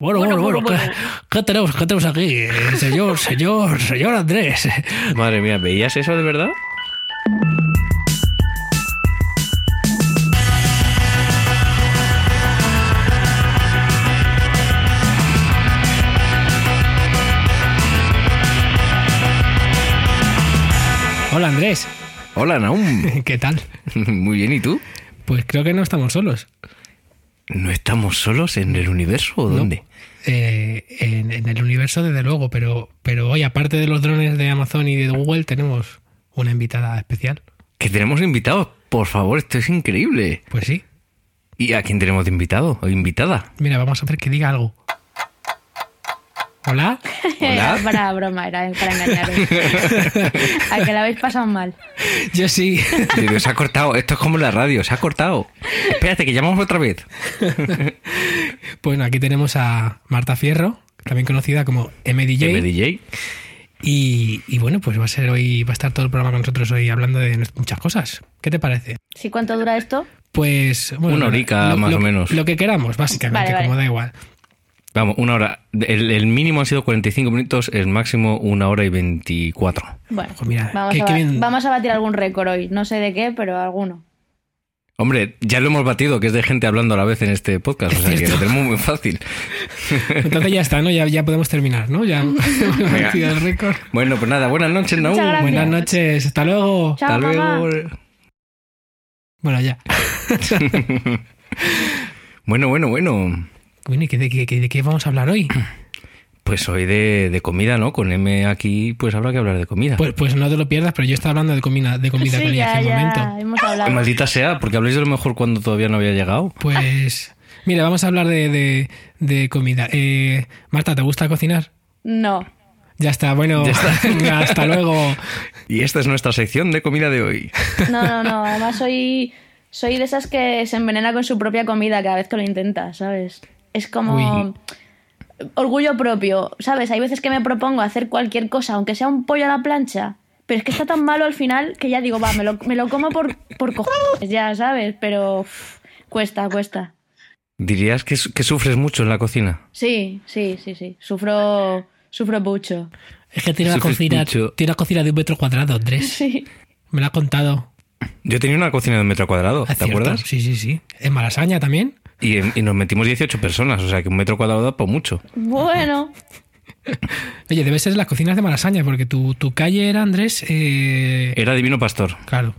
Bueno, bueno, bueno, ¿qué, qué tenemos, qué tenemos aquí? Eh, Señor, señor, señor Andrés. Madre mía, ¿veías eso de verdad? Hola Andrés, Hola, Naum. ¿qué tal? Muy bien, ¿y tú? Pues creo que no estamos solos. ¿No estamos solos en el universo o dónde? Eh, en, en el universo, desde luego, pero, pero hoy, aparte de los drones de Amazon y de Google, tenemos una invitada especial. Que tenemos invitados. Por favor, esto es increíble. Pues sí. ¿Y a quién tenemos de invitado o invitada? Mira, vamos a hacer que diga algo. ¿Hola? Hola. Era para broma, era para engañaros. a que la habéis pasado mal. Yo sí. Digo, se ha cortado. Esto es como la radio, se ha cortado. Espérate, que llamamos otra vez. Bueno, aquí tenemos a Marta Fierro, también conocida como MDJ. MDJ. Y, y bueno, pues va a ser hoy, va a estar todo el programa con nosotros hoy hablando de muchas cosas. ¿Qué te parece? ¿Sí cuánto dura esto? Pues bueno, Una horica, más o menos. Lo que queramos, básicamente, Vale, vale. como da igual. Vamos, una hora. El, el mínimo han sido 45 minutos, el máximo una hora y 24. Bueno, Pues mira, vamos, qué- a, qué ba- bien. vamos a batir algún récord hoy. No sé de qué, pero alguno. Hombre, ya lo hemos batido, que es de gente hablando a la vez en este podcast, o sea que lo tenemos muy fácil. Entonces ya está, ¿no? Ya, ya podemos terminar, ¿no? Ya hemos batido el récord. Bueno, pues nada, buenas noches, gracias. Buenas noches, hasta luego. Chao, Hasta mamá. luego. Bueno, ya. Bueno, bueno, bueno. Bueno, ¿y qué- de, de qué vamos a hablar hoy? Pues hoy de, de comida, ¿no? Con M aquí, pues habrá que hablar de comida. Pues, pues no te lo pierdas, pero yo estaba hablando de comida, de comida Sí, con ella ya, hace un ya momento. hemos hablado. Maldita sea, porque habléis de lo mejor cuando todavía no había llegado. Pues, mira, vamos a hablar de, de- de comida. Eh, Marta, ¿te gusta cocinar? No. Ya está, bueno, venga, hasta luego. Y esta es nuestra sección de comida de hoy. No, no, no. Además soy, soy de esas que se envenena con su propia comida cada vez que lo intenta, ¿sabes? Es como Uy. orgullo propio, ¿sabes? Hay veces que me propongo hacer cualquier cosa, aunque sea un pollo a la plancha. Pero es que está tan malo al final que ya digo, va, me lo, me lo como por, por cojones, ya, ¿sabes? Pero uf, cuesta, cuesta. ¿Dirías que, que sufres mucho en la cocina? Sí, sí, sí, sí. Sufro, sufro mucho. Es que tiene una cocina, tiene una cocina de un metro cuadrado, Andrés. Sí. Me lo ha contado. Yo tenía una cocina de un metro cuadrado, ¿te acuerdas? Sí, sí, sí. En Malasaña también. Y, en- y nos metimos 18 personas, o sea que un metro cuadrado da por mucho. Bueno, Oye, debe ser las cocinas de Malasaña, porque tu, tu calle era, Andrés, eh, Era Divino Pastor. Claro.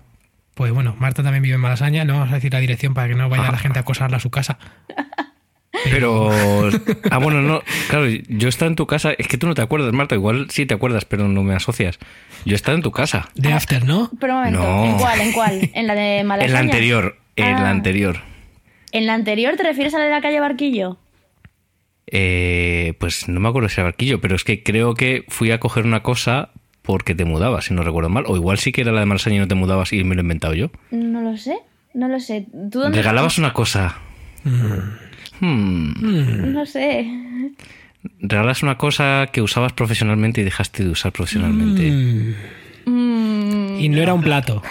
Pues bueno, Marta también vive en Malasaña. No vamos a decir la dirección para que no vaya la gente a acosarla a su casa. Pero. Ah, bueno, no. Claro, yo estaba en tu casa. Es que tú no te acuerdas, Marta. Igual sí te acuerdas, pero no me asocias. Yo estaba en tu casa. De After, ¿no? pero un momento. No. ¿En cuál? ¿En cuál? ¿En la de Malasaña? En la anterior. En la Ah. anterior. ¿En la anterior te refieres a la de la calle Barquillo? Eh, pues no me acuerdo si era barquillo, pero es que creo que fui a coger una cosa porque te mudabas, si no recuerdo mal. O igual sí que era la de Malasaña y no te mudabas y me lo he inventado yo. No lo sé, no lo sé. ¿Tú dónde? Regalabas una cosa. Hmm. No sé. Regalas una cosa que usabas profesionalmente y dejaste de usar profesionalmente. Mm. Mm, Y no era un plato.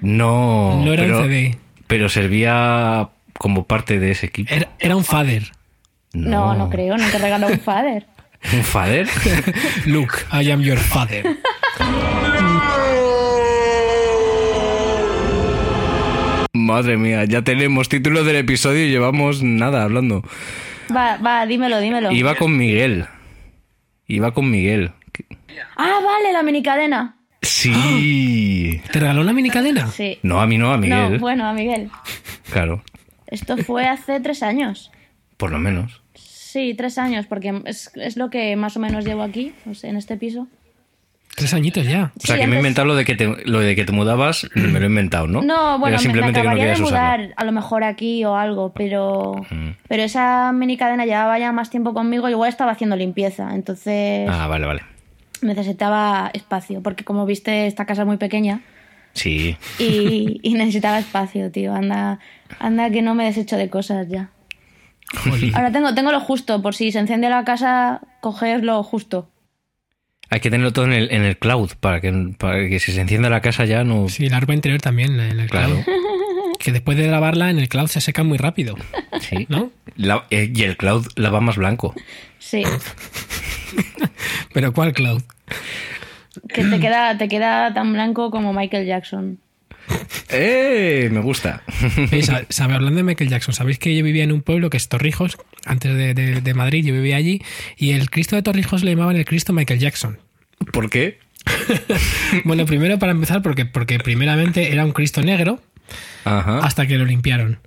No. No era pero, un CD. Pero servía como parte de ese equipo. Era, era un father. no, no creo, no te regaló un father. ¿Un fader? Look, I am your father. Madre mía, ya tenemos título del episodio y llevamos nada hablando. Va, va, dímelo, dímelo. Iba con Miguel. Iba con Miguel. Ah, vale, la minicadena. Sí. ¿Te regaló una mini cadena? Sí. No, a mí no, a Miguel. No, bueno, a Miguel. Claro, Esto fue hace tres años. por lo menos. Sí, tres años, porque es, es lo que más o menos llevo aquí, pues, en este piso. Tres añitos ya. O sea, Sí, que me he inventado lo de que te, lo de que te mudabas, me lo he inventado, ¿no? No, bueno, Era me, simplemente me que no acabaría de mudar a lo mejor aquí o algo, pero, Mm. pero esa mini cadena llevaba ya más tiempo conmigo, igual estaba haciendo limpieza, entonces Ah, vale, vale. necesitaba espacio, porque como viste esta casa es muy pequeña Sí. y, y necesitaba espacio, tío, anda, anda que no me desecho de cosas ya. Jolín. Ahora tengo, tengo lo justo, por si se enciende la casa, coger lo justo. Hay que tenerlo todo en el, en el cloud para que, para que si se encienda la casa ya no... Sí, la ropa interior también. la- la- Claro. que después de lavarla en el cloud se seca muy rápido, Sí. ¿no? La- eh, y el cloud lava más blanco. Sí, Pero ¿cuál cloud? Que te queda, te queda tan blanco como Michael Jackson. ¡Eh! Me gusta. Eh, sabe, hablando de Michael Jackson, sabéis que yo vivía en un pueblo que es Torrijos, antes de, de- de Madrid, yo vivía allí, y el Cristo de Torrijos le llamaban el Cristo Michael Jackson. ¿Por qué? Bueno, primero para empezar, porque, porque primeramente era un Cristo negro Ajá. hasta que lo limpiaron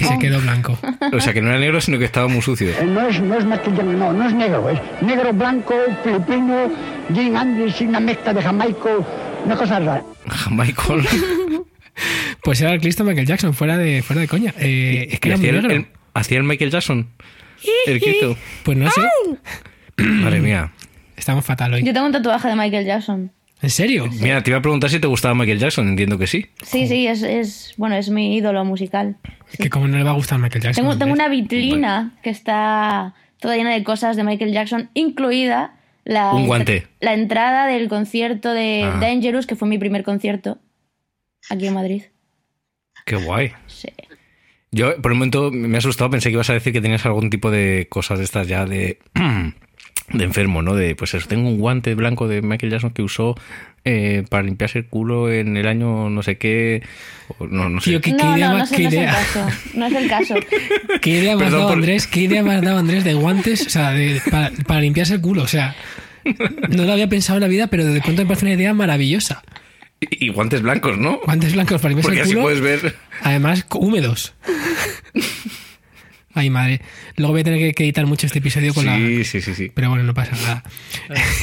y se quedó blanco. O sea, que no era negro, sino que estaba muy sucio. Eh, No es, no es no, no es negro, es negro, blanco, filipino, Jim Andes, una mezcla de jamaico, una cosa rara. Michael. Pues era el Cristo Michael Jackson, fuera de, fuera de coña. Eh, es que ¿Y era muy hacía, el, negro. el- hacía el Michael Jackson? ¿El Cristo? Pues no sé, Madre mía. estamos fatal hoy. Yo tengo un tatuaje de Michael Jackson. ¿En serio? Mira, te iba a preguntar si te gustaba Michael Jackson. Entiendo que sí. Sí, sí, es, es bueno, es mi ídolo musical. Es que como no le va a gustar Michael Jackson. Tengo, una vitrina que está toda llena de cosas de Michael Jackson, incluida la, Un guante. la entrada del concierto de Ah. Dangerous, que fue mi primer concierto aquí en Madrid. Qué guay. Sí. Yo, por un momento, me he asustado. Pensé que ibas a decir que tenías algún tipo de cosas de estas ya de... De enfermo, ¿no? De, pues eso, tengo un guante blanco de Michael Jackson que usó eh, para limpiarse el culo en el año no sé qué. o no, no sé. Tío, ¿Qué- qué no, idea no, no, es, qué no es el caso. No es el caso. ¿Qué idea me has Perdón dado, por- Andrés? ¿Qué idea me has dado, Andrés, de guantes? O sea, de- para, para limpiarse el culo. O sea, no lo había pensado en la vida, pero de pronto me parece una idea maravillosa. Y, y guantes blancos, ¿no? Guantes blancos para limpiarse Porque el así culo. puedes ver... Además, húmedos. Ay, madre. Luego voy a tener que- que editar mucho este episodio con la. Sí, sí, sí, sí. Pero bueno, no pasa nada.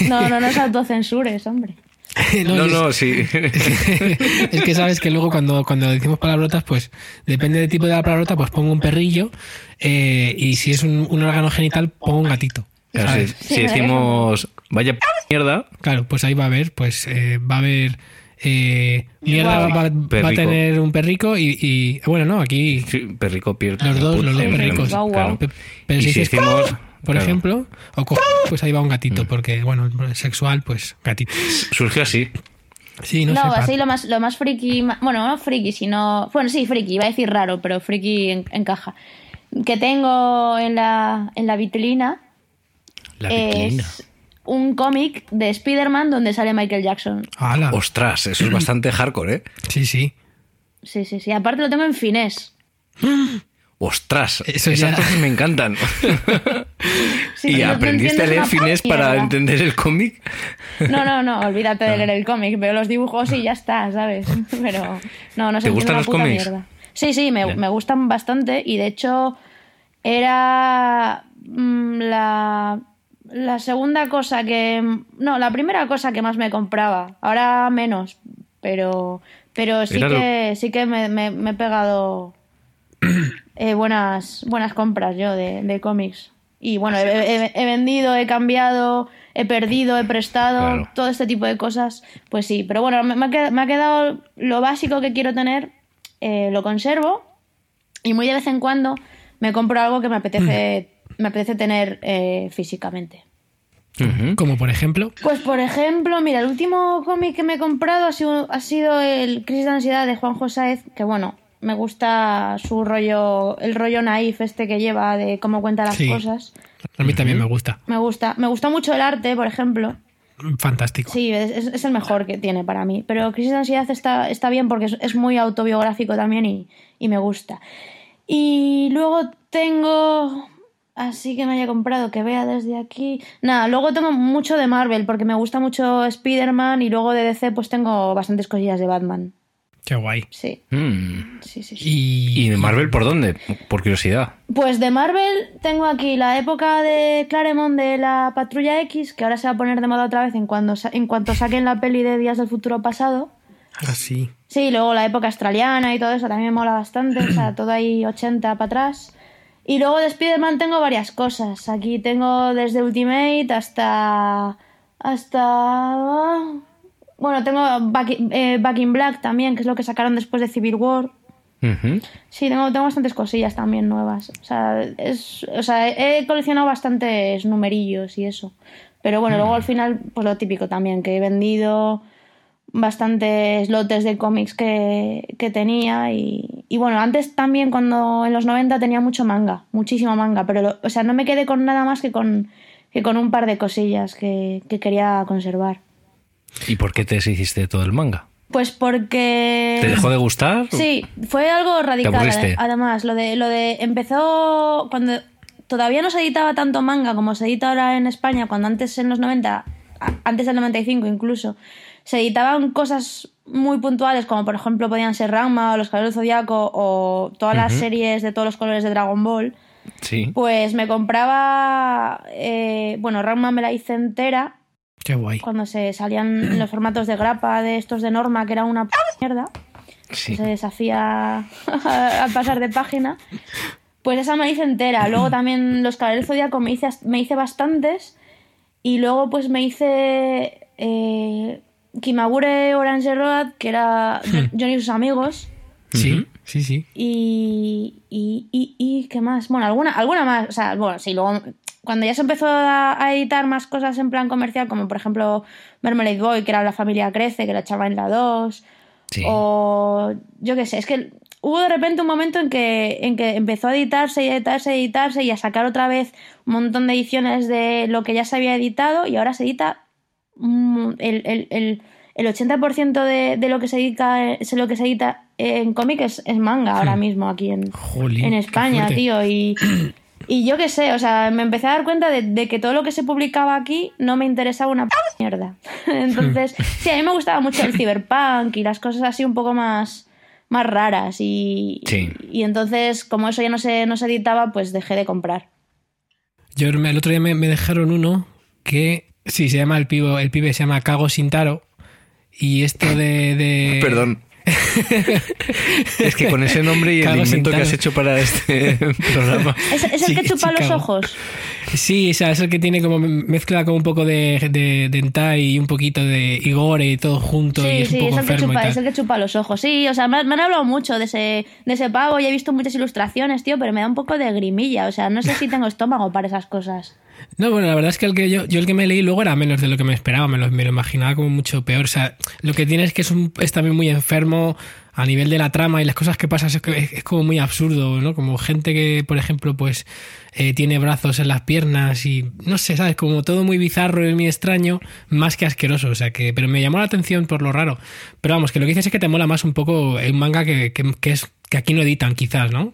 No, no nos autocensures, hombre. No, es- no, sí. es que sabes que luego cuando, cuando decimos palabrotas, pues depende del tipo de la palabrota, pues pongo un perrillo eh, y si es un, un órgano genital, pongo un gatito. Claro, si, si decimos vaya mierda, Claro, pues ahí va a haber, pues eh, va a haber eh, mierda, va, va- va a tener un perrico y, y- bueno, no, aquí sí, perrico pierde. los dos, los dos perricos. Pero Y si, si dices, decimos, por claro, Mm. ejemplo, o co- pues ahí va un gatito, porque bueno, sexual, pues gatito. surgió así. Sí, no, No, sé, así lo más, lo más friki, bueno, no friki, sino, bueno, sí, friki, iba a decir raro, pero friki en- encaja. Que tengo en la, en la vitrina La vitrina. es un cómic de Spider-Man donde sale Michael Jackson. ¡Hala! Ostras, eso es bastante hardcore, ¿eh? Sí, sí. Sí, sí, sí. Aparte lo tengo en finés. Ostras, Eso esas ya- cosas me encantan. Sí, ¿Y sí, no- no aprendiste a leer finés para mierda. entender el cómic? No, no, no, olvídate Ah. de leer el cómic. Veo los dibujos y ya está, ¿sabes? Pero no, no se ¿Te gustan entiende una los cómics? mierda. Sí, sí, me, me gustan bastante y de hecho era mm, la, la segunda cosa que... No, la primera cosa que más me compraba. Ahora menos, pero, pero sí que, sí que me, me- me he pegado eh, buenas, buenas compras yo de, de cómics. Y bueno, he, he- he vendido, he cambiado, he perdido, he prestado, Claro. todo este tipo de cosas, pues sí. Pero bueno, me, me ha quedado lo básico que quiero tener, eh, lo conservo y muy de vez en cuando me compro algo que me apetece, me apetece tener eh, físicamente. Como por ejemplo, Pues por ejemplo, mira, el último cómic que me he comprado ha sido, ha sido el Crisis de Ansiedad de Juanjo Saez, que bueno, me gusta su rollo, el rollo naif este que lleva de cómo cuenta las Sí. cosas. a mí también me gusta. Me gusta, me gusta mucho el arte, por ejemplo. Fantástico. Sí, es el mejor que tiene para mí. Pero Crisis de Ansiedad está, está bien porque es, es muy autobiográfico también y, y me gusta. Y luego tengo. Así que me haya comprado, que vea desde aquí. Nada, luego tengo mucho de Marvel porque me gusta mucho Spider-Man y luego de DC pues tengo bastantes cosillas de Batman. Qué guay. Sí, Mm. sí, sí. sí. Y, ¿Y de Marvel por dónde? Por curiosidad. Pues de Marvel tengo aquí la época de Claremont de la Patrulla X, que ahora se va a poner de moda otra vez en, cuando sa- en cuanto saquen la peli de Días del Futuro Pasado. así. Sí, luego la época australiana y todo eso también me mola bastante, o sea, todo ahí 80 para atrás. Y luego de Spider-Man tengo varias cosas. Aquí tengo desde Ultimate hasta. hasta. Bueno, tengo Back, in- eh, Back in Black también, que es lo que sacaron después de Civil War. Sí, tengo, tengo bastantes cosillas también nuevas. O sea, es, o sea, he coleccionado bastantes numerillos y eso. Pero bueno, luego al final, pues lo típico también, que he vendido bastantes lotes de cómics que, que tenía y, y, bueno, antes también cuando en los 90 tenía mucho manga, muchísimo manga, pero lo, o sea, no me quedé con nada más que con, que con un par de cosillas que, que quería conservar. ¿Y por qué te deshiciste de todo el manga? Pues porque... ¿Te dejó de gustar? Sí, fue algo radical. Además, lo de, lo de empezó cuando todavía no se editaba tanto manga como se edita ahora en España, cuando antes en los 90, antes del 95 incluso, se editaban cosas muy puntuales, como por ejemplo podían ser Rama o Los Caballeros del Zodiaco o todas las series de todos los colores de Dragon Ball. Sí. Pues me compraba. Eh, bueno, Rama me la hice entera. Qué guay. Cuando se salían los formatos de grapa de estos de norma, que era una p mierda. Sí. Se deshacía al pasar de página. Pues esa me hice entera. Luego también los Caballeros del Zodiaco me hice, me hice bastantes. Y luego pues me hice. Eh, Kimagure Orange Road, que era Johnny y sus amigos. Sí, sí, sí. Y, y, y, y, ¿qué más? Bueno, alguna, alguna más. O sea, bueno, sí, luego cuando ya se empezó a, a, editar más cosas en plan comercial, como por ejemplo Mermelade Boy, que era La familia crece, que la echaba en la 2. Sí. O yo qué sé, es que hubo de repente un momento en que, en que empezó a editarse y editarse y editarse y a sacar otra vez un montón de ediciones de lo que ya se había editado y ahora se edita el, el, el, el 80% de, de, lo que se edita, es lo que se edita en cómic es, es, manga ahora mismo aquí en, Jolín, en España, tío. Y, y yo qué sé, o sea, me empecé a dar cuenta de, de, que todo lo que se publicaba aquí no me interesaba una p mierda. Entonces, sí, a mí me gustaba mucho el cyberpunk y las cosas así un poco más más raras y, sí. y entonces como eso ya no se, no se editaba pues dejé de comprar. Yo el otro día me, me dejaron uno que Sí, se llama el pivo, el pibe se llama Cago Sintaro. Y esto de. de... Perdón. es que con ese nombre y el invento Sintaro. que has hecho para este programa. Es, es el que chupa los ojos. Sí, o sea, es el que tiene como mezcla como un poco de, de, de hentai y un poquito de Igore y todo junto sí, y es sí, un poco es el, que enfermo y chupa, tal. es el que chupa los ojos. Sí, o sea, me, me, han hablado mucho de ese, de ese pavo y he visto muchas ilustraciones, tío, pero me da un poco de grimilla. O sea, no sé si tengo estómago para esas cosas. No, bueno, la verdad es que el que yo, yo el que me leí luego era menos de lo que me esperaba, me lo, me lo imaginaba como mucho peor. O sea, lo que tiene es que es, un, es también muy enfermo a nivel de la trama y las cosas que pasan es, es, como muy absurdo, ¿no? Como gente que, por ejemplo, pues eh, tiene brazos en las piernas y no sé, ¿sabes? Como todo muy bizarro y muy extraño, más que asqueroso, o sea que, pero me llamó la atención por lo raro. Pero vamos, que lo que dices es que te mola más un poco un manga que, que, que es que aquí no editan, quizás, ¿no?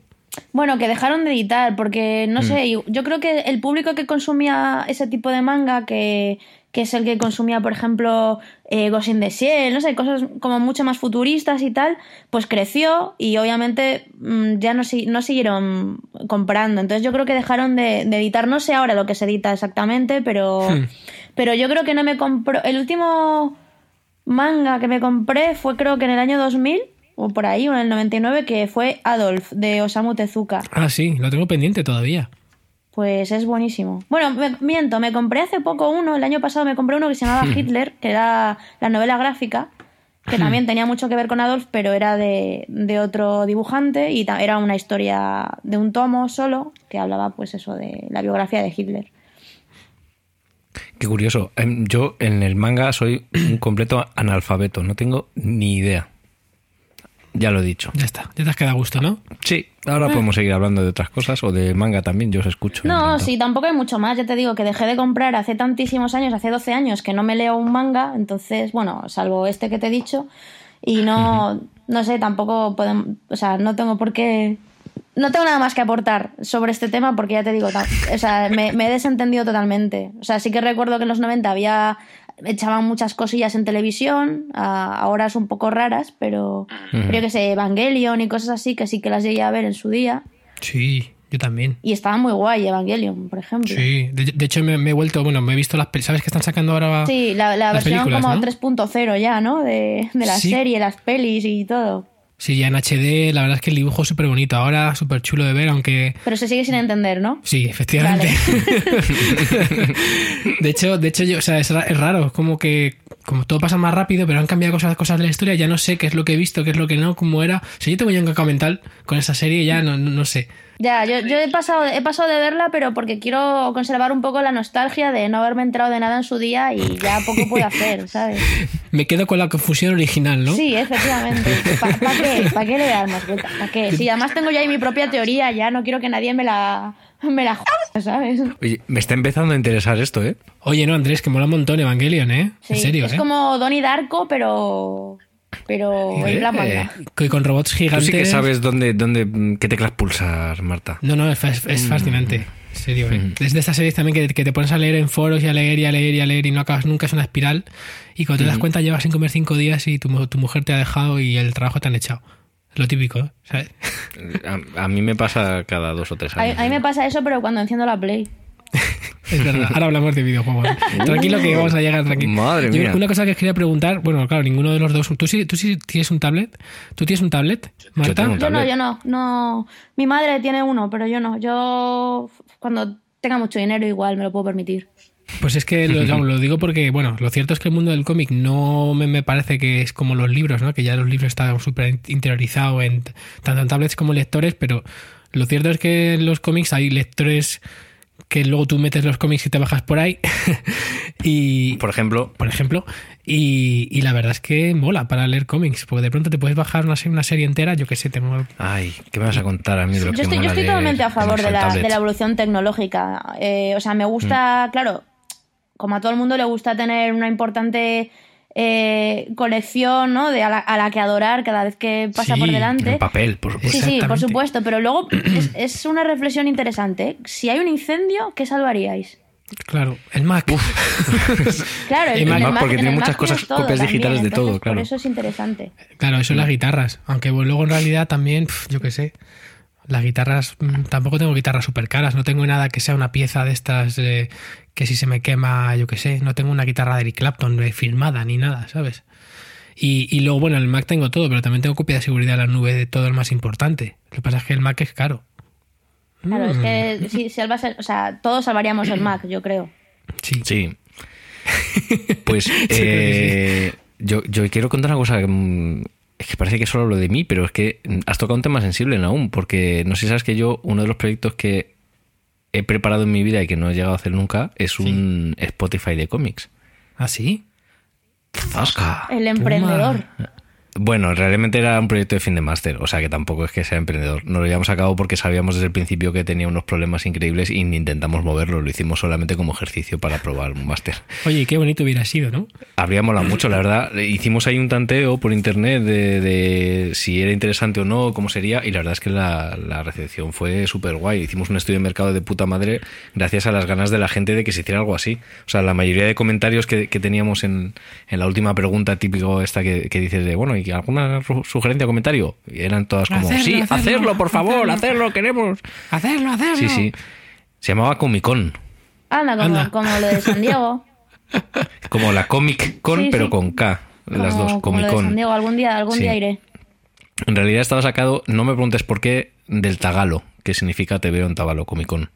Bueno, que dejaron de editar, porque no mm. sé, yo creo que el público que consumía ese tipo de manga, que, que es el que consumía, por ejemplo, eh, Ghost in the Shell, no sé, cosas como mucho más futuristas y tal, pues creció y obviamente mmm, ya no, no siguieron comprando. Entonces yo creo que dejaron de, de, editar, no sé ahora lo que se edita exactamente, pero, Hmm. pero yo creo que no me compró. El último manga que me compré fue creo que en el año 2000 o por ahí, o en el 99, que fue Adolf, de Osamu Tezuka. Ah, sí, lo tengo pendiente todavía. Pues es buenísimo. Bueno, me, miento, me compré hace poco uno, el año pasado me compré uno que se llamaba Hitler, que era la novela gráfica, que también tenía mucho que ver con Adolf, pero era de, de otro dibujante y era una historia de un tomo solo, que hablaba pues eso de la biografía de Hitler. Qué curioso. Em, Yo en el manga soy un completo analfabeto, no tengo ni idea. Ya lo he dicho. Ya está, ya te has quedado a gusto, ¿no? Sí, ahora podemos seguir hablando de otras cosas o de manga también, yo os escucho. No, sí, tampoco hay mucho más. Ya te digo que dejé de comprar hace tantísimos años, hace 12 años que no me leo un manga, entonces, bueno, salvo este que te he dicho, y no, uh -huh. no sé, tampoco podemos, o sea, no tengo por qué no tengo nada más que aportar sobre este tema porque ya te digo, o sea, me, me, he desentendido totalmente. O sea, sí que recuerdo que en los 90 había echaban muchas cosillas en televisión, a, horas un poco raras, pero, uh -huh. yo que sé, Evangelion y cosas así que sí que las llegué a ver en su día. Sí, yo también. Y estaba muy guay Evangelion, por ejemplo. Sí, de, de hecho me, me, he vuelto, bueno, me he visto las ¿sabes que están sacando ahora? Sí, la, la versión como ¿no? 3.0 ya, ¿no? De, de la sí. serie, las pelis y todo. Sí, ya en HD, la verdad es que el dibujo es súper bonito. Ahora súper chulo de ver, aunque. Pero se sigue sin entender, ¿no? Sí, efectivamente. Vale. de hecho, de hecho, yo, o sea, es, raro. Es como que como todo pasa más rápido, pero han cambiado cosas, cosas de la historia, ya no sé qué es lo que he visto, qué es lo que no, cómo era. Si yo tengo ya un cacao mental con esa serie, ya no, no sé. Ya, yo, yo he, pasado, he pasado de verla, pero porque quiero conservar un poco la nostalgia de no haberme enterado de nada en su día y ya poco puedo hacer, ¿sabes? Me quedo con la confusión original, ¿no? Sí, efectivamente. ¿Para qué? ¿Para qué le das más vueltas? ¿Para qué? Si además tengo ya ahí mi propia teoría, ya no quiero que nadie me la, me la joda, ¿sabes? Oye, me está empezando a interesar esto, ¿eh? Oye, no, Andrés, que mola un montón Evangelion, ¿eh? Sí, en serio, es ¿eh? como Donnie Darko, pero. Pero Eh, manga. Con robots Tú gigantes. sí que sabes dónde, dónde, mm, qué teclas pulsar, Marta. No, no, es, es- Mm. fascinante. En serio, ¿eh? Es de estas series también que, que te pones a leer en foros y a leer y a leer y a leer y no acabas nunca, es una espiral. Y cuando te das cuenta llevas sin comer cinco días y tu, tu mujer te ha dejado y el trabajo te han echado. Es lo típico, ¿eh? ¿sabes? A, a mí me pasa cada dos o tres A, años. a mí me pasa eso, pero cuando enciendo la Play. Es verdad. Ahora hablamos de videojuegos. Tranquilo que vamos a llegar tranquilo. Madre Yo- mía. Una cosa que os quería preguntar, bueno, claro, ninguno de los dos. ¿Tú sí, tú sí tienes un tablet? ¿Tú tienes un tablet, Marta? tengo un Yo no, yo no, no. Mi madre tiene uno, pero yo no. Yo, cuando tenga mucho dinero, igual me lo puedo permitir. Pues es que lo, digo porque, bueno, lo cierto es que el mundo del cómic no me, me parece que es como los libros, ¿no? Que ya los libros están súper interiorizados en tanto en tablets como en lectores, pero lo cierto es que en los cómics hay lectores que luego tú metes los cómics y te bajas por ahí. y, Por ejemplo, por ejemplo, y, y la verdad es que mola para leer cómics, porque de pronto te puedes bajar una serie, una serie entera, yo qué sé, tengo... ay, ¿qué me vas a contar a mí de lo Yo que estoy, yo estoy leer totalmente a favor de la, de la evolución tecnológica. Eh, o sea, me Mm. gusta, claro, como a todo el mundo le gusta tener una importante eh, colección, ¿no? De a la, a la que adorar cada vez que pasa Sí, por delante. En papel, por supuesto. Sí, sí, por supuesto, pero luego es, es una reflexión interesante. Si hay un incendio, ¿qué salvaríais? Claro, el Mac. Claro, El Mac, el Mac- porque en tiene muchas cosas, todo copias también, digitales de entonces todo, claro. Por eso es interesante. Claro, eso es las guitarras. Aunque luego en realidad también, yo qué sé, las guitarras, mm, tampoco tengo guitarras súper caras. No tengo nada que sea una pieza de estas eh, que si se me quema, yo qué sé, no tengo una guitarra de Eric Clapton firmada ni nada, ¿sabes? Y, y luego, bueno, en el Mac tengo todo, pero también tengo copia de seguridad en la nube de todo el más importante. Lo que pasa es que el Mac es caro. Claro, es Mm. que si, si salvas el- o sea, todos salvaríamos el Mac, yo creo. Sí. Sí. Pues eh, yo, yo quiero contar una cosa que, mm, es que parece que solo hablo de mí, pero es que mm, has tocado un tema sensible aún, porque no sé si sabes que yo, uno de los proyectos que he preparado en mi vida y que no he llegado a hacer nunca es un Spotify de cómics. ¿Ah, sí? ¡Zasca! El emprendedor. Bueno, realmente era un proyecto de fin de máster, o sea que tampoco es que sea emprendedor. No lo llevamos a cabo porque sabíamos desde el principio que tenía unos problemas increíbles y ni intentamos moverlo, lo hicimos solamente como ejercicio para probar un máster. Oye, qué bonito hubiera sido, ¿no? Habría molado mucho, la verdad. Hicimos ahí un tanteo por internet de, de si era interesante o no, cómo sería, y la verdad es que la, la recepción fue súper guay. Hicimos un estudio de mercado de puta madre gracias a las ganas de la gente de que se hiciera algo así. O sea, la mayoría de comentarios que, que teníamos en, en la última pregunta típico esta que, que dices de, bueno, ¿y alguna su- sugerencia o comentario? Y eran todas como, Hacerlo, sí, hacerlo, hacerlo, por favor, hacerlo". hacerlo, queremos. Hacerlo, hacerlo. Sí, sí. Se llamaba Comic Con, Anda, como, Anda. como lo de San Diego. como la Comic Con, Sí, pero sí. con K. Las Como- dos, Comic Con. San Diego, algún día, algún Sí. día iré. En realidad estaba sacado, no me preguntes por qué, del tagalo, que significa te veo en Tabalo, Comic Con.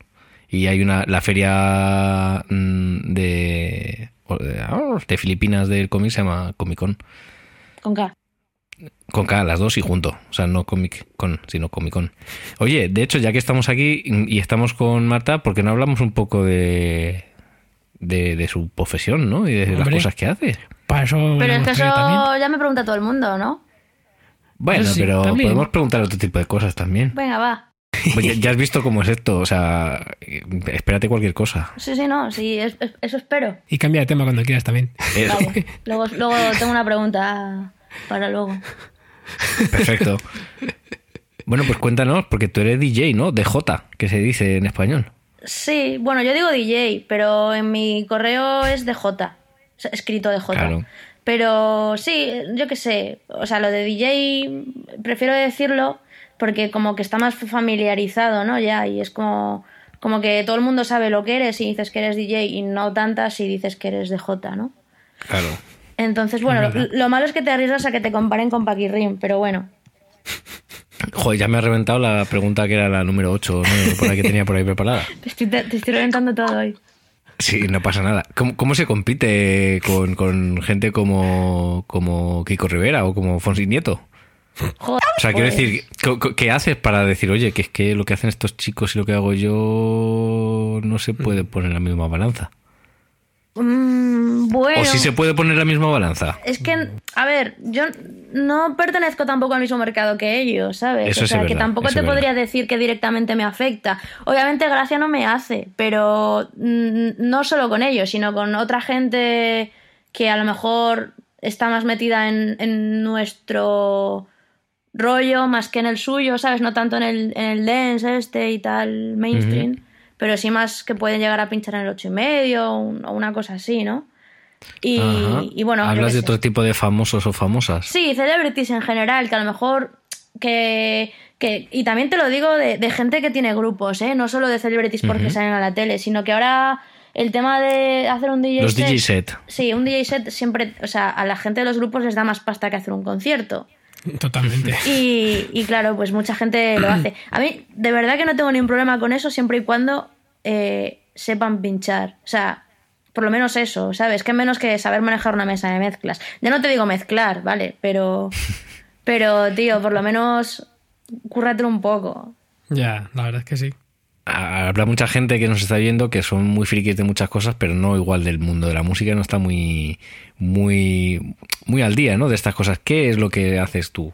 Y hay una, la feria mm, de, de Filipinas del cómic se llama Comic Con. Con K. Con K, las dos y junto. O sea, no Comic Con, sino Comic Con. Oye, de hecho, ya que estamos aquí y estamos con Marta, ¿por qué no hablamos un poco de, de, de su profesión, ¿no? Y de las cosas que hace. Para eso Pero es que eso también. ya me pregunta todo el mundo, ¿no? Bueno, sí, pero también. podemos preguntar otro tipo de cosas también. Venga, va. Pues ya, ya has visto cómo es esto, o sea, espérate cualquier cosa. Sí, sí, no, sí, es- es- eso espero. Y cambia de tema cuando quieras también. Vale. Luego, luego tengo una pregunta para luego. perfecto. Bueno, pues cuéntanos, porque tú eres DJ, ¿no? DJ, que se dice en español. Sí, bueno, yo digo DJ, pero en mi correo es DJ. o sea, escrito DJ. Claro. Pero sí, yo qué sé. O sea, lo de DJ prefiero decirlo porque como que está más familiarizado, ¿no? Ya, y es como, como que todo el mundo sabe lo que eres si dices que eres DJ y no tantas si dices que eres DJ, ¿no? Claro. Entonces, bueno, lo, lo malo es que te arriesgas a que te comparen con Paquirrim, pero bueno. Joder, ya me ha reventado la pregunta que era la número 8 o 9 por ahí que tenía por ahí preparada. Te estoy, te estoy reventando todo hoy. Sí, no pasa nada. ¿Cómo, cómo se compite con, con gente como, como Kiko Rivera o como Fonsi Nieto? Joder, O sea, quiero pues, decir, ¿qué- qué- ¿qué haces para decir, oye, que es que lo que hacen estos chicos y lo que hago yo no se puede poner en la misma balanza? Mm, bueno. ¿O sí se puede poner la misma balanza? Es que, a ver, yo no pertenezco tampoco al mismo mercado que ellos, ¿sabes? Eso o es sea, que verdad, tampoco te verdad. podría decir que directamente me afecta. Obviamente gracia no me hace, pero mm, no solo con ellos, sino con otra gente que a lo mejor está más metida en, en nuestro rollo más que en el suyo, ¿sabes? No tanto en el, en el dance este y tal, mainstream, pero sí más que pueden llegar a pinchar en el ocho y medio o un- o una cosa así, ¿no? Y, bueno, Hablas de sé. otro tipo de famosos o famosas. Sí, celebrities en general, que a lo mejor que, que y también te lo digo de, de gente que tiene grupos, ¿eh? no solo de celebrities porque salen a la tele, sino que ahora el tema de hacer un DJ Los set, DJ set. Sí, un DJ set siempre, o sea, a la gente de los grupos les da más pasta que hacer un concierto. Totalmente. Y, y claro, pues mucha gente lo hace. A mí, de verdad que no tengo ningún problema con eso siempre y cuando eh, sepan pinchar. O sea, por lo menos eso, ¿sabes? Que menos que saber manejar una mesa de mezclas. Ya no te digo mezclar, ¿vale? Pero, pero tío, por lo menos cúrratelo un poco. Ya, la verdad es que sí. Habrá mucha gente que nos está viendo que son muy frikis de muchas cosas, pero no igual del mundo de la música, no está muy, muy, muy al día, ¿no? De estas cosas. ¿Qué es lo que haces tú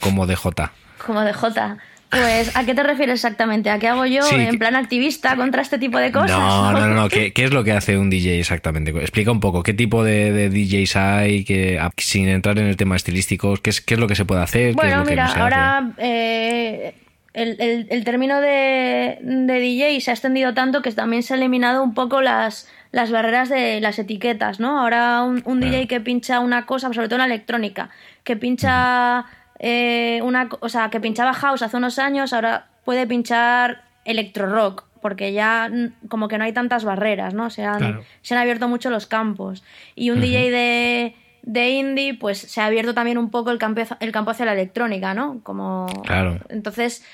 como DJ? Como Jota. Pues, ¿a qué te refieres exactamente? ¿A qué hago yo Sí, en que- plan activista contra este tipo de cosas? No, no, no, no. ¿Qué, qué es lo que hace un DJ exactamente? Explica un poco qué tipo de, de DJs hay, que, sin entrar en el tema estilístico, qué es, qué es lo que se puede hacer, qué es lo que mira, no se hace? ahora eh, el, el- el término de, de DJ se ha extendido tanto que también se ha eliminado un poco las, las barreras de las etiquetas, ¿no? Ahora un, un Claro. DJ que pincha una cosa, sobre todo en la electrónica, que pincha eh, una, o sea, que pinchaba house hace unos años, ahora puede pinchar electro rock, porque ya como que no hay tantas barreras, ¿no? Se han, Claro. se han abierto mucho los campos. Y un DJ de, de indie, pues se ha abierto también un poco el campo, el campo hacia la electrónica, ¿no? Como... Claro. Entonces,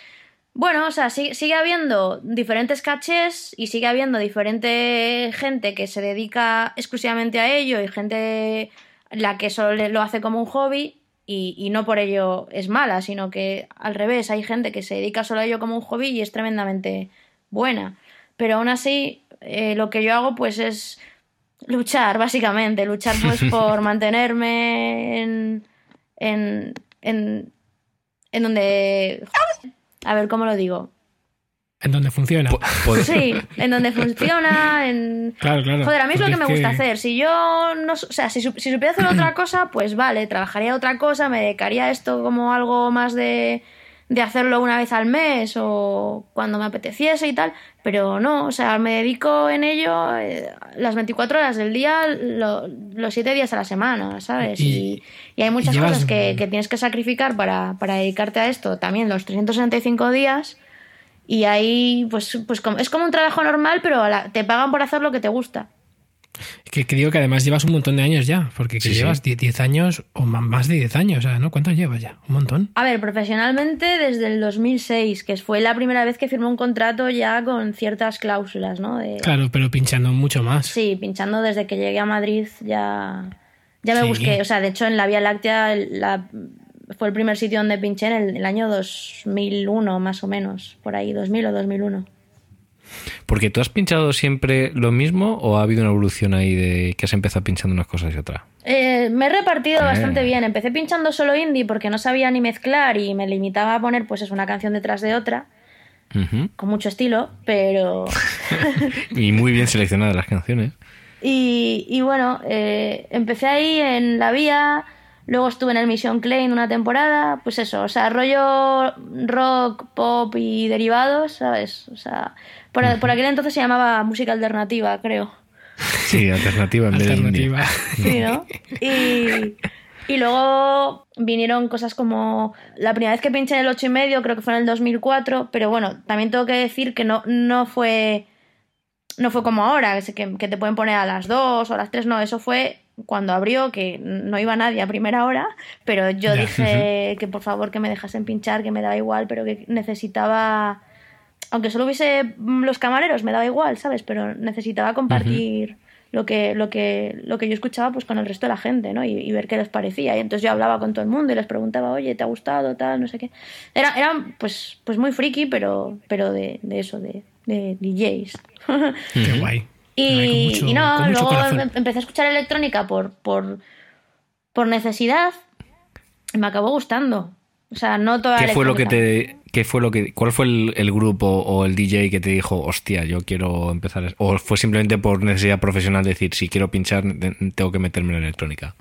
bueno, o sea, sigue, sigue habiendo diferentes cachés y sigue habiendo diferente gente que se dedica exclusivamente a ello y gente la que solo lo hace como un hobby y, y no por ello es mala, sino que al revés, hay gente que se dedica solo a ello como un hobby y es tremendamente buena. Pero aún así, eh, lo que yo hago pues es luchar, básicamente, luchar pues por mantenerme en, en, en, en donde... A ver, ¿cómo lo digo? En donde funciona. Sí, en donde funciona, en... Claro, claro. Joder, a mí es lo que me gusta hacer. Si yo no... O sea, si, si supiera hacer otra cosa, pues vale, trabajaría otra cosa, me dedicaría a esto como algo más de, de hacerlo una vez al mes o cuando me apeteciese y tal, pero no, o sea, me dedico en ello eh, las 24 horas del día, lo- los 7 días a la semana, ¿sabes? Y- Y, y hay muchas llevas- cosas que, que tienes que sacrificar para, para dedicarte a esto también los 365 días. Y ahí, pues, pues es como un trabajo normal, pero te pagan por hacer lo que te gusta. Que, que digo que además llevas un montón de años ya, porque que Sí, llevas 10 10 años o más de 10 años, o sea, ¿no? ¿Cuántos llevas ya? Un montón. A ver, profesionalmente desde el 2006, que fue la primera vez que firmé un contrato ya con ciertas cláusulas, ¿no? De, Claro, pero pinchando mucho más. Sí, pinchando desde que llegué a Madrid ya, ya me Sí. busqué. O sea, de hecho en la Vía Láctea la- fue el primer sitio donde pinché en el, el año 2001, más o menos, por ahí, 2000 o 2001. Porque tú has pinchado siempre lo mismo o ha habido una evolución ahí de que has empezado pinchando unas cosas y otras? Eh, me he repartido Eh. bastante bien. Empecé pinchando solo indie porque no sabía ni mezclar y me limitaba a poner pues es una canción detrás de otra, con mucho estilo, pero... Y muy bien seleccionadas las canciones. Y, y bueno, eh, empecé ahí en la vía, luego estuve en el Mission Klein una temporada, pues eso, o sea, rollo rock, pop y derivados, ¿sabes? O sea, por, por aquel entonces se llamaba música alternativa, creo. Sí, alternativa en vez de indie. Alternativa. Sí, ¿no? Y, y luego vinieron cosas como la primera vez que pinché en el 8 y medio, creo que fue en el 2004, pero bueno, también tengo que decir que no, no fue no fue como ahora, que, que, que te pueden poner a las 2 o a las 3, no, eso fue cuando abrió, que no iba nadie a primera hora, pero yo Ya. dije que por favor que me dejasen pinchar, que me daba igual, pero que necesitaba aunque solo hubiese mm, los camareros, me daba igual, ¿sabes? Pero necesitaba compartir lo, que, lo, que, lo que yo escuchaba pues con el resto de la gente, ¿no? Y, y ver qué les parecía. Y entonces yo hablaba con todo el mundo y les preguntaba, oye, ¿te ha gustado? Tal, no sé qué. Era, era pues, pues muy friki, pero, pero de, de eso, de, de DJs. Qué guay. Y, mucho- no, luego corazón. em- empecé a escuchar electrónica por, por, por necesidad y me acabó gustando. O sea, no toda ¿Qué fue lo que te, qué fue lo que, cuál fue el, el grupo o el DJ que te dijo, hostia, yo quiero empezar, a-"? o fue simplemente por necesidad profesional decir, si quiero pinchar, tengo que meterme en electrónica?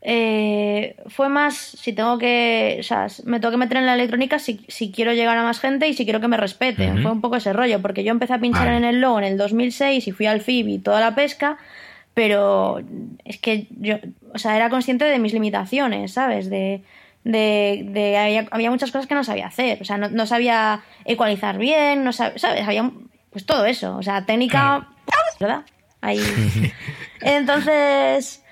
Eh, fue más si tengo que. O sea, me tengo que meter en la electrónica si, si quiero llegar a más gente y si quiero que me respeten. Ujú. Fue un poco ese rollo, porque yo empecé a pinchar en el Low en el 2006 y fui al FIB y toda la pesca, pero es que yo. O sea, era consciente de mis limitaciones, ¿sabes? De. De, de- había, había muchas cosas que no sabía hacer. O sea, no, no sabía ecualizar bien, no sab- ¿sabes? Había. Pues todo eso. O sea, técnica. ¿Verdad? Ahí. Entonces.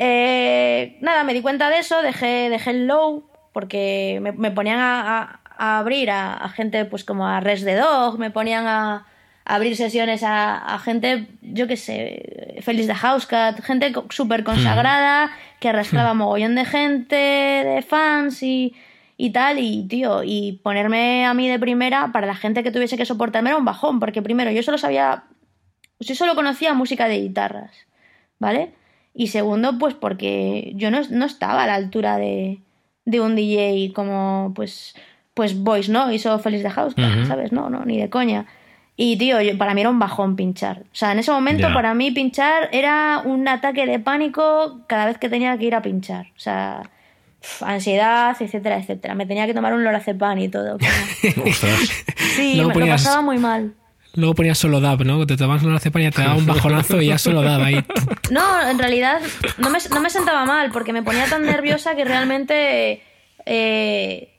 Eh, nada, me di cuenta de eso, dejé, dejé el low porque me, me ponían a, a- a abrir a, a gente pues como a Res de Dog, me ponían a abrir sesiones a, a gente, yo qué sé, Félix de Housecat, gente súper consagrada que arrastraba mogollón de gente, de fans y, y tal, y tío, y ponerme a mí de primera para la gente que tuviese que soportarme era un bajón, porque primero yo solo sabía, yo solo conocía música de guitarras, ¿vale? Y segundo, pues porque yo no, no estaba a la altura de, de un DJ como, pues, pues Voice, ¿no? Hizo Félix de House, Ujú. ¿sabes? No, no, ni de coña. Y, tío, yo- para mí era un bajón pinchar. O sea, en ese momento, para mí pinchar era un ataque de pánico cada vez que tenía que ir a pinchar. O sea, ansiedad, etcétera, etcétera. Me tenía que tomar un lorazepam y todo. Sí, Luego me, lo pasaba muy mal. Luego ponías solo dab, ¿no? Te tomabas una cepa y te daba un bajonazo y ya solo dab ahí. No, en realidad no me, no me sentaba mal porque me ponía tan nerviosa que realmente eh,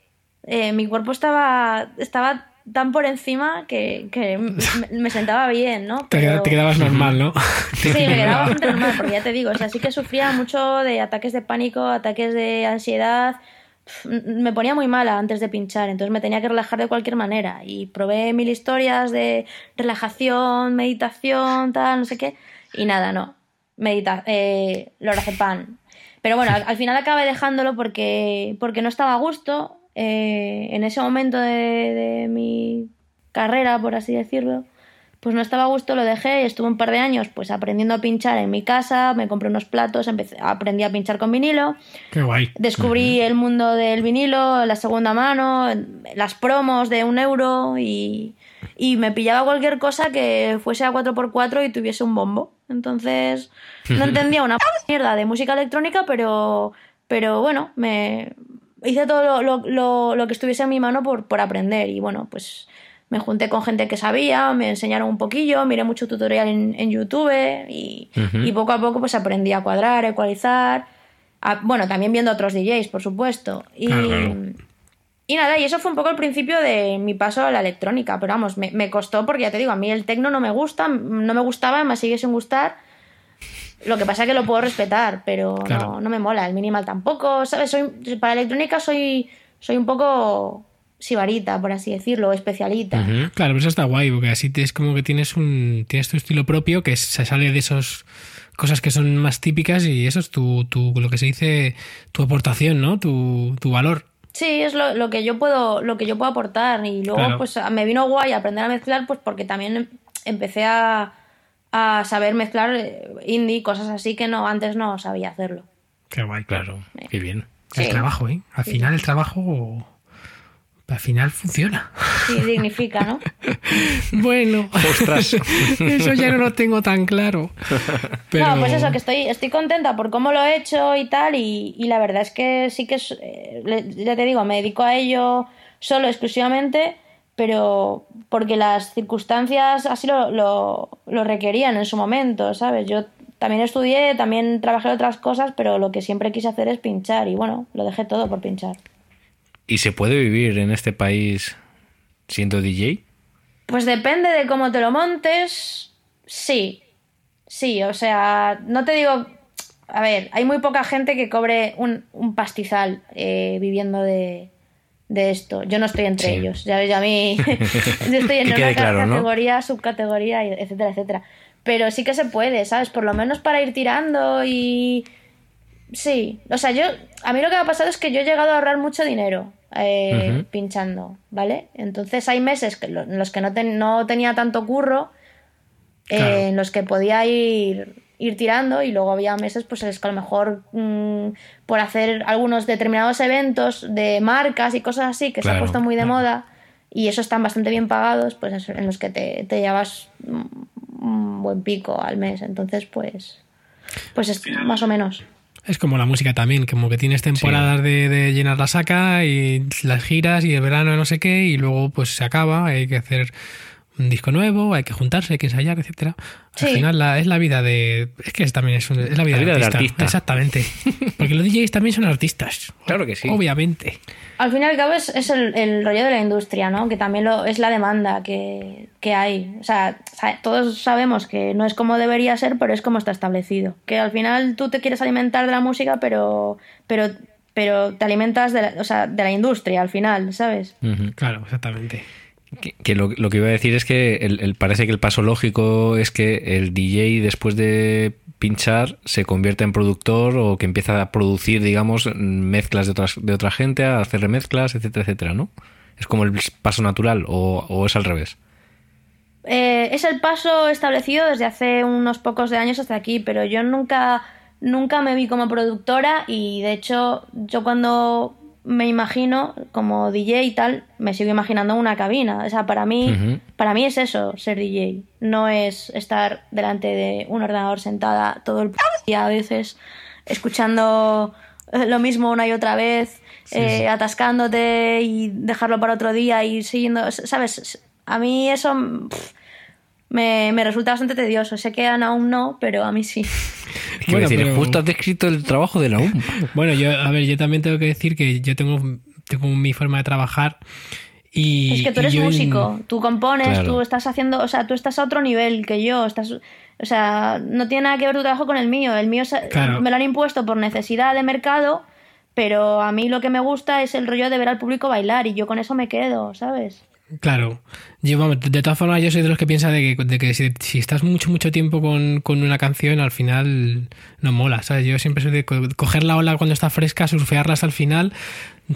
eh, mi cuerpo estaba, estaba tan por encima que, que me, me sentaba bien, ¿no? Te, Pero- te quedabas normal, ¿no? Sí, me quedaba bastante normal, porque ya te digo, o sea, sí que sufría mucho de ataques de pánico, ataques de ansiedad. Me ponía muy mala antes de pinchar, entonces me tenía que relajar de cualquier manera. Y probé mil historias de relajación, meditación, tal, no sé qué. Y nada, no. Medita eh, lorazepam. Pero bueno, al, al final acabé dejándolo porque, porque no estaba a gusto. Eh, en ese momento de, de mi carrera, por así decirlo, pues no estaba a gusto, lo dejé y estuve un par de años pues aprendiendo a pinchar en mi casa, me compré unos platos, empecé, aprendí a pinchar con vinilo, Qué guay. descubrí el mundo del vinilo, la segunda mano, las promos de un euro y, y me pillaba cualquier cosa que fuese a 4x4 y tuviese un bombo. Entonces no entendía una mierda de música electrónica, pero, pero bueno, me hice todo lo, lo- lo- lo que estuviese en mi mano por, por aprender y bueno, pues me junté con gente que sabía, me enseñaron un poquillo, miré mucho tutorial en, en YouTube y, y poco a poco pues aprendí a cuadrar, a ecualizar. a- bueno, también viendo otros DJs, por supuesto. Y, claro. y nada, y eso fue un poco el principio de mi paso a la electrónica. Pero vamos, me, me costó porque ya te digo, a mí el tecno no me gusta, no me gustaba, me sigue sin gustar. Lo que pasa es que lo puedo respetar, pero Claro. no, no me mola. El minimal tampoco, ¿sabes? Soy, para electrónica soy, soy un poco sibarita, por así decirlo, especialita. Claro, pero eso está guay, porque así te- es como que tienes un tienes tu estilo propio que se sale de esas cosas que son más típicas y eso es tu, tu lo que se dice tu aportación, ¿no? Tu, tu valor. Sí, es lo, lo que yo puedo, lo que yo puedo aportar. Y luego, Claro. pues me vino guay aprender a mezclar, pues porque también em- empecé a, a saber mezclar eh, indie, cosas así que no, antes no sabía hacerlo. Qué guay, Claro, qué bien. El Sí. trabajo, ¿eh? Al final el trabajo al final funciona. Sí, dignifica, ¿no? Bueno, Ostras. eso ya no lo tengo tan claro. Pero... No, pues eso, que estoy, estoy contenta por cómo lo he hecho y tal, y, y la verdad es que sí que, es, eh, ya te digo, me dedico a ello solo, exclusivamente, pero porque las circunstancias así lo, lo, lo requerían en su momento, ¿sabes? Yo también estudié, también trabajé otras cosas, pero lo que siempre quise hacer es pinchar, y bueno, lo dejé todo por pinchar. ¿Y se puede vivir en este país siendo DJ? Pues depende de cómo te lo montes. Sí. Sí, o sea, no te digo. A ver, hay muy poca gente que cobre un, un pastizal eh, viviendo de, de esto. Yo no estoy entre Sí. ellos, ya ves, a mí yo estoy en una categoría, subcategoría, etcétera, etcétera. Pero sí que se puede, ¿sabes? Por lo menos para ir tirando y... Sí, o sea, yo... A mí lo que me ha pasado es que yo he llegado a ahorrar mucho dinero eh, pinchando, ¿vale? Entonces hay meses que en los que no, ten- no tenía tanto curro, eh, Claro. en los que podía ir, ir tirando y luego había meses pues en los que a lo mejor mm, por hacer algunos determinados eventos de marcas y cosas así que se ha puesto muy de claro. moda y eso están bastante bien pagados pues en los que te, te llevas mm, un buen pico al mes. Entonces pues pues es más o menos. Es como la música también, como que tienes temporadas de, de llenar la saca y las giras y el verano no sé qué, y luego pues se acaba, hay que hacer un disco nuevo, hay que juntarse, hay que ensayar, etcétera. Al Sí. final la- es la vida de... Es que es, también es, un- es la vida, La vida del del artista. Exactamente. Porque los DJs también son artistas. Claro que sí. Obviamente. Al fin y al cabo es, es el, el rollo de la industria, ¿no? Que también lo, es la demanda que, que hay. O sea, todos sabemos que no es como debería ser, pero es como está establecido. Que al final tú te quieres alimentar de la música, pero, pero, pero te alimentas de la, o sea, de la industria al final, ¿sabes? Claro, exactamente. Que, lo, lo que iba a decir es que el- parece que el paso lógico es que el DJ después de pinchar se convierta en productor o que empieza a producir, digamos, mezclas de, otras, de otra gente, a hacer remezclas, etcétera, etcétera, ¿no? Es como el paso natural o, o es al revés. Eh, es el paso establecido desde hace unos pocos de años hasta aquí, pero yo nunca, nunca me vi como productora y de hecho yo cuando me imagino como DJ y tal, me sigo imaginando una cabina. O sea, para mí, para mí es eso, ser DJ. No es estar delante de un ordenador sentada todo el día a veces, escuchando eh, lo mismo una y otra vez, eh, atascándote y dejarlo para otro día y siguiendo, ¿sabes? A mí eso pff, me, me resulta bastante tedioso. Sé que a aún no, pero a mí sí. Es que Bueno, decir, pero- justo has descrito el trabajo de la UM. Bueno, yo, a ver, yo también tengo que decir que yo tengo, tengo mi forma de trabajar y... Es que tú eres yo músico, tú compones, Claro. tú estás haciendo, o sea, tú estás a otro nivel que yo, estás, o sea, no tiene nada que ver tu trabajo con el mío, el mío Claro. me lo han impuesto por necesidad de mercado, pero a mí lo que me gusta es el rollo de ver al público bailar y yo con eso me quedo, ¿sabes? Claro. Yo, de todas formas, yo soy de los que piensa de que, de que si, si estás mucho, mucho tiempo con, con una canción, al final no mola, ¿sabes? Yo siempre soy de co- coger la ola cuando está fresca, surfearla hasta el final,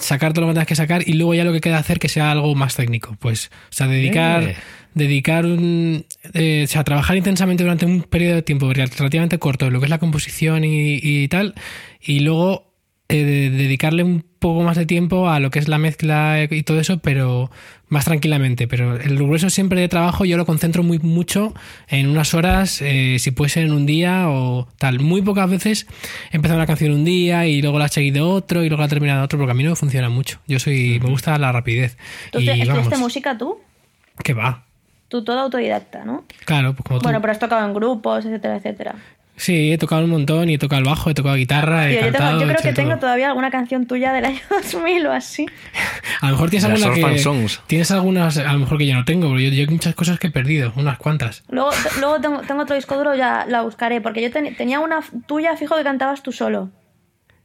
sacar todo lo que tengas que sacar y luego ya lo que queda hacer que sea algo más técnico. Pues, o sea, dedicar, Eh. dedicar un, eh, o sea, trabajar intensamente durante un periodo de tiempo relativamente corto, lo que es la composición y, y tal, y luego eh, de- dedicarle un poco más de tiempo a lo que es la mezcla y todo eso, pero más tranquilamente. Pero el grueso siempre de trabajo yo lo concentro muy mucho en unas horas, eh, si puede ser en un día o tal. Muy pocas veces he empezado una canción un día y luego la he seguido otro y luego la he terminado otro, porque a mí no me funciona mucho. Yo soy, me gusta la rapidez. ¿Tú y te- estudiaste música tú? que va. Tú todo autodidacta, ¿no? Claro, pues como tú. Bueno, pero has tocado en grupos, etcétera, etcétera. Sí, he tocado un montón y he tocado el bajo, he tocado guitarra, he Tío, yo, tengo- creo que tengo todo. todavía alguna canción tuya del año 2000 o así. A lo mejor tienes Las alguna Orphan que Songs. tienes algunas, a lo mejor que yo no tengo, pero yo, yo muchas cosas que he perdido, unas cuantas. Luego, luego tengo, tengo otro disco duro, ya la buscaré, porque yo ten- tenía una tuya fijo que cantabas tú solo,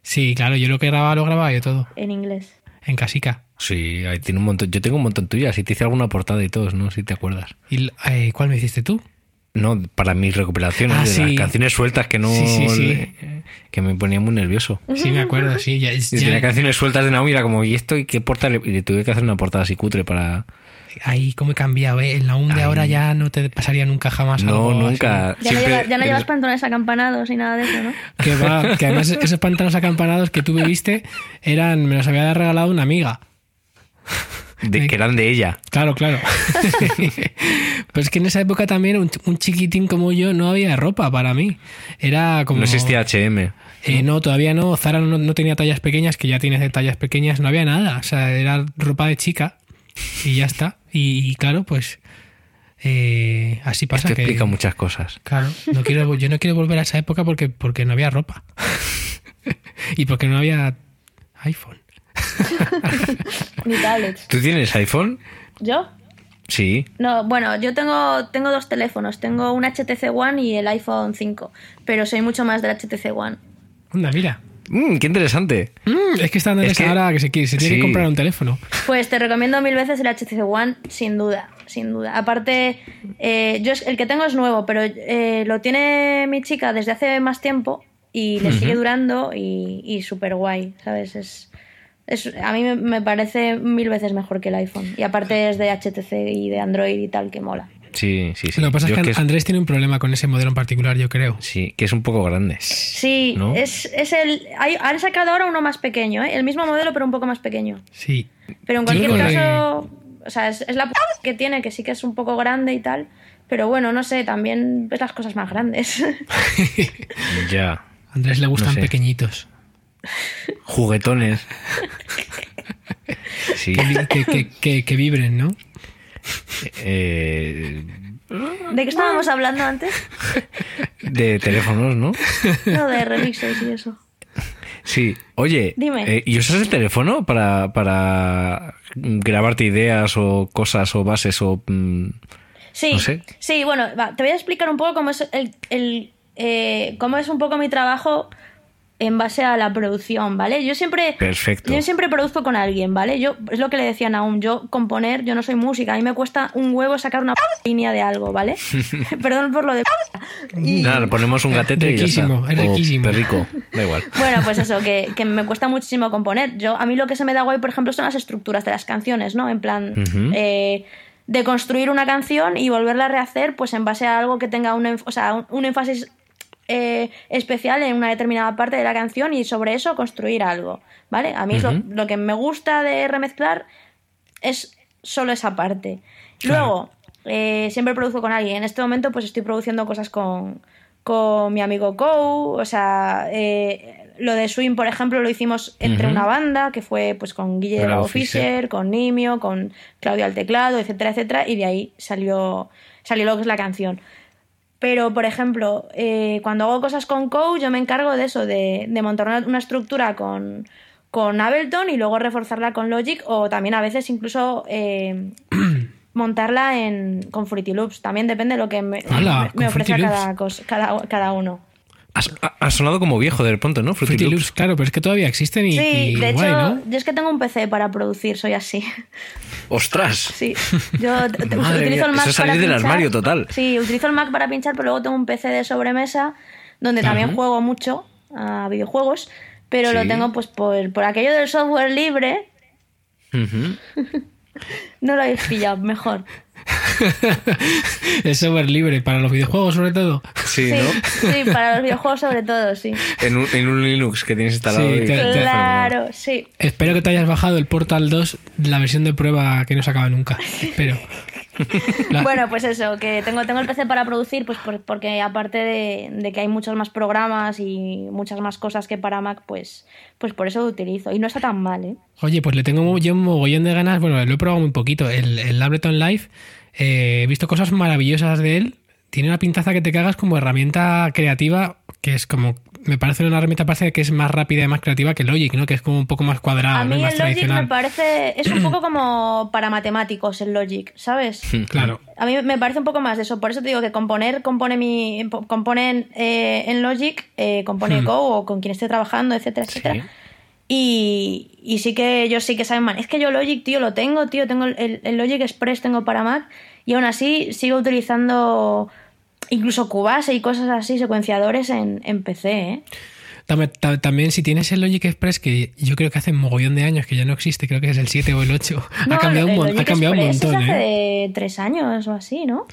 Sí, claro, yo lo que grababa lo grababa yo todo, en inglés. en casica. Sí, ahí tiene un montón. Yo tengo un montón tuyas y te hice alguna portada y todo, ¿no? Si te acuerdas. ¿Y eh, cuál me hiciste tú? No, para mis recuperaciones, Ah, de sí. las canciones sueltas que no. Sí, sí, sí. que me ponía muy nervioso. Sí, me acuerdo, sí. Ya, Y ya- tenía canciones sueltas de Naomi, era como, ¿y esto? ¿Y qué portada? Y le tuve que hacer una portada así cutre para. Ay, cómo he cambiado, ¿eh? En la UM de Ay. ahora ya no te pasaría nunca jamás No, algo así. nunca. Ya, no, Siempre lleva- ya no el- llevas pantalones acampanados ni nada de eso, ¿no? Que va, que además esos pantanos acampanados que tú me viste eran, me los había regalado una amiga. de, que eran de ella. Claro, claro. pues es que en esa época también un, un chiquitín como yo no había ropa para mí. Era como... No existía HM. Eh, no, todavía no. Zara no, no tenía tallas pequeñas, que ya tiene tallas pequeñas. No había nada. O sea, era ropa de chica y ya está. Y, y claro, pues eh, así pasa. Esto que, explica muchas cosas. Claro, no quiero, yo no quiero volver a esa época porque, porque no había ropa. y porque no había iPhone. Ni tablets. ¿Tú tienes iPhone? ¿Yo? Sí. No, bueno, yo tengo, tengo dos teléfonos. Tengo un HTC One y el iPhone 5. Pero soy mucho más del HTC One. Anda, mira. Mm, qué interesante. Mm, es que está Andrés Es que- ahora que se, quiere, se tiene sí. que comprar un teléfono. Pues te recomiendo mil veces el HTC One, sin duda, sin duda. Aparte, eh, yo es- el que tengo es nuevo, pero eh, lo tiene mi chica desde hace más tiempo y le sigue durando y, y súper guay, ¿sabes? Es, es, a mí me, parece mil veces mejor que el iPhone. Y aparte es de HTC y de Android y tal, que mola. Sí, sí, sí. Lo que pasa Yo es que es- Andrés tiene un problema con ese modelo en particular, yo creo. Sí, que es un poco grande. Sí, ¿No? es, es el... Hay, han sacado ahora uno más pequeño, ¿eh? El mismo modelo, pero un poco más pequeño. Sí. Pero en cualquier que- caso, o sea, es, es la p que tiene, que sí que es un poco grande y tal. Pero bueno, no sé, también ves las cosas más grandes. Ya. A Andrés le gustan sé. pequeñitos. Juguetones. Sí. Que, vi- que, que- que- que vibren, ¿no? Eh, ¿De qué estábamos hablando antes? de teléfonos, ¿no? No, de remixes y eso. Sí. Oye, Dime. eh, ¿y usas el teléfono para, para grabarte ideas o cosas o bases o... mm, Sí, No sé. sí, bueno, va, te voy a explicar un poco cómo es el, el, eh, cómo es un poco mi trabajo en base a la producción, ¿vale? Yo siempre Perfecto. yo siempre produzco con alguien, ¿vale? Yo es lo que le decía a Naum, yo componer, yo no soy música, a mí me cuesta un huevo sacar una línea de algo, ¿vale? Perdón por lo de y- Nada, le ponemos un gatete y ya está. Riquísimo, es O riquísimo. perrico, da igual. Bueno, pues eso, que, que me cuesta muchísimo componer. Yo, a mí lo que se me da guay, por ejemplo, son las estructuras de las canciones, ¿no? En plan, eh, de construir una canción y volverla a rehacer, pues en base a algo que tenga un, o sea, un, un énfasis eh, especial en una determinada parte de la canción y sobre eso construir algo, ¿vale? A mí lo- que me gusta de remezclar es solo esa parte. Luego, eh, siempre produzco con alguien. En este momento, pues estoy produciendo cosas con, con mi amigo Kou. O sea, eh, lo de Swing, por ejemplo, lo hicimos entre una banda, que fue pues con Guille Bravo Bravo Fischer. Fischer, con Nimio, con Claudia al teclado, etcétera, etcétera. Y de ahí salió, salió lo que es la canción. Pero, por ejemplo, eh, cuando hago cosas con Kou, yo me encargo de eso, de, de montar una, una estructura con, con Ableton y luego reforzarla con Logic o también a veces incluso eh, montarla en, con Fruity Loops. También depende de lo que me, Fruity cada, cosa, cada, cada uno. Has, has sonado como viejo de pronto, ¿no? Fruity, Fruity Loops. Loops, claro, pero es que todavía existen y, Sí, y de guay, hecho, ¿no? yo es que tengo un PC para producir, soy así. ¡Ostras! Sí, yo utilizo mía, el Mac eso es salir para del pinchar. armario total. Sí, utilizo el Mac para pinchar, pero luego tengo un PC de sobremesa donde también juego mucho a videojuegos, pero lo tengo pues por, por aquello del software libre, no lo habéis pillado, mejor. es software libre para los videojuegos, sobre todo. Sí, Sí, ¿no? sí, para los videojuegos sobre todo, sí. En un, en un Linux que tienes instalado. Sí, y- te- te- Claro, sí. Espero que te hayas bajado el Portal 2, la versión de prueba que no se acaba nunca. Espero. La- Bueno, pues eso, que tengo, tengo el PC para producir, pues por- porque aparte de, de que hay muchos más programas y muchas más cosas que para Mac, pues, pues por eso lo utilizo. Y no está tan mal, ¿eh? Oye, pues le tengo yo un mogollón de ganas. Bueno, lo he probado muy poquito. El, el Ableton Live, eh, he visto cosas maravillosas de él. Tiene una pintaza que te cagas como herramienta creativa, que es como. Me parece una herramienta parece que es más rápida y más creativa que Logic, ¿no? Que es como un poco más cuadrado, A ¿no? mí más el Logic tradicional. me parece. Es un poco como para matemáticos el Logic, ¿sabes? Claro. A mí me parece un poco más de eso. Por eso te digo que componer, compone mi. compone en, eh, en Logic, eh, compone Hmm. Go o con quien esté trabajando, etcétera, etcétera. Sí. Y, y sí que yo sí que saben man. Es que yo Logic, tío, lo tengo, tío. Tengo el, el Logic Express, tengo para Mac. Y aún así sigo utilizando incluso Cubase y cosas así, secuenciadores en, en PC, ¿eh? Tam- ta- También si tienes el Logic Express, que yo creo que hace mogollón de años que ya no existe, creo que es el 7 o el 8, No, ha cambiado, un, el Logic ha cambiado un montón. hace ¿eh? de tres años o así, ¿no?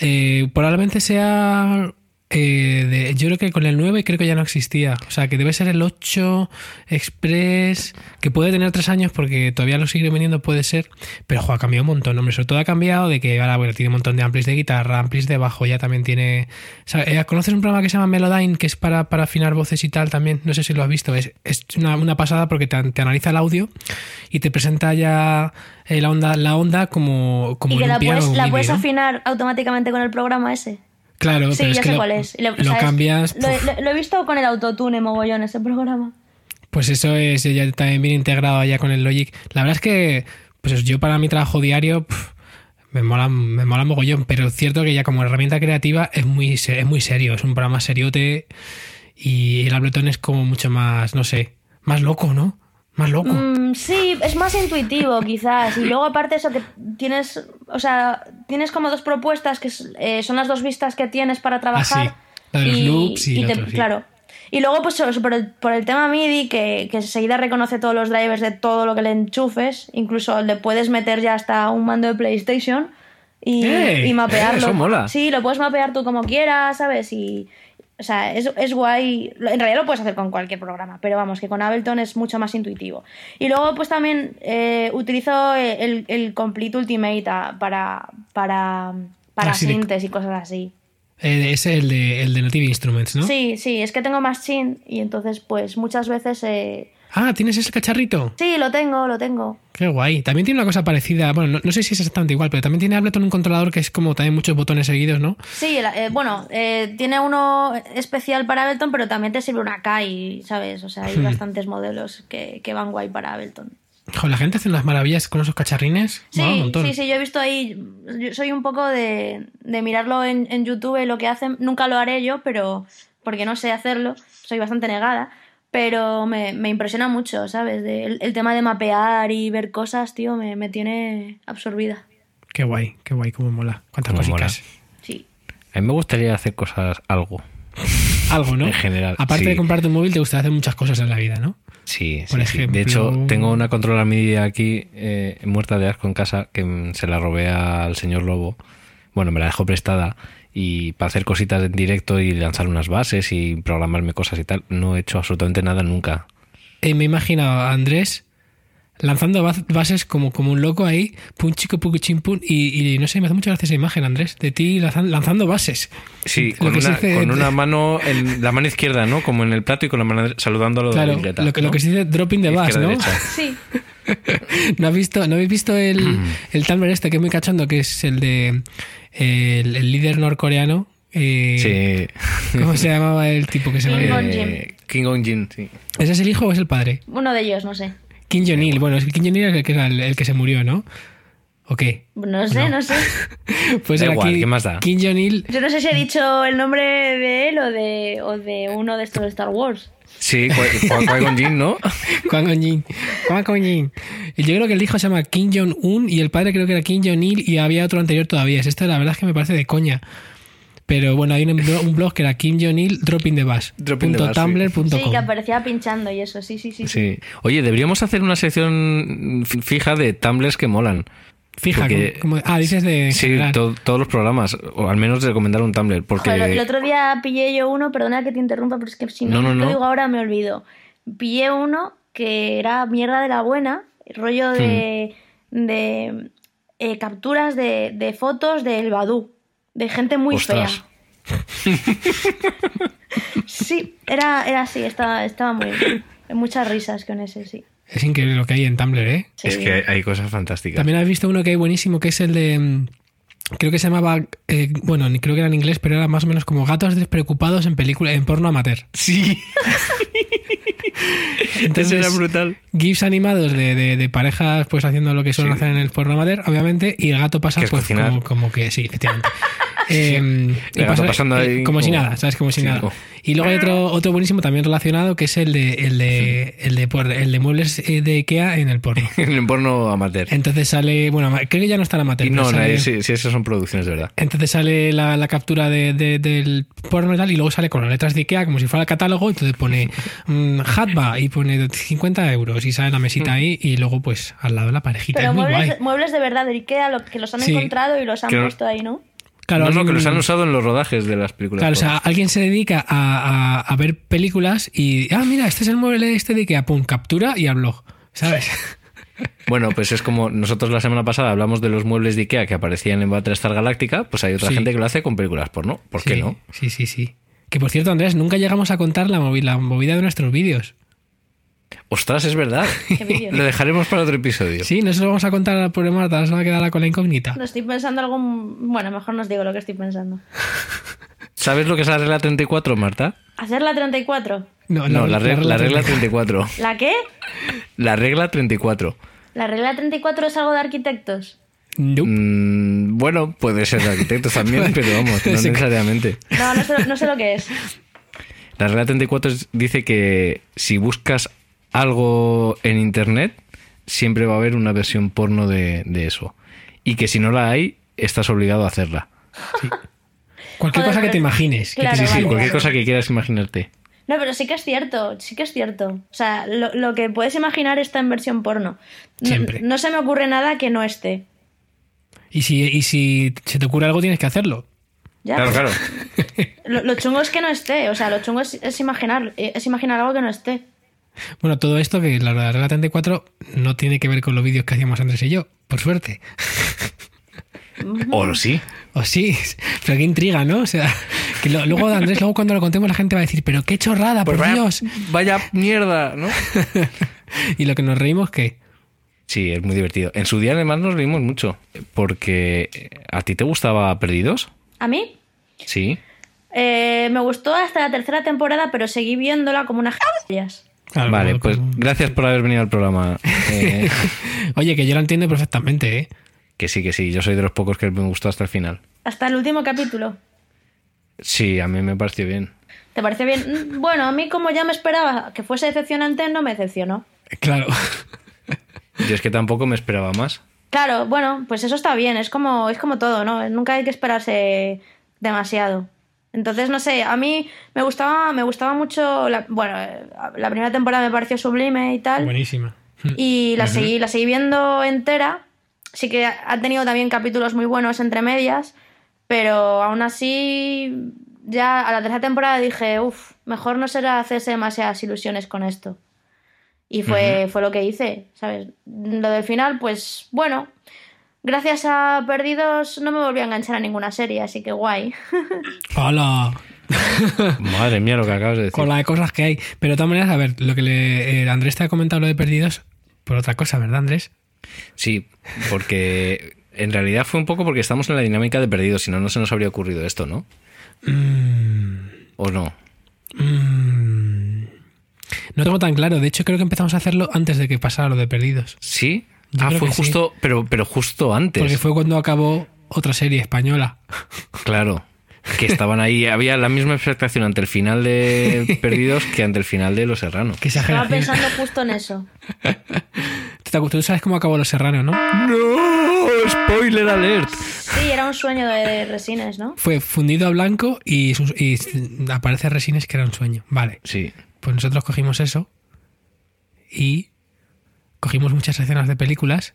Eh, probablemente sea. Eh, de- yo creo que con el 9 creo que ya no existía. O sea, que debe ser el 8 Express, que puede tener 3 años porque todavía lo sigue vendiendo, puede ser. Pero jo, ha cambiado un montón, hombre. Sobre todo ha cambiado de que ahora bueno, tiene un montón de amplis de guitarra, amplis de bajo, ya también tiene. o sea, eh, ¿Conoces un programa que se llama Melodyne, que es para, para afinar voces y tal también? No sé si lo has visto. Es, es una, una pasada porque te, te analiza el audio y te presenta ya eh, la onda, la onda como, como y que la puedes, la puedes afinar automáticamente con el programa ese. Claro, Sí, pero es ya que sé lo, cuál es. Lo es- cambias. Lo, lo- lo he visto con el autotune mogollón ese programa. Pues eso es ya también bien integrado allá con el Logic. La verdad es que, pues yo para mi trabajo diario me mola, me mola mogollón, pero es cierto que ya como herramienta creativa es muy, es muy serio, es un programa seriote y el Ableton es como mucho más, no sé, más loco, ¿no? Más loco. Mm, sí, es más intuitivo quizás. Y luego aparte eso que tienes, o sea, tienes como dos propuestas que eh, son las dos vistas que tienes para trabajar. Ah, sí. Los loops y el te- otro, sí. Claro. Y luego pues por el, por el tema MIDI que, que enseguida reconoce todos los drivers de todo lo que le enchufes. Incluso le puedes meter ya hasta un mando de PlayStation y, y mapearlo. Eso mola. Sí, lo puedes mapear tú como quieras, ¿sabes? Y... O sea, es, es guay. En realidad lo puedes hacer con cualquier programa, pero vamos, que con Ableton es mucho más intuitivo. Y luego, pues también eh, utilizo el, el Complete Ultimate a- para, para, para Ah, sí, sintes y cosas así. Eh, es el de, el de Native Instruments, ¿no? Sí, sí, es que tengo más chin y entonces, pues muchas veces. eh, Ah, ¿tienes ese cacharrito? Sí, lo tengo, lo tengo. Qué guay. También tiene una cosa parecida, bueno, no, no sé si es exactamente igual, pero también tiene Ableton un controlador que es como también muchos botones seguidos, ¿no? Sí, eh, bueno, eh, tiene uno especial para Ableton, pero también te sirve una Kai, ¿sabes? O sea, hay bastantes modelos que, que van guay para Ableton. Joder, la gente hace unas maravillas con esos cacharrines. Sí, sí, sí, yo he visto ahí, yo soy un poco de, de mirarlo en, en YouTube y lo que hacen, nunca lo haré yo, pero porque no sé hacerlo, soy bastante negada, pero me, me impresiona mucho, ¿sabes? De- el, el tema de mapear y ver cosas, tío, me, me tiene absorbida. Qué guay, qué guay, cómo mola. Cuántas Cómo mola. Sí. A mí me gustaría hacer cosas, algo. Algo, ¿no? En general, Aparte sí. de comprarte un móvil, te gusta hacer muchas cosas en la vida, ¿no? Sí, Por sí, sí. ejemplo- De hecho, tengo una controla MIDI aquí, eh, muerta de asco en casa, que se la robé al señor Lobo. Bueno, me la dejó prestada. Y para hacer cositas en directo y lanzar unas bases y programarme cosas y tal, no he hecho absolutamente nada nunca. Eh, me he imaginado a Andrés lanzando bas- bases como, como un loco ahí, pum chico, pum chim, pum, y, y no sé, me hace mucha gracia esa imagen, Andrés, de ti lanzan- lanzando bases. Sí, Lo con que se una, dice- con una mano, en la mano izquierda, ¿no? Como en el plato y con la mano derecha, saludando a lo de Claro, la lo que, lo que se dice dropping the bass, Izquierda, ¿no? derecha. Sí. ¿No, has visto, ¿No habéis visto el, el Tumblr este que es muy cachondo, que es el de el, el líder norcoreano? Eh, Sí. ¿Cómo se llamaba el tipo que se Kim? Jong-un. Eh, King Jong-un, sí. ¿Ese es el hijo o es el padre? Uno de ellos, no sé. Kim Jong-il. Bueno, es que Kim Jong-il es el que, era el, el que se murió, ¿no? ¿O qué? No sé, no, sé. Pues Da era igual, Kim, ¿qué más da? Kim Jong-il. Yo no sé si he dicho el nombre de él o de, o de uno de estos de Star Wars. Sí, Qui- Qui- Qui-Gon Jinn, ¿no? Kwang Jin. Kwang Jin. Y Yo creo que el hijo se llama Kim Jong-un y el padre creo que era Kim Jong-il y había otro anterior todavía. Esto la verdad es que me parece de coña. Pero bueno, hay un blog, un blog que era Kim Jong-il Dropping the Bass. Dropping the Bass, sí. tumblr.com. Sí, que aparecía pinchando y eso, sí, sí, sí. sí. Sí. Oye, deberíamos hacer una sección fija de tumblers que molan. Fija, Porque- como, como- ah, dices de. Sí, to- todos los programas, o al menos recomendar un Tumblr, porque Joder, el otro día pillé yo uno, perdona que te interrumpa, pero es que si no, No, no, lo no. digo ahora me olvido. Pillé uno que era mierda de la buena, rollo de, Hmm. de eh, capturas de, de fotos del Badu, de gente muy Ostras. fea. Sí, era, era así, estaba, estaba muy bien. Muchas risas con ese, sí. Es increíble lo que hay en Tumblr, ¿eh? Sí. es que hay cosas fantásticas. También has visto uno que hay buenísimo, que es el de. mm, Creo que se llamaba. eh, bueno, creo que era en inglés, pero era más o menos como gatos despreocupados en película, en porno amateur. Sí, Entonces, ese era brutal. GIFs animados de, de- de parejas pues haciendo lo que suelen Sí. hacer en el porno amateur, obviamente, y el gato pasa pues como, como que sí, efectivamente. Eh, y gato pasando ahí como, si nada, ¿sabes? Como si Sí, nada. como- Y luego hay otro, otro buenísimo también relacionado que es el de el de, el de, el de muebles eh, de Ikea en el porno. En el porno amateur. Entonces sale, bueno, creo que ya no está en amateur. Y no, no, sale- sí, sí, esas son producciones de verdad. entonces sale la, la captura de, de- del porno y tal, y luego sale con las letras de Ikea como si fuera el catálogo, entonces pone mm, Hatba y pone 50 euros y sale la mesita ahí y luego pues al lado la parejita. Pero es muy muebles, guay. muebles de verdad de Ikea, lo, que los han Sí. encontrado y los han no- puesto ahí, ¿no? Claro, no, no, que los han usado en los rodajes de las películas. Claro, o sea, alguien se dedica a, a- a ver películas y, ah, mira, este es el mueble este de Ikea, pum, captura y al blog, ¿sabes? Bueno, pues es como nosotros la semana pasada hablamos de los muebles de Ikea que aparecían en Battlestar Galáctica, pues hay otra Sí. gente que lo hace con películas porno. ¿Por qué no? Sí, sí, sí. Que por cierto, Andrés, nunca llegamos a contar la, movi- la movida de nuestros vídeos. Ostras, es verdad. Lo dejaremos para otro episodio. Sí, no se lo vamos a contar por Marta, nos va a quedar con la incógnita. No estoy pensando algún... Bueno, mejor no os digo lo que estoy pensando. ¿Sabes lo que es la regla 34, Marta? ¿Hacer la 34? No, No, la, reg- la regla 34. ¿La qué? La regla 34. ¿La regla 34 es algo de arquitectos? Nope. Mm, bueno, puede ser de arquitectos también, pero vamos, no Sí. necesariamente. No, no sé, no sé lo que es. La La regla 34 es- dice que si buscas algo en internet, siempre va a haber una versión porno de, de eso. Y que si no la hay, estás obligado a hacerla. Cualquier Joder, cosa que te imagines. que Claro, te- Sí, sí, vale, cualquier vale. cosa que quieras imaginarte. No, pero sí que es cierto, sí que es cierto. O sea, lo, lo que puedes imaginar está en versión porno. No- Siempre. No, se me ocurre nada que no esté. Y si, y si se te ocurre algo, tienes que hacerlo. ¿Ya? Claro, claro. Lo, lo chungo es que no esté. O sea, lo chungo es, es imaginar, es imaginar algo que no esté. Bueno, todo esto que la la regla 34 no tiene que ver con los vídeos que hacíamos Andrés y yo, por suerte. O sí. O sí, pero qué intriga, ¿no? O sea, que lo- luego Andrés, luego cuando lo contemos la gente va a decir, pero qué chorrada, Pues por vaya, Dios. vaya mierda, ¿no? Y lo que nos reímos que Sí, es muy divertido. En su día además nos reímos mucho. Porque eh, ¿a ti te gustaba Perdidos? ¿A mí? Sí. Eh, me gustó hasta la tercera temporada, pero seguí viéndola como unas gilipollas. Claro, vale, como- pues como- gracias por haber venido al programa. Eh, Oye, que yo lo entiendo perfectamente, ¿eh? que sí, que sí. Yo soy de los pocos que me gustó hasta el final. Hasta el último capítulo. Sí, a mí me pareció bien. ¿Te parece bien? Mm, Bueno, a mí como ya me esperaba que fuese decepcionante, no me decepcionó. Claro. Yo es que tampoco me esperaba más. Claro, bueno, pues eso está bien, es como, es como todo, ¿no? Nunca hay que esperarse demasiado. Entonces, no sé, a mí me gustaba, me gustaba mucho, la, bueno, eh, la primera temporada me pareció sublime y tal. Buenísima. Y la, seguí, la seguí viendo entera. Sí que ha tenido también capítulos muy buenos entre medias, pero aún así, ya a la tercera temporada dije, uff, mejor no será hacerse demasiadas ilusiones con esto. Y fue, fue lo que hice, ¿sabes? Lo del final, pues bueno, gracias a Perdidos no me volví a enganchar a ninguna serie, así que guay. ¡Hola! Madre mía lo que acabas de decir. Con la de cosas que hay. Pero de todas maneras, a ver, lo que le, eh, Andrés te ha comentado lo de perdidos, por otra cosa, ¿verdad, Andrés? Sí, porque en realidad fue un poco porque estamos en la dinámica de Perdidos, si no, no se nos habría ocurrido esto, ¿no? ¿O no? Mm, no tengo tan claro. De hecho, creo que empezamos a hacerlo antes de que pasara lo de perdidos. ¿Sí? Yo ah, fue sí. justo, pero, pero justo antes. Porque fue cuando acabó otra serie española. Claro. Que estaban ahí, había la misma expectación ante el final de Perdidos que ante el final de Los Serrano. Que Estaba pensando justo en eso. ¿Tú tú sabes cómo acabó Los Serranos, ¿no? ¡No! ¡Spoiler alert! Sí, era un sueño de Resines, ¿no? Fue fundido a blanco y aparece Resines que era un sueño. Vale. Sí. Pues nosotros cogimos eso y cogimos muchas escenas de películas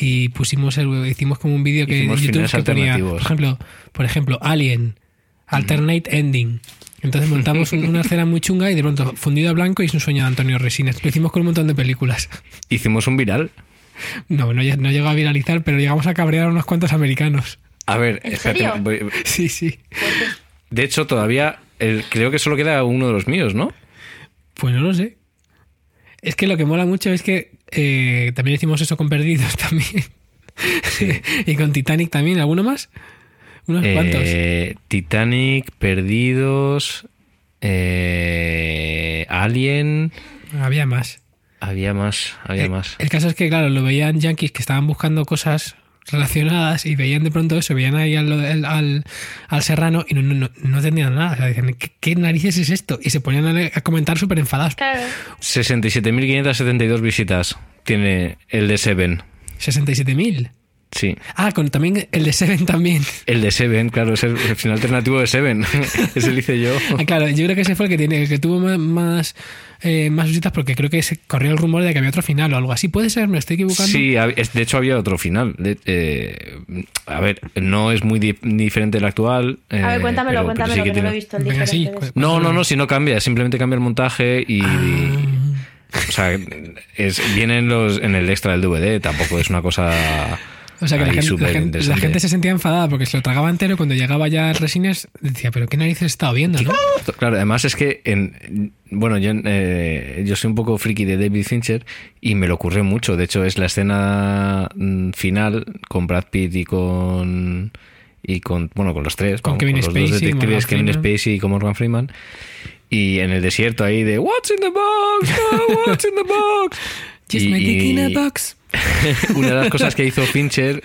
y pusimos el, hicimos como un vídeo que en Hicimos YouTube que ponía, por ejemplo, por ejemplo, Alien, Alternate Ending. Entonces montamos un- una escena muy chunga y de pronto fundido a blanco y es un sueño de Antonio Resines. Lo hicimos con un montón de películas. Hicimos un viral. No, no, no llegó a viralizar, pero llegamos a cabrear a unos cuantos americanos. A ver, ¿En espérate, serio? voy- Sí, sí. de hecho, todavía el- creo que solo queda uno de los míos, ¿no? Pues no lo sé. Es que lo que mola mucho es que eh, también hicimos eso con Perdidos también. y con Titanic también. ¿Alguno más? Unos cuantos. Eh, Titanic, Perdidos, eh, Alien. Había más. Había más, había más. El caso es que, claro, lo veían yankees que estaban buscando cosas relacionadas y veían de pronto eso, veían ahí al, al, al- al serrano y no, no, no, no entendían nada. O sea, decían, ¿qué, qué narices es esto? Y se ponían a, comentar súper enfadados. Claro. 67.572 visitas tiene el de Seven. 67.000. Sí. Ah, con también el de Seven también. El de Seven, claro, es el, el final alternativo de Seven. Ese lo hice yo. Ah, claro, yo creo que ese fue el que, tiene, el que tuvo más, más, eh, más visitas porque creo que se corrió el rumor de que había otro final o algo así. ¿Puede ser? ¿Me estoy equivocando? Sí, de hecho había otro final. De- eh, a ver, no es muy di- diferente del actual. A ver, eh, cuéntamelo, pero- pero cuéntamelo, sí que, no lo he visto el Venga, sí, No, no, no, si no cambia, simplemente cambia el montaje y... O sea, es, viene en, los, en el extra del DVD, tampoco es una cosa... O sea que la gente, la, súper gente, la interesante. gente se sentía enfadada porque se lo tragaba entero y cuando llegaba ya Resines decía, pero qué narices he estado viendo, ¿no? Claro, además es que en, bueno, yo, eh, yo soy un poco friki de David Fincher y me lo ocurre mucho. De hecho, es la escena mm, final con Brad Pitt y con y con bueno con los tres, Con vamos, Kevin los dos Spacey, detectives, Morgan Kevin Freeman. Spacey y con Morgan Freeman. Y en el desierto ahí de What's in the box? Oh, what's in the box? Just Y- a box. una de las cosas que hizo Fincher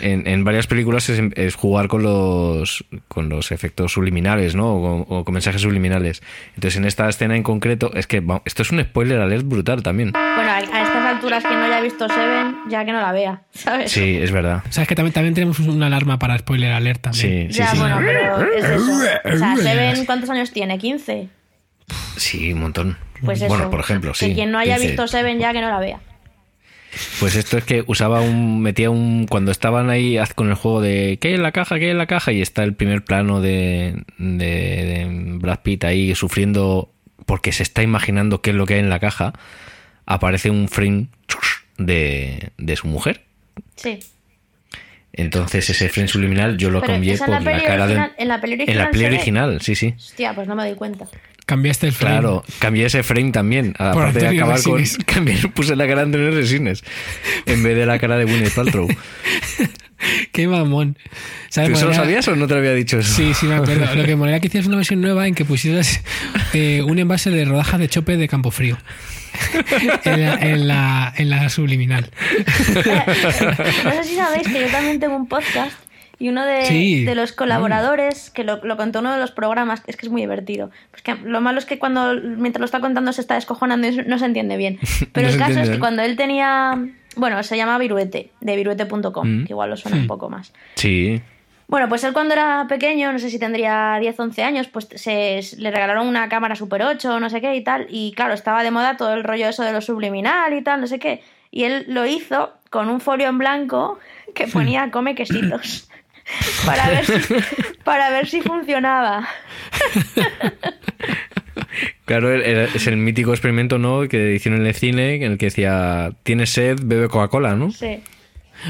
en, en varias películas es, es jugar con los, con los efectos subliminales, ¿no? O, con- o con mensajes subliminales. Entonces, en esta escena en concreto, es que va- esto es un spoiler alert brutal también. Bueno, a, a estas alturas quien no haya visto Seven, ya que no la vea, ¿sabes? Sí, es verdad. Sabes que también, también tenemos una alarma para spoiler alert también. Sí, sí, ya, sí. bueno, pero es eso. O sea, Seven, ¿cuántos años tiene? ¿15? Sí, un montón. Pues eso. bueno, por ejemplo, sí. Que quien no haya 15. visto Seven, ya que no la vea. Pues esto es que usaba un. metía un. Cuando estaban ahí con el juego de. ¿Qué hay en la caja? ¿Qué hay en la caja? Y está el primer plano de, de, de Brad Pitt ahí sufriendo porque se está imaginando qué es lo que hay en la caja. Aparece un frame de, de su mujer. Sí. Entonces ese frame subliminal yo lo Pero cambié en por la cara original- de. en la peli En original la peli original, sí, sí. Hostia, pues no me doy cuenta. Cambiaste el frame. Claro, cambié ese frame también. Aparte de acabar con. Cambié, puse la cara de Antonio Resines. En vez de la cara de Gwyneth Paltrow. Qué mamón. ¿Sabes? ¿Tú eso lo sabías o no te lo había dicho eso? Sí, sí, me acuerdo. Lo que molera que hicieras una versión nueva en que pusieras eh, un envase de rodajas de chope de campo frío. en, la, en, la, en la subliminal. No sé si sabéis que yo también tengo un podcast y uno de, Sí. de los colaboradores, que lo, lo contó uno de los programas, es que es muy divertido. Pues que lo malo es que cuando mientras lo está contando se está descojonando y no se entiende bien. Pero No el caso es que cuando él tenía... Bueno, se llama Viruete, de viruete.com, Mm. que igual lo suena un poco más. Sí. Bueno, pues él cuando era pequeño, no sé si tendría 10, 11 años, pues se, le regalaron una cámara Super 8 o no sé qué y tal. Y claro, estaba de moda todo el rollo eso de lo subliminal y tal, no sé qué. Y él lo hizo con un folio en blanco que ponía come quesitos. Para ver si, para ver si funcionaba. Claro, es el mítico experimento, ¿no? Que hicieron en el cine, en el que decía, tienes sed, bebe Coca-Cola, ¿no? Sí.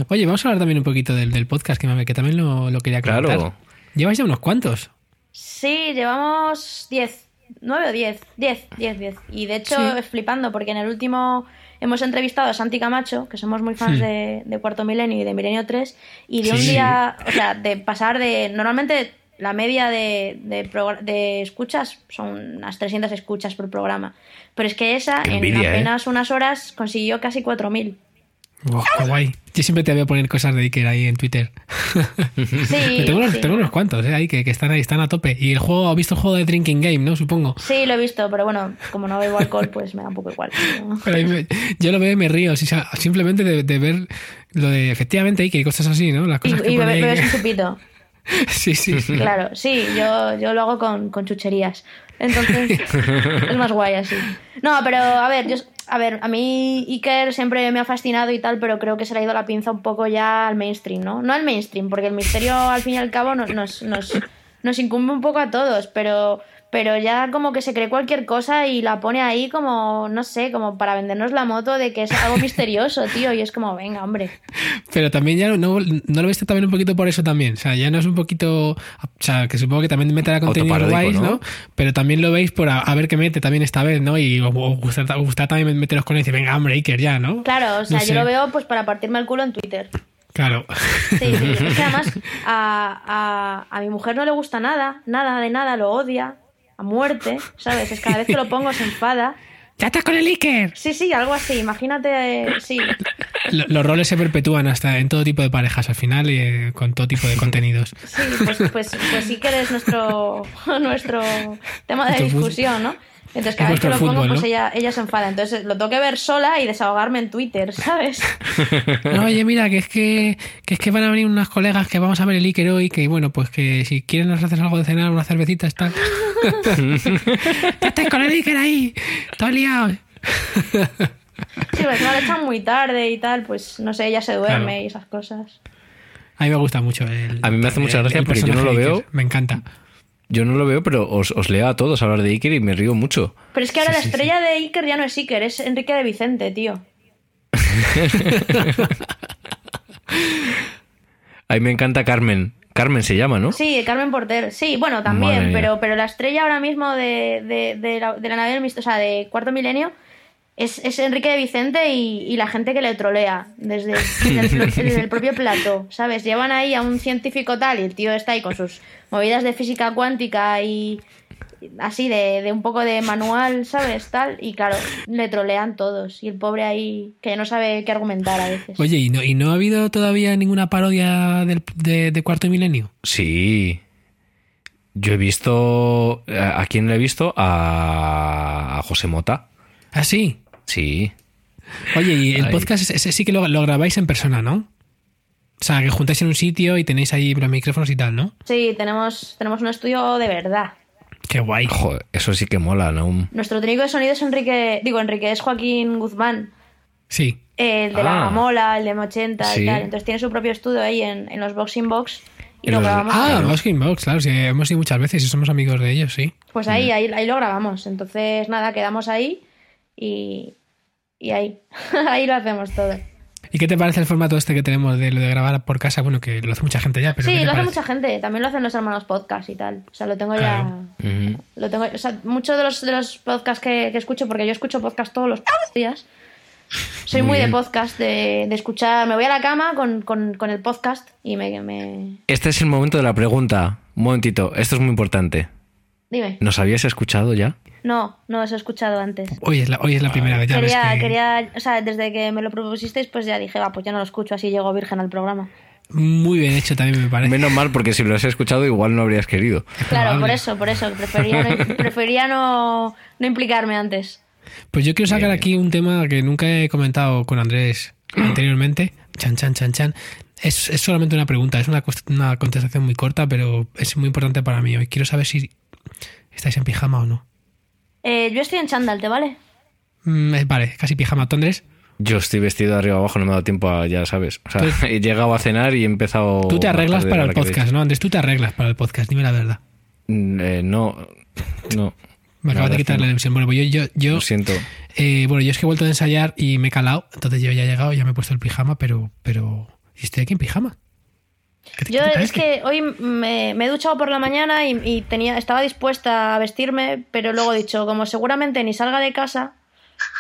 Oye, vamos a hablar también un poquito del, del podcast, que, que también lo, lo quería comentar. Claro. Lleváis ya unos cuantos. Sí, llevamos 10, 9 o 10, 10, 10, 10. Y de hecho, Sí. es flipando, porque en el último hemos entrevistado a Santi Camacho, que somos muy fans Hmm. de, de Cuarto Milenio y de Milenio 3, y de un día, o sea, de pasar de. Normalmente la media de, de, escuchas son unas 300 escuchas por programa. Pero es que esa, Qué en envidia, ¿eh? apenas unas horas, consiguió casi 4.000. Buah, qué guay. Yo siempre te voy a poner cosas de Iker ahí en Twitter. Sí, tengo, unos, sí. tengo unos cuantos eh, ahí que, que están ahí, están a tope. Y el juego, ¿has visto el juego de Drinking Game, no? Supongo. Sí, lo he visto, pero bueno, como no bebo alcohol, pues me da un poco igual. pero- Pero ahí me- yo lo veo y me río. o sea, simplemente de, de ver lo de efectivamente Iker y cosas así, ¿no? Las Y, cosas que y bebe- ahí bebes un chupito. Sí, sí, sí. Claro, sí, yo, yo lo hago con, con chucherías. Entonces, es más guay así. No, pero a ver, yo, a ver, a mí Iker siempre me ha fascinado y tal, pero creo que se le ha ido la pinza un poco ya al mainstream, ¿no? No al mainstream, porque el misterio al fin y al cabo nos, nos, nos, nos incumbe un poco a todos, pero, pero ya como que se cree cualquier cosa y la pone ahí como, no sé, como para vendernos la moto de que es algo misterioso, tío, y es como, venga, hombre. Pero también ya no, no lo viste también un poquito por eso también. O sea, ya no es un poquito. O sea, que supongo que también meterá Autoparódico, guays, ¿no? ¿no? Pero también lo veis por a, a ver qué mete también esta vez, ¿no? Y os gusta, también meteros con él y decir, venga, hombre, Iker, ya, ¿no? Claro, o sea, No yo sé. lo veo pues para partirme el culo en Twitter. Claro. Sí, sí. Es que además a, a, a mi mujer no le gusta nada, nada de nada, lo odia a muerte, ¿sabes? Es cada vez que lo pongo se enfada. ¡Ya estás con el Iker! Sí, sí, algo así, imagínate, eh, sí. Lo- Los roles se perpetúan hasta en todo tipo de parejas al final y eh, con todo tipo de contenidos. Sí, pues, pues, pues que eres nuestro, nuestro tema de discusión, ¿no? Entonces cada vez que lo pongo, pues ¿no? ella, ella se enfada. Entonces lo tengo que ver sola y desahogarme en Twitter, ¿sabes? No, oye, mira, que es que, que es que van a venir unas colegas que vamos a ver el Iker hoy, que bueno, pues que si quieren nos haces algo de cenar, unas cervecitas, tal. ¡Ya estáis con el Iker ahí! ¡Todo liado! Sí, pues no le echan muy tarde y tal, pues no sé, ella se duerme Claro. y esas cosas. A mí me gusta mucho el. A mí me hace mucha gracia porque yo no lo veo. Me encanta. Yo no lo veo, pero os, os leo a todos hablar de Iker y me río mucho. Pero es que ahora Sí, la sí, estrella de Iker ya no es Iker, es Enrique de Vicente, tío. A mí me encanta Carmen. Carmen se llama, ¿no? Sí, Carmen Porter. Sí, bueno, también, pero, pero la estrella ahora mismo de, de, de la, de la nave del misterio, o sea, de Cuarto Milenio, es, es Enrique de Vicente y, y la gente que le trolea desde, desde el, desde el propio plato, ¿sabes? Llevan ahí a un científico tal y el tío está ahí con sus movidas de física cuántica y, así de, de un poco de manual, ¿sabes? Tal, y claro, le trolean todos. Y el pobre ahí, que no sabe qué argumentar a veces. Oye, ¿y no, y no ha habido todavía ninguna parodia del- de, de Cuarto Milenio? Sí. Yo he visto. ¿A a quién le he visto? A, a José Mota. ¿Ah, sí? Sí. Oye, y el podcast ese sí que lo, lo grabáis en persona, ¿no? O sea, que juntáis en un sitio y tenéis ahí los micrófonos y tal, ¿no? Sí, tenemos, tenemos un estudio de verdad. Qué guay. Joder, eso sí que mola, ¿no? Nuestro técnico de sonido es Enrique, digo, Enrique es Joaquín Guzmán, Sí. el de Ah. la Mola, el de M80 Sí. y tal. Entonces tiene su propio estudio ahí en, en los Boxing Box y En lo los- grabamos. Ah, los Gamebox, claro, sí, hemos ido muchas veces y somos amigos de ellos, sí. Pues Mm. ahí, ahí, ahí lo grabamos. Entonces, nada, quedamos ahí y, y ahí. ahí lo hacemos todo. ¿Y qué te parece el formato este que tenemos de lo de grabar por casa? Bueno, que lo hace mucha gente ya, pero ¿qué sí, te lo hace mucha gente. También lo hacen los hermanos podcast y tal. O sea, lo tengo Claro. ya. Lo tengo, o sea, muchos de los, de los podcasts que, que escucho, porque yo escucho podcast todos los días. Soy Muy muy, de podcast, de, de escuchar. Me voy a la cama con, con, con el podcast y me, me. Este es el momento de la pregunta. Un momentito, esto es muy importante. Dime. ¿Nos habías escuchado ya? No, no os he escuchado antes. Hoy es la, hoy es la primera vez, ya ves Quería, que- quería, o sea, desde que me lo propusisteis, pues ya dije, va, pues ya no lo escucho, así llego virgen al programa. Muy bien hecho también me parece. Menos mal, porque si lo has escuchado, igual no habrías querido. Claro, por eso, por eso, prefería no, prefería no, no implicarme antes. Pues yo quiero sacar Bien. aquí un tema que nunca he comentado con Andrés anteriormente. Chan, chan, chan, chan. Es, es solamente una pregunta, es una, una contestación muy corta, pero es muy importante para mí hoy. Quiero saber si estáis en pijama o no. Eh, yo estoy en chándal, ¿te vale? Mm, eh, vale, casi pijama. ¿Tú, Andrés? Yo estoy vestido de arriba abajo, no me ha dado tiempo a, ya sabes. O sea, Pues- he llegado a cenar y he empezado. Tú te arreglas para el podcast, ¿no? Andrés, tú te arreglas para el podcast, dime la verdad. Mm, eh, no, no. Me acabas de quitar la emisión. Bueno, pues yo, yo, yo, Lo siento. eh, bueno, yo es que he vuelto a ensayar y me he calado, entonces yo ya he llegado, ya me he puesto el pijama, pero, pero, ¿y estoy aquí en pijama? ¿Qué te- Yo es que hoy me, me he duchado por la mañana y, y tenía, estaba dispuesta a vestirme, pero luego he dicho, como seguramente ni salga de casa,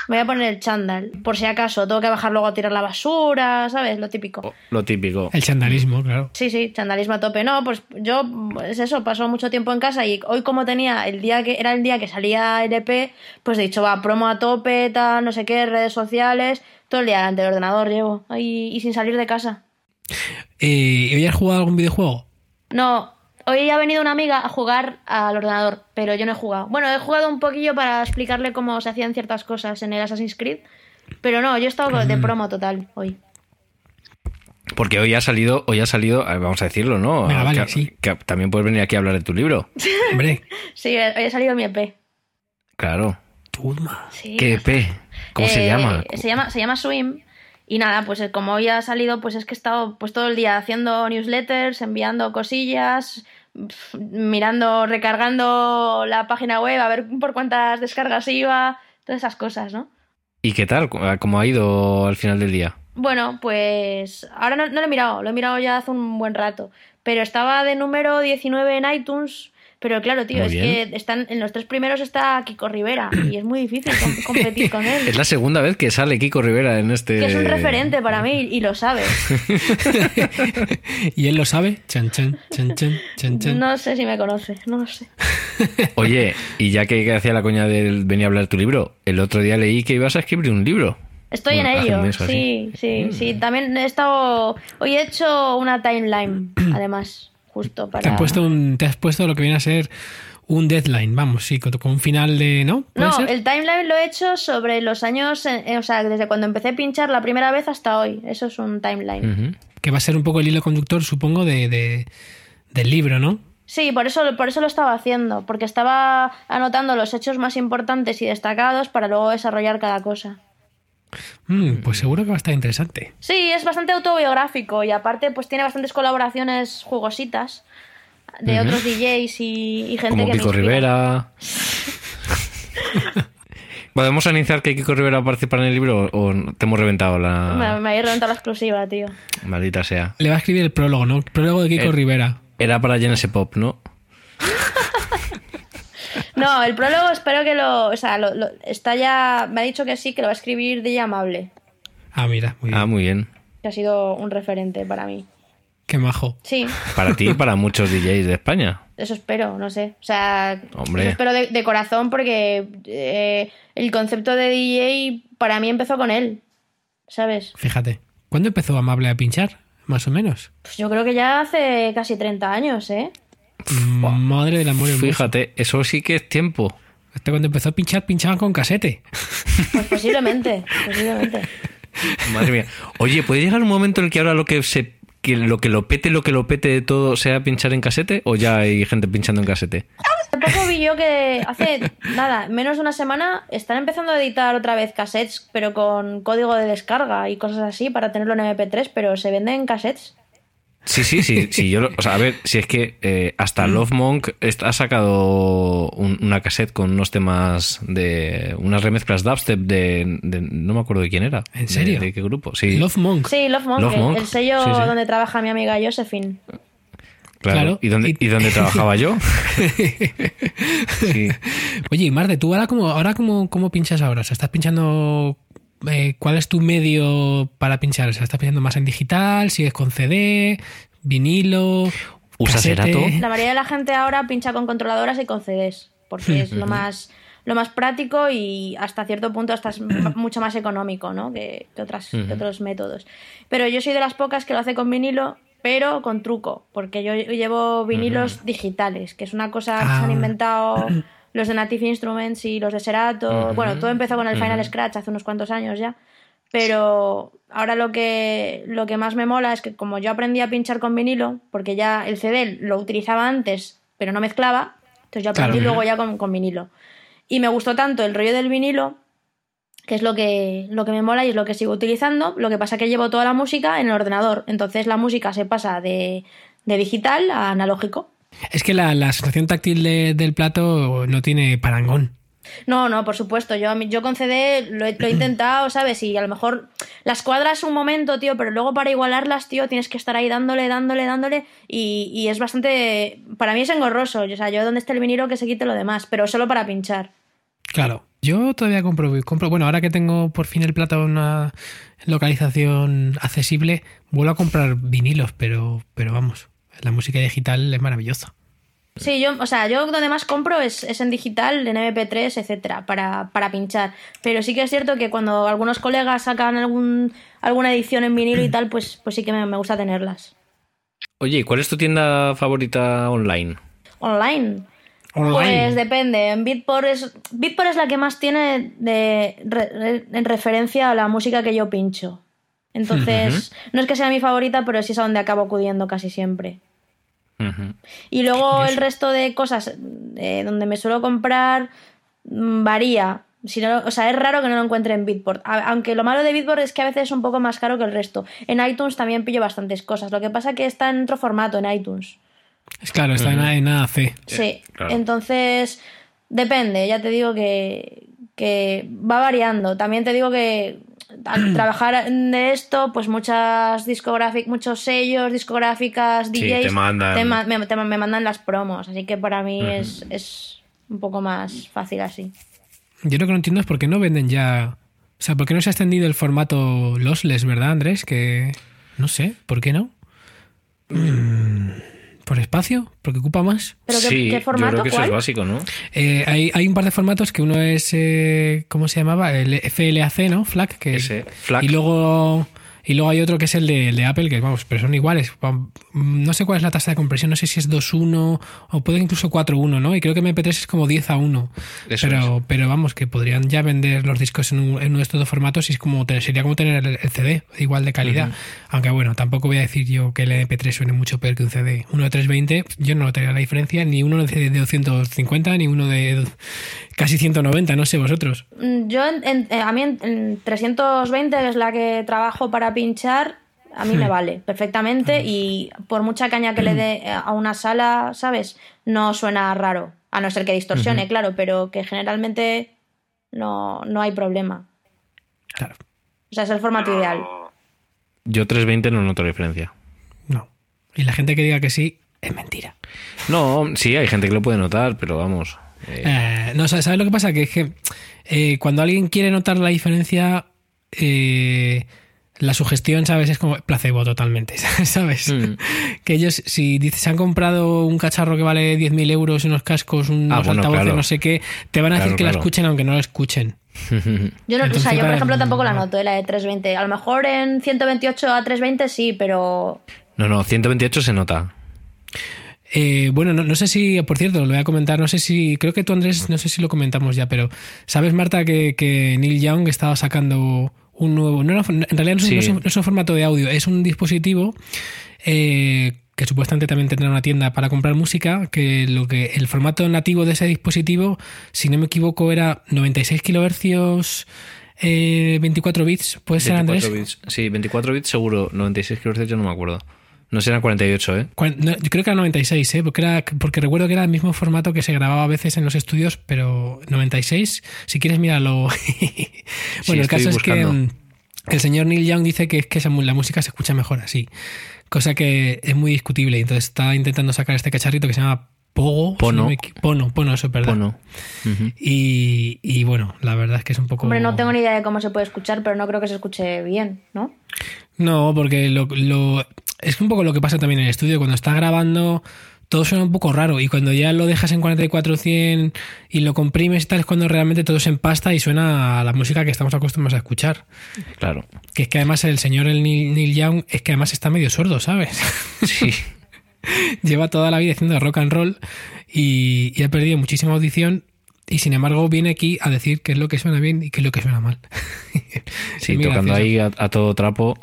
me voy a poner el chándal, por si acaso, tengo que bajar luego a tirar la basura, ¿sabes? Lo típico. Oh, Lo típico. El chandalismo, claro. Sí, sí, chandalismo a tope. No, pues yo, es eso, paso mucho tiempo en casa y hoy como tenía el día que era el día que salía LP, pues he dicho, va, promo a tope, tal, no sé qué, redes sociales, todo el día delante del ordenador llevo, ahí, y sin salir de casa. Eh, ¿Hoy has jugado algún videojuego? No, hoy ha venido una amiga a jugar al ordenador, pero yo no he jugado. Bueno, he jugado un poquillo para explicarle cómo se hacían ciertas cosas en el Assassin's Creed, pero no, yo he estado de promo total hoy. Porque hoy ha salido, hoy ha salido, eh, vamos a decirlo, ¿no? Venga, vale, que, sí. que también puedes venir aquí a hablar de tu libro. Hombre, Sí, hoy ha salido mi EP. Claro. Tuma. Sí. ¿Qué EP? ¿Cómo se Eh, llama? Se llama, se llama Swim. Y nada, pues eh, como hoy ha salido, pues es que he estado pues todo el día haciendo newsletters, enviando cosillas, mirando, recargando la página web, a ver por cuántas descargas iba, todas esas cosas, ¿no? ¿Y qué tal? ¿Cómo ha ido al final del día? Bueno, pues ahora no, no lo he mirado, lo he mirado ya hace un buen rato, pero estaba de número 19 en iTunes, pero claro, tío, Muy es bien. que están, en los tres primeros está Kiko Rivera y es muy difícil com- competir con él. Es la segunda vez que sale Kiko Rivera en este. Que es un referente para mí y lo sabes. ¿Y él lo sabe? Chan, chan, chan, chan, chan, chan. No sé si me conoce, no lo sé. Oye, y ya que hacía la coña del venía a hablar tu libro, el otro día leí que ibas a escribir un libro. Estoy Bueno, en ello, así. sí, sí, sí. También he estado... Hoy he hecho una timeline, además, justo Te para... has, puesto un, te has puesto lo que viene a ser un deadline, vamos, sí, con, un final de. ¿No? ¿Puede No, ser? el timeline lo he hecho sobre los años, eh, eh, o sea, desde cuando empecé a pinchar la primera vez hasta hoy. Eso es un timeline. Que va a ser un poco el hilo conductor, supongo, de, de- del libro, ¿no? Sí, por eso, por eso lo estaba haciendo, porque estaba anotando los hechos más importantes y destacados para luego desarrollar cada cosa. Mm, pues seguro que va a estar interesante. Sí, es bastante autobiográfico y aparte pues tiene bastantes colaboraciones jugositas de otros DJs y, y gente Como que me Kiko inspira. Rivera. ¿Podemos anunciar que Kiko Rivera va a participar en el libro o te hemos reventado Me, la. me habéis reventado la exclusiva, tío. Maldita sea. Le va a escribir el prólogo, ¿no? El prólogo de Kiko Eh, Rivera. Era para Genesis Pop, ¿no? No, el prólogo espero que lo... O sea, lo- lo- está ya... Me ha dicho que sí, que lo va a escribir de amable. Ah, mira, muy bien. Ah, muy bien. Que ha sido un referente para mí. Qué majo. Sí, Para ti y para muchos DJs de España. eso espero, no sé. O sea, Hombre. eso espero de, de corazón porque eh, el concepto de DJ para mí empezó con él, ¿sabes? Fíjate. ¿Cuándo empezó Amable a pinchar? Más o menos. Pues yo creo que ya hace casi 30 años, ¿eh? Madre del amor hermoso. Fíjate, eso sí que es tiempo. Hasta cuando empezó a pinchar, pinchaban con casete. Pues posiblemente, posiblemente. Madre mía. Oye, ¿puede llegar un momento en el que ahora lo que se que lo que lo pete, lo que lo pete de todo sea pinchar en casete? ¿O ya hay gente pinchando en casete? Hace poco vi yo que hace nada, menos de una semana, están empezando a editar otra vez cassettes, pero con código de descarga y cosas así para tenerlo en MP3, pero se venden cassettes. Sí, sí, sí. sí yo lo- o sea, a ver, si es que eh, hasta Love Monk ha sacado un- una cassette con unos temas de. unas remezclas dubstep de. de- no me acuerdo de quién era. ¿En serio? ¿De, de qué grupo? Sí. Love Monk. Sí, Love Monk, Love el- Monk. el sello Sí, sí. donde trabaja mi amiga Josephine. claro. claro. ¿Y, dónde, Y- ¿Y dónde trabajaba yo? sí. Oye, y Marde, ¿tú ahora cómo, ahora cómo, cómo pinchas ahora? O sea, ¿estás pinchando... eh, ¿Cuál es tu medio para pinchar? O sea, ¿estás pinchando más en digital? ¿Sigues con CD? ¿Vinilo? ¿Usas casete? Cerato? La mayoría de la gente ahora pincha con controladoras y con CDs, porque es lo más lo más práctico y hasta cierto punto hasta es mucho más económico ¿no? que, que otras, que otros métodos. Pero yo soy de las pocas que lo hace con vinilo, pero con truco, porque yo llevo vinilos digitales, que es una cosa que se han Ah. inventado los de Native Instruments y los de Serato. Bueno, todo empezó con el Final Scratch hace unos cuantos años ya. Pero ahora lo que, lo que más me mola es que como yo aprendí a pinchar con vinilo, porque ya el CD lo utilizaba antes, pero no mezclaba, entonces yo aprendí Claro. luego ya con, con vinilo. Y me gustó tanto el rollo del vinilo, que es lo que, lo que me mola y es lo que sigo utilizando. Lo que pasa que llevo toda la música en el ordenador, entonces la música se pasa de, de digital a analógico. Es que la, la sensación táctil de- del plato no tiene parangón. No, no, por supuesto. Yo, yo con CD lo he, lo he intentado, ¿sabes? Y a lo mejor las cuadras un momento, tío, pero luego para igualarlas, tío, tienes que estar ahí dándole, dándole, dándole. Y, y es bastante. Para mí es engorroso. O sea, yo donde esté el vinilo que se quite lo demás, pero solo para pinchar. Claro. Yo todavía compro, compro, bueno, ahora que tengo por fin el plato en una localización accesible, vuelvo a comprar vinilos, pero, pero vamos, la música digital es maravillosa. Sí, yo, o sea, yo donde más compro es, es en digital, en MP3, etcétera, para, para pinchar. Pero sí que es cierto que cuando algunos colegas sacan algún, alguna edición en vinilo y tal, pues, pues sí que me, me gusta tenerlas. Oye, ¿y ¿cuál es tu tienda favorita online? Online. Online. Pues depende. En Beatport es, Beatport es la que más tiene de, re- en referencia a la música que yo pincho. Entonces, no es que sea mi favorita, pero sí es a donde acabo acudiendo casi siempre. Y luego el resto de cosas eh, donde me suelo comprar mm, varía. Si no, o sea, es raro que no lo encuentre en Beatport. A- Aunque lo malo de Beatport es que a veces es un poco más caro que el resto. En iTunes también pillo bastantes cosas. Lo que pasa que está en otro formato en iTunes. Es claro, está en, en AAC. Sí, claro. entonces depende, ya te digo que, que va variando. También te digo que al trabajar de esto, pues muchas discográficas, muchos sellos, discográficas, Sí, DJs te mandan. ma- me, te- me mandan las promos, así que para mí es, es un poco más fácil así. Yo lo que no entiendo es por qué no venden ya. O sea, ¿por qué no se ha extendido el formato lossless, verdad, Andrés? Que. No sé, ¿por qué no? Mm, ¿Por espacio? ¿Porque ocupa más? ¿Pero qué, sí, qué formato? yo creo que eso es básico, ¿no? Eh, hay, hay un par de formatos que uno es. eh, ¿Cómo se llamaba? El FLAC, ¿no? FLAC. Que, Ese, FLAC. Y luego. Y luego hay otro que es el de, el de Apple, que vamos, pero son iguales. No sé cuál es la tasa de compresión, no sé si es 2.1 o puede incluso 4.1, ¿no? Y creo que MP3 es como 10 a 1. Eso pero, pero vamos, que podrían ya vender los discos en, un- en uno de estos dos formatos y es como sería como tener el, el CD igual de calidad. Aunque bueno, tampoco voy a decir yo que el MP3 suene mucho peor que un CD. Uno de 320, yo no notaría la diferencia, ni uno de, de 250, ni uno de casi 190, no sé vosotros. Mm, Yo, en- en- eh, a mí en, en 320, que es la que trabajo para pinchar, a mí me vale perfectamente y por mucha caña que le dé eh, a una sala, ¿sabes? No suena raro, a no ser que distorsione, claro, pero que generalmente no, no hay problema. Claro, O sea, es el formato ideal. Yo 320 no noto la diferencia. no. Y la gente que diga que sí, es mentira. No, sí, hay gente que lo puede notar, pero vamos. eh, Eh, no, ¿sabes sabes lo que pasa? Que es que eh, cuando alguien quiere notar la diferencia, eh, la sugestión, ¿sabes? Es como placebo totalmente, ¿sabes? Mm. Que ellos, si dices, se han comprado un cacharro que vale 10.000 euros, unos cascos, unos Ah, bueno, altavoces, claro. no sé qué, te van a decir Claro, que la escuchen aunque no la escuchen. Yo, no, o sea, yo, por ejemplo, tampoco la noto, eh, la de 320. A lo mejor en 128 a 320 sí, pero No, no, 128 se nota. Eh, bueno, no, no sé si, por cierto, lo voy a comentar, no sé si, creo que tú Andrés, no sé si lo comentamos ya, pero ¿sabes Marta que, que Neil Young estaba sacando un nuevo, no en realidad no es, un- Sí. no es un, no es un formato de audio, es un dispositivo eh, que supuestamente también tendrá una tienda para comprar música, que lo que el formato nativo de ese dispositivo, si no me equivoco, era 96 kilohercios, eh, 24 bits, ¿puede ser 24 Andrés? bits. Sí, 24 bits seguro. 96 kHz yo no me acuerdo. No serán 48, ¿eh? Yo creo que era 96, ¿eh? porque, era, porque recuerdo que era el mismo formato que se grababa a veces en los estudios, pero 96, si quieres míralo. bueno, el caso es que mm, el señor Neil Young dice que, es que la música se escucha mejor así, cosa que es muy discutible. Entonces está intentando sacar este cacharrito que se llama Pogo. si Pono. no me equi- Pono, Pono, eso es verdad. Bueno. Ujú. Y, y bueno, la verdad es que es un poco... hombre, no tengo ni idea de cómo se puede escuchar, pero no creo que se escuche bien, ¿no? No, porque lo, lo- es un poco lo que pasa también en el estudio. Cuando está grabando, todo suena un poco raro. Y cuando ya lo dejas en 4400 y lo comprimes y tal, es cuando realmente todo se empasta y suena a la música que estamos acostumbrados a escuchar. Claro. Que es que además el señor el Neil, Neil Young es que además está medio sordo, ¿sabes? Sí. Lleva toda la vida haciendo rock and roll y, y ha perdido muchísima audición. Y sin embargo viene aquí a decir qué es lo que suena bien y qué es lo que suena mal. Sí, tocando gracioso. ahí a, a todo trapo.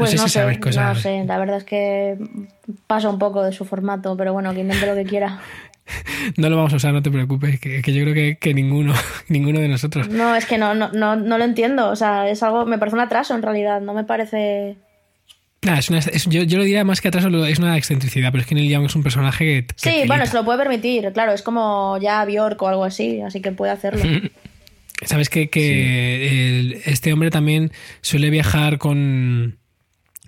Pues sé no si sé, sabes cosas. no sé, la verdad es que pasa un poco de su formato, pero bueno, que invente lo que quiera. No lo vamos a usar, no te preocupes, que, que yo creo que, que ninguno, ninguno de nosotros. No, es que no, no, no, no lo entiendo, o sea, es algo, me parece un atraso en realidad, no me parece... Nah, es una- es- yo, yo lo diría más que atrás, lo- es una excentricidad, pero es que Neil Young es un personaje que. que Sí, bueno, se lo puede permitir, claro, es como ya Bjork o algo así, así que puede hacerlo. Sabes que, que el- este hombre también suele viajar con,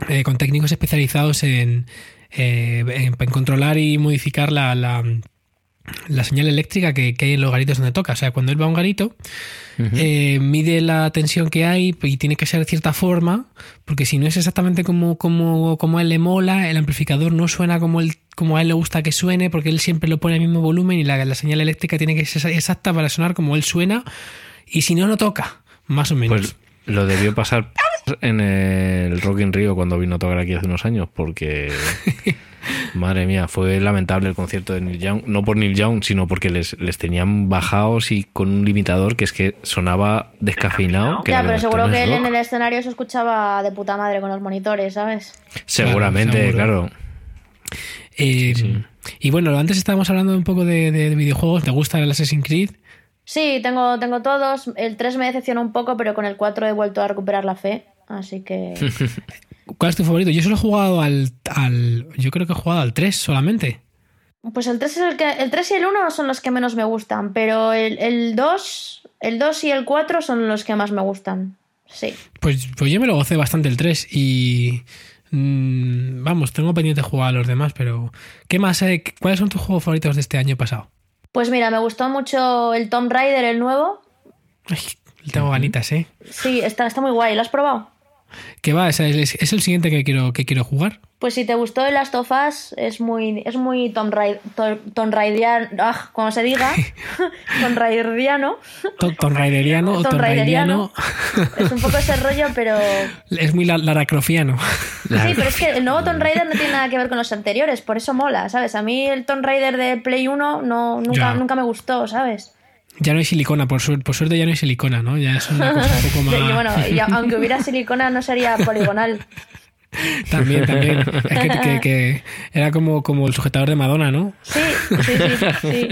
eh, con técnicos especializados en, eh, en- en controlar y modificar la, la, la señal eléctrica que, que hay en los garitos donde toca. O sea, cuando él va a un garito, eh, mide la tensión que hay y tiene que ser de cierta forma, porque si no es exactamente como, como, como a él le mola, el amplificador no suena como, él, como a él le gusta que suene, porque él siempre lo pone al mismo volumen y la, la señal eléctrica tiene que ser exacta para sonar como él suena, y si no, no toca, más o menos. Pues lo debió pasar en el Rock in Rio cuando vino a tocar aquí hace unos años, porque madre mía, fue lamentable el concierto de Neil Young, no por Neil Young, sino porque les, les tenían bajados y con un limitador que es que sonaba descafeinado. que ya, pero seguro que él en el escenario se escuchaba de puta madre con los monitores, ¿sabes? Seguramente, Claro, claro. Eh, Y bueno, antes estábamos hablando un poco de, de videojuegos, ¿te gusta el Assassin's Creed? Sí, tengo, tengo todos, el 3 me decepcionó un poco, pero con el 4 he vuelto a recuperar la fe, así que... ¿Cuál es tu favorito? Yo solo he jugado al, al. Yo creo que he jugado al 3 solamente. Pues el 3, es el, que, el 3 y el 1 son los que menos me gustan, pero el, el 2, el 2 y el 4 son los que más me gustan. Sí. Pues, pues yo me lo gocé bastante el 3 y. mm, vamos, tengo pendiente de jugar a los demás, pero. ¿Qué más? eh? ¿Cuáles son tus juegos favoritos de este año pasado? Pues mira, me gustó mucho el Tomb Raider, el nuevo. Ay, tengo ganitas, ¿eh? Sí, está, está muy guay. ¿Lo has probado? ¿Qué va? Es, es- es el siguiente que quiero, que quiero jugar. Pues si te gustó el Last of Us, es muy, es muy Tomb Raider, ah, como se diga, Tomb Raideriano. To- Tomb Raideriano o Tomb Tomb Raideriano. Es un poco ese rollo, pero... Es muy la- laracrofiano. Sí, pero es que el nuevo Tomb Raider no tiene nada que ver con los anteriores, por eso mola, ¿sabes? A mí el Tomb Raider de Play 1 no, nunca, Ya. nunca me gustó, ¿sabes? Ya no hay silicona, por, suer- por suerte ya no hay silicona, ¿no? Ya es una cosa un poco más. Y bueno, y aunque hubiera silicona no sería poligonal. También, también. Es que, que- que era como, como el sujetador de Madonna, ¿no? Sí, sí, sí, sí.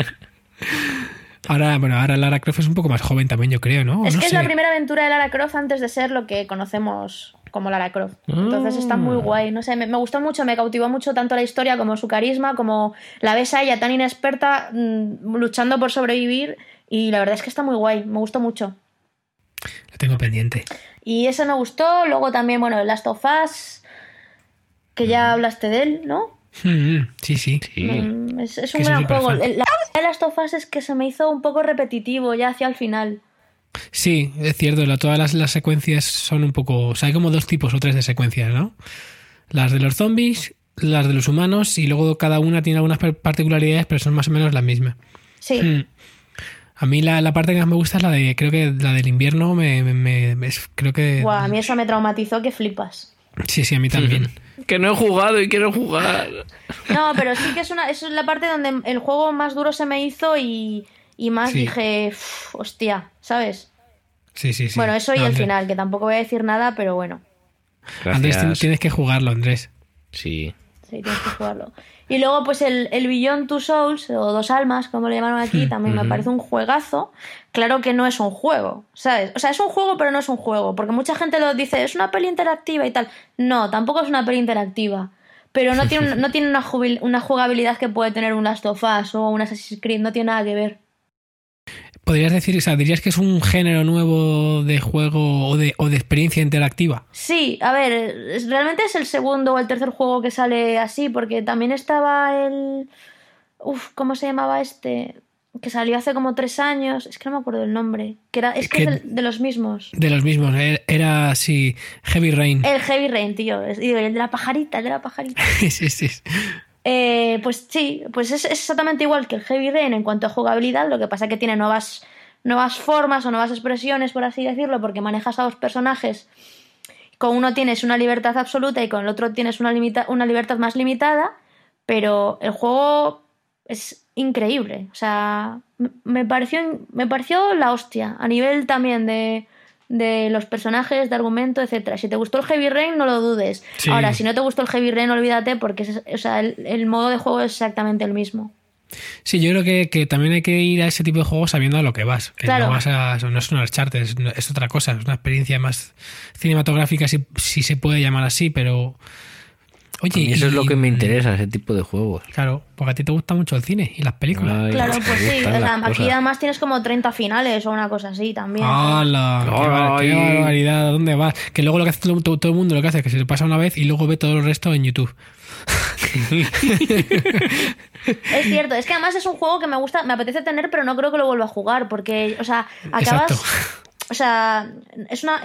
Ahora, bueno, ahora Lara Croft es un poco más joven también, yo creo, ¿no? Es No que es la primera aventura de Lara Croft antes de ser lo que conocemos como Lara Croft. Entonces está muy Ah. guay. No sé, me, me gustó mucho, me cautivó mucho tanto la historia como su carisma, como la ves a ella tan inexperta mm, luchando por sobrevivir. Y la verdad es que está muy guay, me gustó mucho. Lo tengo pendiente. Y ese me gustó. Luego también, bueno, el Last of Us, que ya hablaste de él, ¿no? Mm, sí, sí. Sí. Mm, Es, es un gran juego. El- La de Last of Us es que se me hizo un poco repetitivo ya hacia el final. Sí, es cierto, la- todas las, las secuencias son un poco. O sea, hay como dos tipos o tres de secuencias, ¿no? Las de los zombies, las de los humanos, y luego cada una tiene algunas par- particularidades, pero son más o menos las mismas. Sí. Mm. A mí la, la parte que más me gusta es la de. Creo que la del invierno me. me- me- es- creo que. Buah, a mí eso me traumatizó que flipas. Sí, sí, a mí también. Que no he jugado y quiero jugar. No, pero sí que es una, eso es la parte donde el juego más duro se me hizo y, y más Sí. dije, "Uf, hostia, ¿sabes? Sí, sí, sí. Bueno, eso y No, el Andrés- final, que tampoco voy a decir nada, pero bueno, Andrés, Gracias. ti- tienes que jugarlo, Andrés. Sí. sí, tienes que jugarlo. Y luego, pues el, el Beyond Two Souls, o Dos Almas, como le llamaron aquí, también me parece un juegazo. Claro que no es un juego, ¿sabes? O sea, es un juego, pero no es un juego, porque mucha gente lo dice, es una peli interactiva y tal. No, tampoco es una peli interactiva. Pero no tiene, no tiene una, jubil- una jugabilidad que puede tener un Last of Us o un Assassin's Creed, no tiene nada que ver. Podrías decir, o sea, dirías que es un género nuevo de juego o de, o de experiencia interactiva. Sí, a ver, realmente es el segundo o el tercer juego que sale así, porque también estaba el... Uf, ¿cómo se llamaba este? Que salió hace como tres años, es que no me acuerdo el nombre, que era, es que Que- es del- de, los mismos. De los mismos, era, era así, Heavy Rain. El Heavy Rain, tío, es- digo, el de la pajarita, el de la pajarita. sí, sí, sí. Eh, pues sí, pues es, es exactamente igual que el Heavy Rain en cuanto a jugabilidad, lo que pasa que tiene nuevas, nuevas formas o nuevas expresiones, por así decirlo, porque manejas a dos personajes. Con uno tienes una libertad absoluta y con el otro tienes una, una libertad más limitada, pero el juego es increíble. O sea, me pareció, me pareció la hostia, a nivel también de, de los personajes, de argumento, etcétera. Si te gustó el Heavy Rain, no lo dudes. Sí. Ahora, si no te gustó el Heavy Rain, olvídate porque es- o sea, el, el modo de juego es exactamente el mismo. Sí, yo creo que, que también hay que ir a ese tipo de juegos sabiendo a lo que vas. Que Claro. no vas a. No es un Uncharted, es, es otra cosa, es una experiencia más cinematográfica, si, si se puede llamar así, pero. Oye, Y eso es lo que me interesa, ese tipo de juegos. Claro, porque a ti te gusta mucho el cine y las películas. Ay, Claro, pues sí. o sea, aquí cosas. además tienes como 30 finales o una cosa así también. ¡Hala! ¡Qué, bar- qué Ay. barbaridad! ¿Dónde vas? Que luego lo que hace todo, todo- todo el mundo lo que hace es que se le pasa una vez y luego ve todo el resto en YouTube. Es cierto, es que además es un juego que me gusta, me apetece tener, pero no creo que lo vuelva a jugar, porque, o sea, acabas. Exacto. O sea, es una.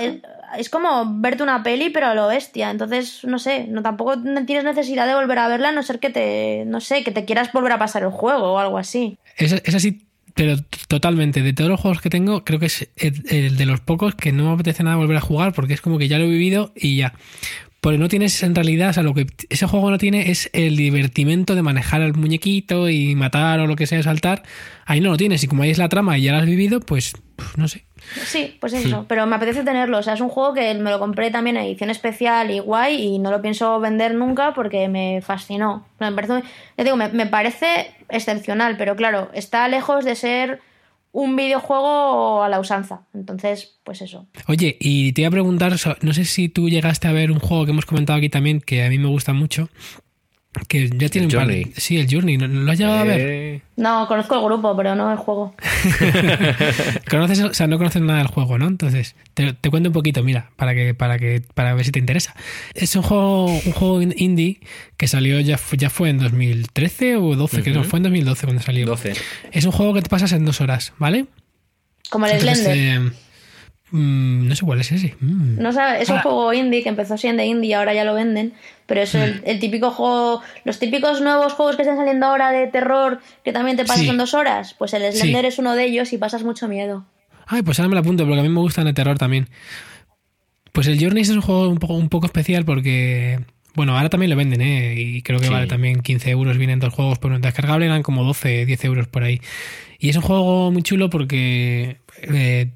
Es, como verte una peli, pero a lo bestia. Entonces, no sé, no tampoco tienes necesidad de volver a verla, a no ser que te. No sé, que te quieras volver a pasar el juego o algo así. Es, es así, pero totalmente. De todos los juegos que tengo, creo que es el, de los pocos que no me apetece nada volver a jugar porque es como que ya lo he vivido y ya. Porque no tienes en realidad, o sea, lo que ese juego no tiene es el divertimento de manejar al muñequito y matar o lo que sea, saltar. Ahí no lo tienes. Y como ahí es la trama y ya lo has vivido, pues no sé. Sí, pues eso, pero me apetece tenerlo. O sea, es un juego que me lo compré también en edición especial y guay y no lo pienso vender nunca porque me fascinó. Me parece, ya digo, me, me parece excepcional, pero claro, está lejos de ser un videojuego a la usanza. Entonces, pues eso. Oye, y te iba a preguntar, no sé si tú llegaste a ver un juego que hemos comentado aquí también, que a mí me gusta mucho, que ya tiene un par Journey. Sí, el Journey, ¿no- ¿lo has llegado a ver? Eh, No, conozco el grupo, pero no el juego. conoces, o sea, no conoces nada del juego, ¿no? Entonces, te, te cuento un poquito, mira, para que, para que, para ver si te interesa. Es un juego, un juego in- indie que salió ya, ya fue en 2013 o 12, creo que fue en 2012 cuando salió. 12. Es un juego que te pasas en dos horas, ¿vale? Como el Entonces, Slender. eh, mm, no sé cuál es ese. Mm. No sabe, es un juego indie que empezó siendo indie y ahora ya lo venden, pero es el, el típico juego, los típicos nuevos juegos que están saliendo ahora de terror que también te pasas Sí. en dos horas, pues el Slender Sí. es uno de ellos y pasas mucho miedo. Ay, pues ahora me la apunto, porque a mí me gustan de terror también. Pues el Journey es un juego un poco, un poco especial porque. Bueno, ahora también lo venden, ¿eh? Y creo que Sí. vale también 15 euros. Vienen dos juegos, pero en descargable eran como 12, 10 euros por ahí. Y es un juego muy chulo porque. eh,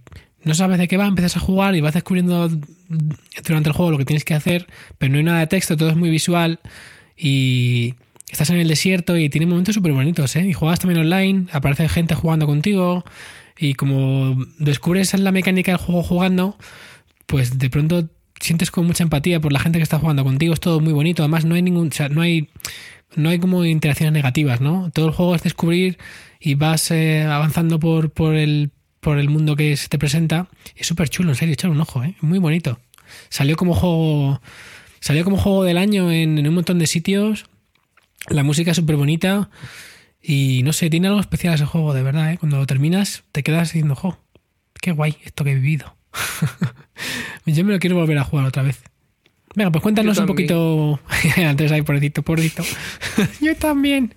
no sabes de qué va, empiezas a jugar y vas descubriendo durante el juego lo que tienes que hacer, pero no hay nada de texto, todo es muy visual. Y. Estás en el desierto y tiene momentos súper bonitos, ¿eh? Y juegas también online, aparece gente jugando contigo. Y como descubres la mecánica del juego jugando, pues de pronto sientes con mucha empatía por la gente que está jugando contigo. Es todo muy bonito. Además, no hay ningún. No hay. No hay como interacciones negativas, ¿no? Todo el juego es descubrir y vas eh, avanzando por, por, el, por el mundo que se te presenta. Es súper chulo, en serio, echar un ojo, ¿eh? Muy bonito. Salió como juego. Salió como juego del año en, en un montón de sitios. La música es súper bonita. Y no sé, tiene algo especial ese juego, de verdad, ¿eh? Cuando lo terminas, te quedas diciendo, jo, qué guay esto que he vivido. Yo me lo quiero volver a jugar otra vez. Venga, pues cuéntanos Yo un poquito. Andrés ahí, pobrecito, pobrecito. Yo también.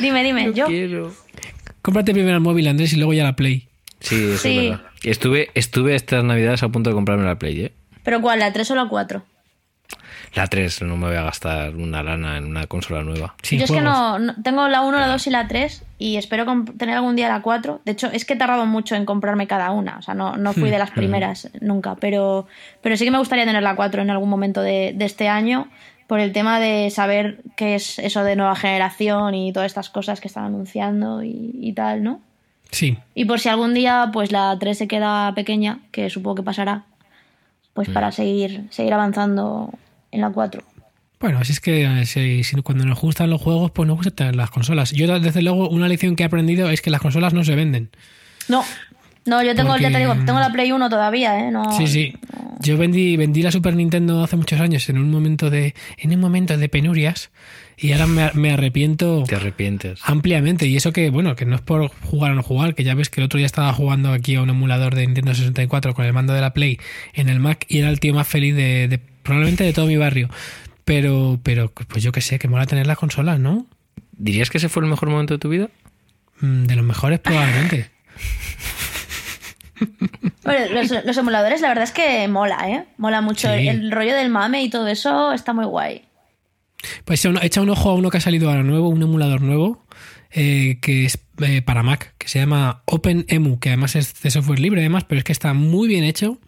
Dime, dime, yo. quiero. Cómprate primero el móvil, Andrés, y luego ya la Play. Sí, eso Sí. es verdad. Estuve, estuve estas navidades a punto de comprarme la Play, ¿eh? ¿Pero cuál? ¿La 3 o la 4? La 3, no me voy a gastar una lana en una consola nueva. Yo es que no, no- Tengo la 1, la 2 y la 3 y espero tener algún día la 4. De hecho, es que he tardado mucho en comprarme cada una. O sea, no, no fui de las primeras nunca. Pero, pero sí que me gustaría tener la 4 en algún momento de, de este año por el tema de saber qué es eso de nueva generación y todas estas cosas que están anunciando y, y tal, ¿no? Sí. Y por si algún día pues la 3 se queda pequeña, que supongo que pasará, pues para seguir, seguir avanzando en la 4. Bueno, así es que eh, si, si cuando nos gustan los juegos, pues nos gustan tener las consolas. Yo, desde luego, una lección que he aprendido es que las consolas no se venden. No, no, yo tengo, ya te digo, tengo la Play 1 todavía, ¿eh? No, Sí, sí. Yo vendí, vendí la Super Nintendo hace muchos años en un momento de, en un momento de penurias y ahora me, me arrepiento Te arrepientes. ampliamente. Y eso que, bueno, que no es por jugar o no jugar, que ya ves que el otro día estaba jugando aquí a un emulador de Nintendo 64 con el mando de la Play en el Mac y era el tío más feliz de, de- probablemente de todo mi barrio. Pero, pero, pues yo qué sé, que mola tener las consolas, ¿no? ¿Dirías que ese fue el mejor momento de tu vida? Mm, De los mejores probablemente. Bueno, los, los emuladores, la verdad es que mola, ¿eh? Mola mucho. Sí. El, el rollo del mame y todo eso está muy guay. Pues echa un, ojo a uno que ha salido ahora nuevo, un emulador nuevo, eh, que es eh, para Mac, que se llama OpenEmu, que además es de software libre, además, pero es que está muy bien hecho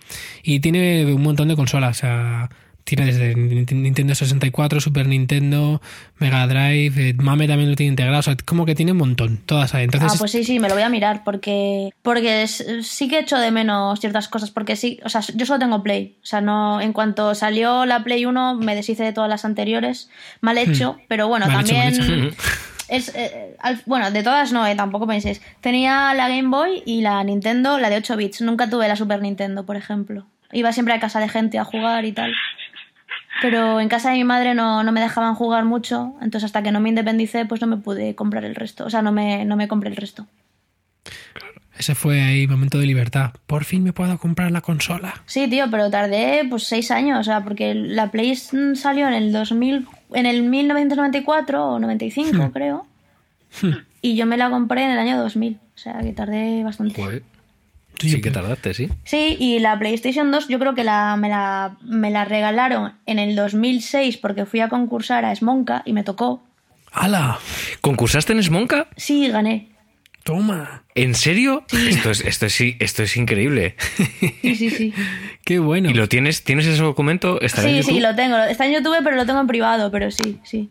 y tiene un montón de consolas. O sea, tiene desde Nintendo 64, Super Nintendo, Mega Drive, eh, Mame también lo tiene integrado. O sea, como que tiene un montón, todas ahí. Entonces, ah, pues sí, sí, me lo voy a mirar porque porque sí que echo de menos ciertas cosas porque sí, o sea, yo solo tengo Play, o sea, no en cuanto salió la Play 1 me deshice de todas las anteriores, mal hecho, pero bueno, Hmm. Hecho, también hecho. es eh, al- bueno, de todas no, eh, tampoco penséis. Tenía la Game Boy y la Nintendo, la de 8 bits, nunca tuve la Super Nintendo, por ejemplo. Iba siempre a casa de gente a jugar y tal. Pero en casa de mi madre no, no me dejaban jugar mucho, entonces hasta que no me independicé, pues no me pude comprar el resto. O sea, no me, no me compré el resto. ese fue ahí momento de libertad. Por fin me puedo comprar la consola. Sí, tío, pero tardé pues seis años, o sea, porque la Play salió en el 2000, en el 1994 o 95, creo. Y yo me la compré en el año 2000, o sea, que tardé bastante. Joder. Sí, Sí que tardaste, sí. Sí, y la PlayStation 2 yo creo que la, me, la, me la regalaron en el 2006 porque fui a concursar a Smonka y me tocó. ¡Hala! ¿Concursaste en Smonka? Sí, gané. ¡Toma! ¿En serio? Esto es, esto es, esto es increíble. Sí, sí, sí. ¡Qué bueno! ¿Y lo tienes? ¿Tienes ese documento? ¿Estará en Sí, YouTube? sí, lo tengo. Está en YouTube, pero lo tengo en privado, pero sí, sí.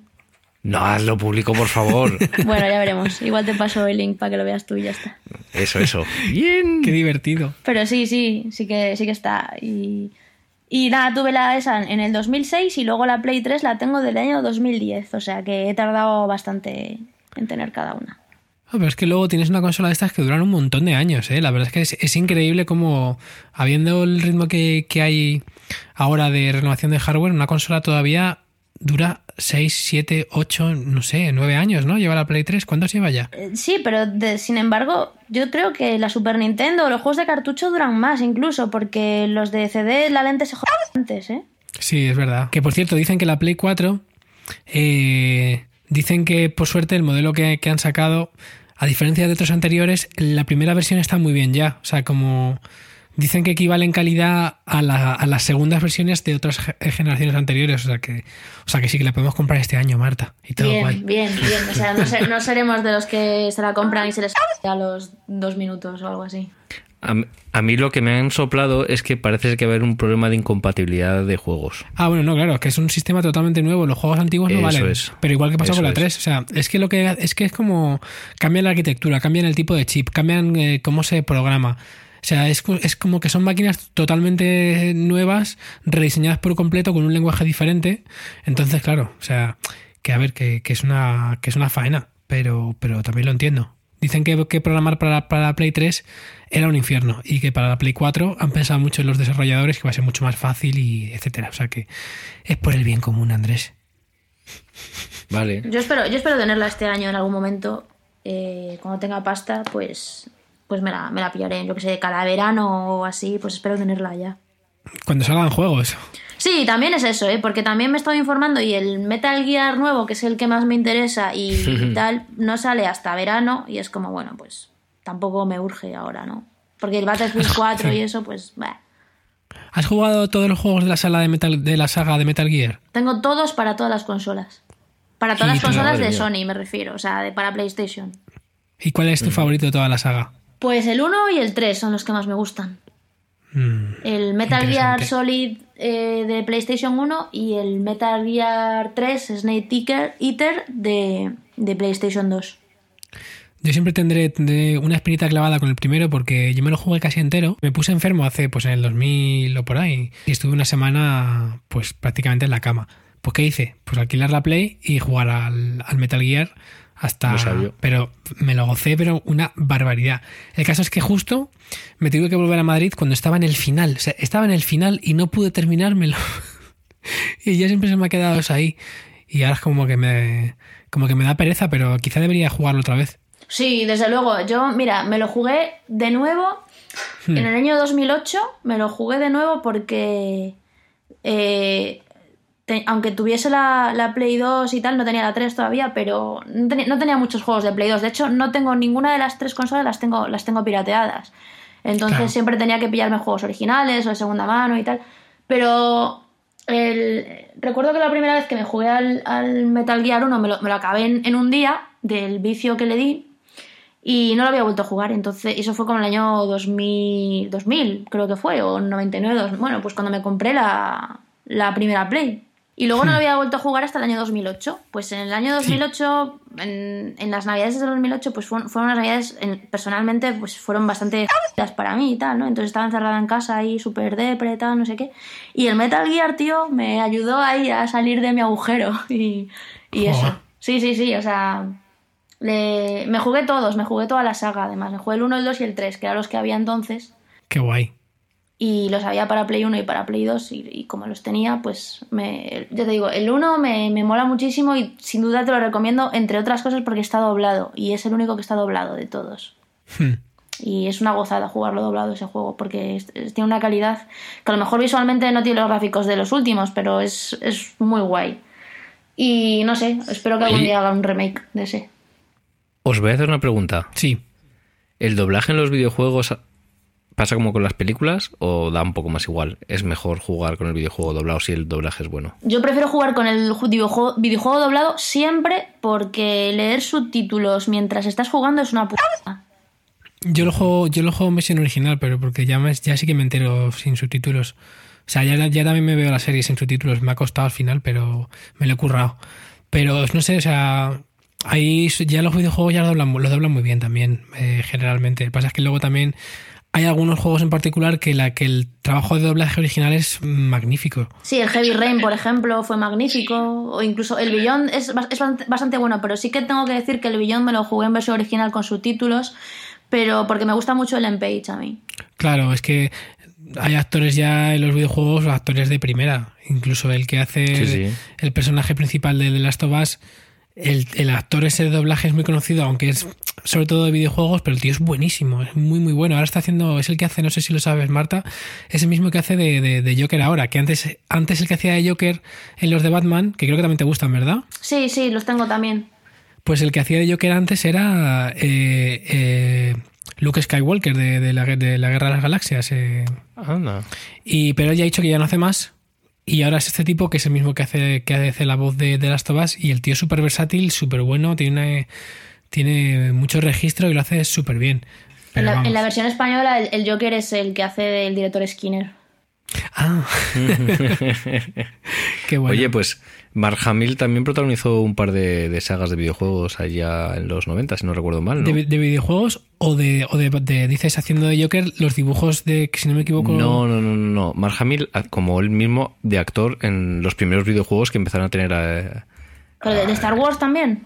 No, hazlo público, por favor. Bueno, ya veremos. Igual te paso el link para que lo veas tú y ya está. Eso, eso. Bien. ¡Qué divertido! Pero sí, sí, sí que, sí que está. Y, y nada, tuve la esa en el 2006 y luego la Play 3 la tengo del año 2010. O sea que he tardado bastante en tener cada una. Ah, pero es que luego tienes una consola de estas que duran un montón de años, ¿eh? La verdad es que es, es increíble como, habiendo el ritmo que, que hay ahora de renovación de hardware, una consola todavía dura 6, 7, 8, no sé, 9 años, ¿no? Lleva la Play 3. ¿Cuántos lleva ya? Eh, Sí, pero de- sin embargo, yo creo que la Super Nintendo o los juegos de cartucho duran más incluso, porque los de CD la lente se jodan antes, ¿eh? Sí, es verdad. Que por cierto, dicen que la Play 4, eh, dicen que por suerte el modelo que, que han sacado, a diferencia de otros anteriores, la primera versión está muy bien ya. O sea, como dicen que equivale en calidad a, la- a las segundas versiones de otras ge- generaciones anteriores. O sea que, o sea que sí que la podemos comprar este año, Marta. Y todo Bien, guay. bien, bien. O sea, no, se- no seremos de los que se la compran y se les a los dos minutos o algo así. A, a mí lo que me han soplado es que parece que va a haber un problema de incompatibilidad de juegos. Ah, bueno, no, claro, que es un sistema totalmente nuevo. Los juegos antiguos no Eso valen. es. Pero igual que pasó Eso con la es. 3. O sea, es que lo que es que es como cambian la arquitectura, cambian el tipo de chip, cambian eh, cómo se programa. O sea, es, co- es como que son máquinas totalmente nuevas, rediseñadas por completo con un lenguaje diferente. Entonces, claro, o sea, que a ver, que, que es una que es una faena, pero, pero también lo entiendo. Dicen que, que programar para, para la Play 3 era un infierno y que para la Play 4 han pensado mucho en los desarrolladores que va a ser mucho más fácil y etcétera. O sea que es por el bien común, Andrés. Vale. Yo espero, yo espero tenerla este año en algún momento. eh, cuando tenga pasta, pues pues me la, me la pillaré. Yo que sé, cada verano o así, pues espero tenerla ya. Cuando salgan juegos. Sí, también es eso, ¿eh? porque también me estoy informando y el Metal Gear nuevo, que es el que más me interesa y tal, no sale hasta verano y es como, bueno, pues tampoco me urge ahora, ¿no? Porque el Battlefield 4 y eso, pues, bah. ¿Has jugado todos los juegos de la, sala de, Metal, de la saga de Metal Gear? Tengo todos para todas las consolas. Para todas las consolas de. Sony, me refiero, o sea, de, para PlayStation. ¿Y cuál es tu favorito de toda la saga? Pues el 1 y el 3 son los que más me gustan. Mm, El Metal Gear. Solid eh, de PlayStation 1 y el Metal Gear 3 Snake Eater, Eater de, de PlayStation 2. Yo siempre tendré, tendré una espinita clavada con el primero porque yo me lo jugué casi entero. Me puse enfermo hace, pues en el 2000 o por ahí. Y estuve una semana, pues prácticamente en la cama. Pues ¿qué hice? Pues alquilar la Play y jugar al, al Metal Gear hasta... Pero me lo gocé, pero una barbaridad. El caso es que justo me tuve que volver a Madrid cuando estaba en el final. O sea, estaba en el final y no pude terminármelo. y ya siempre se me ha quedado eso ahí. Y ahora es como que me... Como que me da pereza, pero quizá debería jugarlo otra vez. Sí, desde luego. Yo, mira, me lo jugué de nuevo Hmm. en el año 2008. Me lo jugué de nuevo porque, eh, te- aunque tuviese la, la Play 2 y tal, no tenía la 3 todavía, pero no tenía, no tenía muchos juegos de Play 2. De hecho, no tengo ninguna de las tres consolas, las tengo, las tengo pirateadas. Entonces Claro. siempre tenía que pillarme juegos originales o de segunda mano y tal. Pero el- recuerdo que la primera vez que me jugué al, al Metal Gear 1 me lo, me lo acabé en, en un día del vicio que le di y no lo había vuelto a jugar. Entonces, eso fue como el año 2000, 2000 creo que fue, o 99. dos- bueno, pues cuando me compré la, la primera Play. Y luego no lo había vuelto a jugar hasta el año 2008. Pues en el año 2008, en, en las navidades de 2008, pues fueron, fueron unas navidades, en- personalmente, pues fueron bastante para mí y tal, ¿no? Entonces estaba encerrada en casa ahí, súper depre, tal, no sé qué. Y el Metal Gear, tío, me ayudó ahí a salir de mi agujero. Y, y eso. Sí, sí, sí, o sea... le- Me jugué todos, me jugué toda la saga, además. Me jugué el 1, el 2 y el 3, que eran los que había entonces Qué guay. Y los había para Play 1 y para Play 2 y, y como los tenía, pues me, ya te digo, el 1 me, me mola muchísimo y sin duda te lo recomiendo, entre otras cosas porque está doblado y es el único que está doblado de todos. Hmm. Y es una gozada jugarlo doblado ese juego porque es- es- tiene una calidad que a lo mejor visualmente no tiene los gráficos de los últimos, pero es, es muy guay. Y no sé, espero que algún día haga un remake de ese. Os voy a hacer una pregunta. Sí. ¿El doblaje en los videojuegos pasa como con las películas o da un poco más igual? ¿Es mejor jugar con el videojuego doblado si el doblaje es bueno? Yo prefiero jugar con el ju- videojuego, videojuego doblado siempre porque leer subtítulos mientras estás jugando es una puta. Yo lo juego, yo lo juego en versión original, pero porque ya, me- ya sí que me entero sin subtítulos. O sea, ya, ya también me veo la serie sin subtítulos. Me ha costado al final, pero me lo he currado. Pero no sé, o sea, ahí ya los videojuegos ya lo doblan, lo doblan muy bien también, eh, generalmente. Lo que pasa es que luego también hay algunos juegos en particular que, la, que el trabajo de doblaje original es magnífico. Sí, el Heavy Rain, por ejemplo, fue magnífico. O incluso el Beyond es, es bastante- bueno, pero sí que tengo que decir que el Beyond me lo jugué en versión original con subtítulos, pero porque me gusta mucho el Empage a mí. Claro, es que hay actores ya en los videojuegos, actores de primera. Incluso el que hace Sí, sí. el, el personaje principal de The Last of Us, el, el actor ese de doblaje es muy conocido, aunque es sobre todo de videojuegos, pero el tío es buenísimo, es muy muy bueno. Ahora está haciendo, es el que hace, no sé si lo sabes, Marta, es el mismo que hace de, de- de Joker ahora, que antes, antes el que hacía de Joker en los de Batman, que creo que también te gustan, ¿verdad? Sí, sí, los tengo también. Pues el que hacía de Joker antes era eh, eh, Luke Skywalker de, de la, de la Guerra de las Galaxias. eh. Anda. Y, pero él ya ha dicho que ya no hace más. Y ahora es este tipo que es el mismo que hace, que hace la voz de, de Last of Us. Y el tío es súper versátil, súper bueno, tiene, tiene mucho registro y lo hace súper bien. En la, vamos. en la versión española, el, el Joker es el que hace del director Skinner. Ah. Qué bueno. Oye, pues Mark Hamill también protagonizó un par de, de sagas de videojuegos allá en los 90, si no recuerdo mal, ¿no? ¿De, de videojuegos o de, o de, de- dices haciendo de Joker los dibujos de, que si no me equivoco... No, no, no, no. Mark Hamill, ah, como él mismo, de actor en los primeros videojuegos que empezaron a tener... eh, Pero de, de Star Wars también.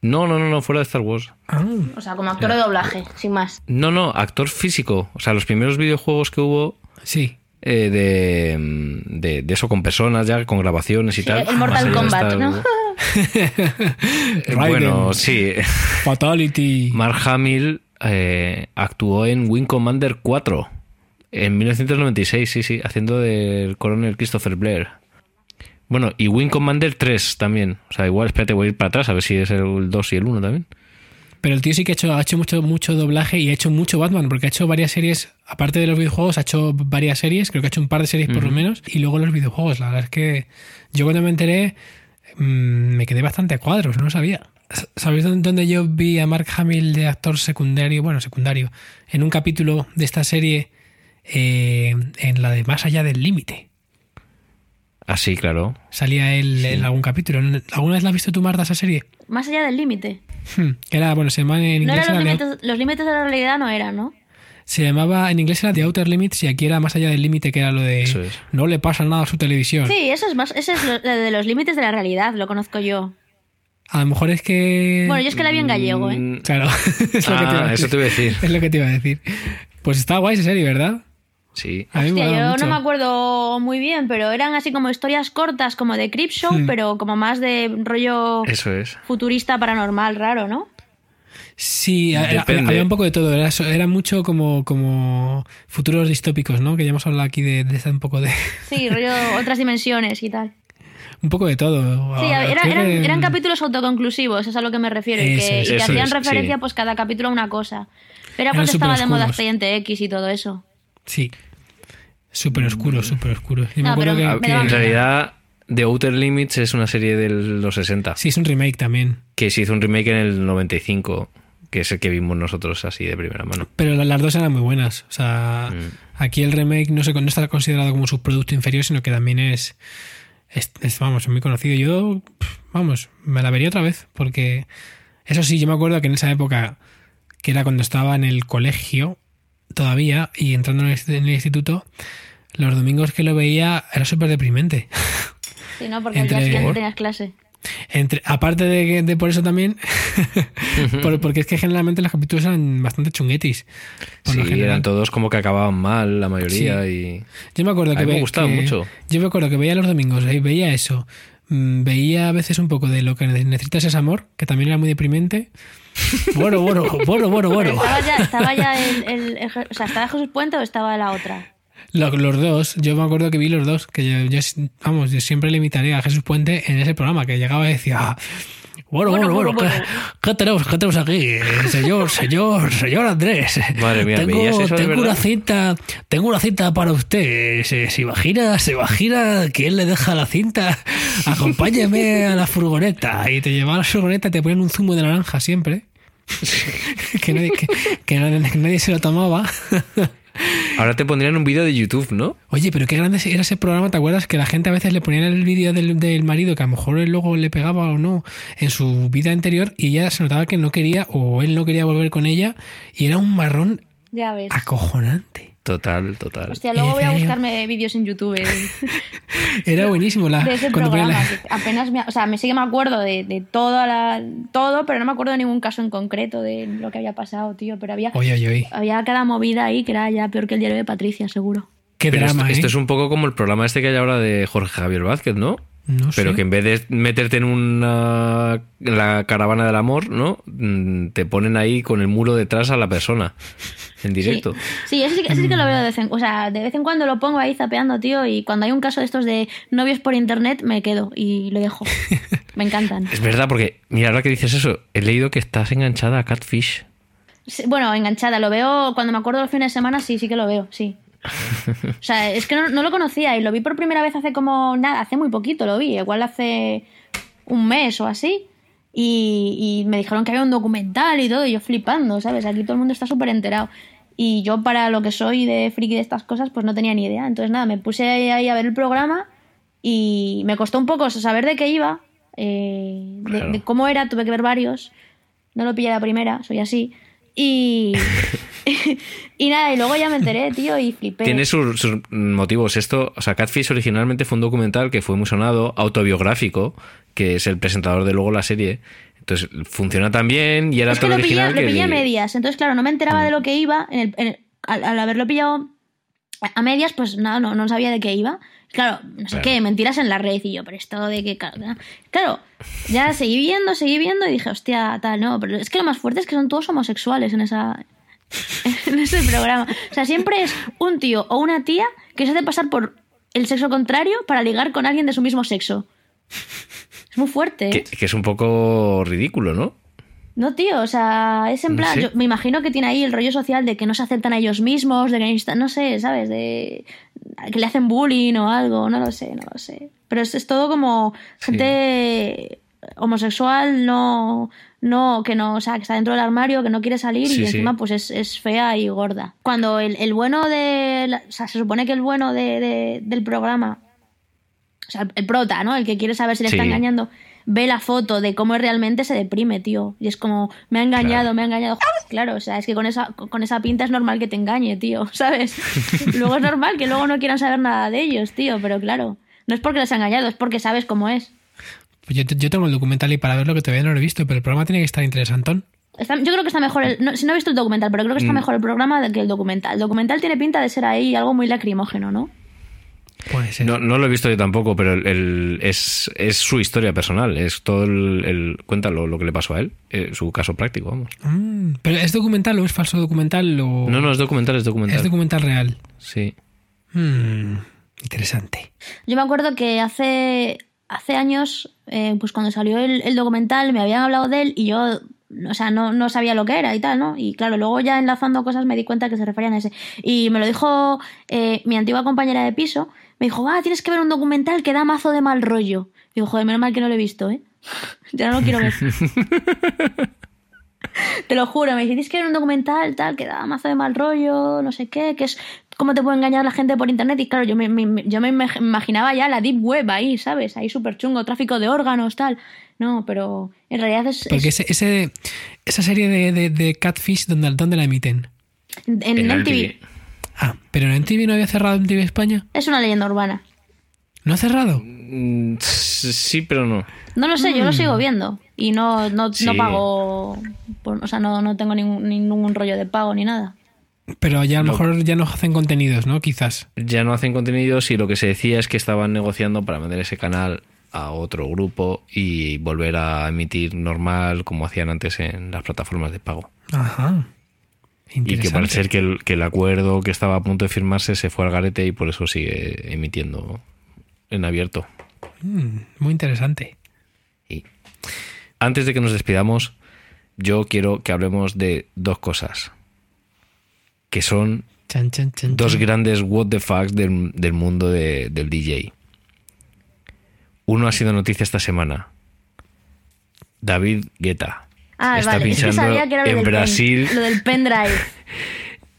No, no, no, no, fuera de Star Wars. Ah, O sea, como actor de doblaje, sin más. No, no, actor físico. O sea, los primeros videojuegos que hubo sí. Eh, de, mm, de, de eso con personas ya, con grabaciones y Sí, tal. el Mortal Kombat, ¿no? Eh, Bueno, sí. Fatality. Mark Hamill eh, actuó en Wing Commander 4 en 1996, sí, sí, haciendo del coronel Christopher Blair. Bueno, y Wing Commander 3 también. O sea, igual, espérate, voy a ir para atrás a ver si es el 2 y el 1 también. Pero el tío sí que ha hecho, ha hecho mucho, mucho doblaje y ha hecho mucho Batman, porque ha hecho varias series, aparte de los videojuegos, ha hecho varias series, creo que ha hecho un par de series por lo menos, y luego los videojuegos. La verdad es que yo cuando me enteré mm, me quedé bastante a cuadros, no lo sabía. ¿Sabéis dónde dónde yo vi a Mark Hamill de actor secundario? Bueno, secundario, en un capítulo de esta serie, eh, en la de Más allá del límite. Ah, sí, claro. Salía él en algún capítulo. ¿Alguna vez la has visto tú, Marta, esa serie? Más allá del límite. Hmm, que era, bueno, se llama en No inglés eran los límites, los límites de la realidad, no eran, ¿no? se llamaba en inglés era The Outer Limits y aquí era más allá del límite que era lo de Eso es. no le pasa nada a su televisión. Sí, eso es más, ese es lo, de los límites de la realidad, lo conozco yo. A lo mejor es que Bueno, yo es que la vi en gallego, ¿eh? Mm, claro, es lo que te iba a Ah, decir. eso te iba a decir. Es lo que te iba a decir. Pues está guay esa serie, ¿verdad? Sí. Hostia, yo mucho. no me acuerdo muy bien, pero eran así como historias cortas, como de Crip Show, Hmm. pero como más de rollo Eso es. futurista paranormal raro, ¿no? Sí, era- había un poco de todo. Era, mucho como, como futuros distópicos, ¿no? Que ya hemos hablado aquí de, un poco de Sí, rollo otras dimensiones y tal. un poco de todo. Sí, era- eran, que- eran capítulos autoconclusivos, es a lo que me refiero, y Eso que, es, y que eso hacían es, referencia sí. pues cada capítulo a una cosa. Era Eran cuando estaba de moda. Expediente X y todo eso. Sí. Súper oscuro, súper oscuro. Yo me No, acuerdo pero que, me que- daba En realidad, The Outer Limits es una serie de los 60. Sí, es un remake también. Que se hizo un remake en el 95, que es el que vimos nosotros así de primera mano. Pero la- las dos eran muy buenas. O sea, Mm. aquí el remake no, se, no está considerado como su producto inferior, sino que también es, es, es, vamos, muy conocido. Yo, vamos, me la vería otra vez, porque eso sí, yo me acuerdo que en esa época, que era cuando estaba en el colegio todavía y entrando en el, en el instituto, los domingos que lo veía era súper deprimente. Sí, ¿no? Porque Entre- al día tenías clase. Entre, aparte de, por eso también, por- porque es que generalmente los capítulos eran bastante chunguetis. por Sí, lo general. eran todos como que acababan mal, la mayoría, y... Yo me acuerdo A que mí me gustaba que- mucho. Yo me acuerdo que veía los domingos, eh, veía eso. Mm, Veía a veces un poco de lo que necesitas es amor, que también era muy deprimente. Bueno, bueno, bueno, bueno, bueno. ¿Estaba ya, estaba ya el, el- el- O sea, ¿estaba Jesús Puente o estaba la otra? Lo- Los dos, yo me acuerdo que vi los dos, que yo, yo- vamos, yo siempre le imitaré a Jesús Puente en ese programa, que llegaba y decía, "Ah, bueno, bueno, Bueno, bueno, bueno, ¿qué, bueno". qué tenemos, qué tenemos aquí? Señor, señor, señor Andrés. Madre mía, tengo, ¿veías eso de tengo una cinta, tengo una cinta para usted. ¿Se, se imagina, se imagina quién le deja la cinta? Acompáñeme a la furgoneta. Y te llevaba a la furgoneta y te ponían un zumo de naranja siempre. que, nadie, que- que nadie- que nadie se lo tomaba. Ahora te pondrían un vídeo de YouTube, ¿no? Oye, pero qué grande era ese programa, ¿te acuerdas? Que la gente a veces le ponían el vídeo del, del marido, que a lo mejor él luego le pegaba o no en su vida anterior y ella se notaba que no quería o él no quería volver con ella y era un marrón Ya ves. acojonante. Total, total. Hostia, luego voy a buscarme vídeos en YouTube eh, Era buenísimo. La, de ese programa. la- apenas me, o sea, me sí que me acuerdo de, de toda la, todo, pero no me acuerdo de ningún caso en concreto de lo que había pasado, tío. Pero había, Oye, oye, oye. había cada movida ahí que era ya peor que el diario de Patricia, seguro. Qué Pero drama, esto, esto ¿eh? es un poco como el programa este que hay ahora de Jorge Javier Vázquez, ¿no? No Pero sé. que en vez de meterte en una en la caravana del amor, ¿no? Mm, Te ponen ahí con el muro detrás a la persona en directo. Sí, sí ese, sí que- ese sí que lo veo de vez en O sea, de vez en cuando lo pongo ahí zapeando, tío, y cuando hay un caso de estos de novios por internet, me quedo y lo dejo. Me encantan. Es verdad, porque mira, ahora que dices eso, he leído que estás enganchada a Catfish. Sí, Bueno, enganchada, lo veo cuando me acuerdo los fines de semana, sí, sí que lo veo, sí. O sea, es que no, no lo conocía y lo vi por primera vez hace como nada, hace muy poquito lo vi, igual hace un mes o así. Y, y me dijeron que había un documental y todo, y yo flipando, ¿sabes? Aquí todo el mundo está súper enterado. Y yo, para lo que soy de friki de estas cosas, pues no tenía ni idea. Entonces, nada, me puse ahí a ver el programa y me costó un poco saber de qué iba, eh, de- Claro. de cómo era, tuve que ver varios. No lo pillé la primera, soy así. Y, y nada, y luego ya me enteré, tío, y flipé. Tiene sus, sus motivos. Esto, o sea, Catfish originalmente fue un documental que fue muy sonado, autobiográfico, que es el presentador de luego la serie. Entonces, funciona tan bien y era es que todo lo pillé, original lo que... pillé a medias, entonces claro, no me enteraba de lo que iba. En el, en el- al, al haberlo pillado a medias, pues nada, no, no sabía de qué iba. Claro, no sé Claro. qué, mentiras en la red. Y yo, pero esto de que. Claro, claro, ya seguí viendo, seguí viendo y dije, hostia, tal, no. Pero es que lo más fuerte es que son todos homosexuales en esa. En ese programa. O sea, siempre es un tío o una tía que se hace pasar por el sexo contrario para ligar con alguien de su mismo sexo. Es muy fuerte. Que, que es un poco ridículo, ¿no? No, tío, o sea, es en No plan, sé. yo me imagino que tiene ahí el rollo social de que no se aceptan a ellos mismos, de que no sé, ¿sabes? De que le hacen bullying o algo, no lo sé, no lo sé. Pero es, es todo como gente homosexual, no, no, que no, o sea, que está dentro del armario, que no quiere salir Sí, y sí. encima pues es, es fea y gorda. Cuando el, el bueno de, la- o sea, se supone que el bueno de, de- del programa sea, el prota, ¿no? El que quiere saber si le está engañando, ve la foto de cómo es realmente, se deprime, tío. Y es como, me ha engañado, Claro. me ha engañado. Claro, o sea, es que con esa, con esa pinta es normal que te engañe, tío, ¿sabes? luego es normal que luego no quieran saber nada de ellos, tío, pero claro, no es porque les ha engañado, es porque sabes cómo es. Pues yo, yo tengo el documental y para verlo que todavía no lo he visto, pero el programa tiene que estar interesantón. Está- yo creo que está mejor, el, no, si no he visto el documental, pero creo que está Mm. mejor el programa que el documental. El documental tiene pinta de ser ahí algo muy lacrimógeno, ¿no? Puede ser. No, no lo he visto yo tampoco, pero el, el- es, es su historia personal. Es todo el. el- cuenta lo, lo que le pasó a él. eh, su caso práctico, vamos. Mm, ¿Pero es documental o es falso documental? O... No, no, es documental, es documental. Es documental real. Sí. Mm, interesante. Yo me acuerdo que hace, hace años, eh, pues cuando salió el, el documental, me habían hablado de él y yo, o sea, no, no sabía lo que era y tal, ¿no? Y claro, luego ya enlazando cosas me di cuenta que se referían a ese. Y me lo dijo eh, mi antigua compañera de piso, me dijo, ah, tienes que ver un documental que da mazo de mal rollo. Digo, joder, menos mal que no lo he visto, ¿eh? ya no lo quiero ver. Te lo juro, me dice, tienes que ver un documental tal que da mazo de mal rollo, no sé qué, que es cómo te puede engañar la gente por internet. Y claro, yo me, me- yo me imag- imaginaba ya la deep web ahí, ¿sabes? Ahí súper chungo, tráfico de órganos, tal. No, pero en realidad es, Porque es ese, ese- esa serie de, de, de Catfish, ¿dónde, ¿dónde la emiten? en, en En MTV. Ah, pero en MTV no había cerrado MTV España. Es una leyenda urbana. ¿No ha cerrado? Mm, Sí, pero no. No lo sé, yo lo sigo viendo. Y no, no, Sí. no pago. por- o sea, no, no tengo ningún, ningún rollo de pago ni nada. Pero ya a lo mejor ya no hacen contenidos, ¿no? Quizás. Ya no hacen contenidos y lo que se decía es que estaban negociando para vender ese canal a otro grupo y volver a emitir normal como hacían antes en las plataformas de pago. Ajá. Y que parece ser que el, que el acuerdo que estaba a punto de firmarse se fue al garete y por eso sigue emitiendo en abierto. Mm, muy interesante. Y antes de que nos despidamos, yo quiero que hablemos de dos cosas. Que son Chan, chan, chan, dos grandes what the fucks del, del mundo de- del DJ. Uno ha sido noticia esta semana. David Guetta. Ah, Está vale. Es que pinchando sabía que era lo en del pen- Brasil. lo del pendrive.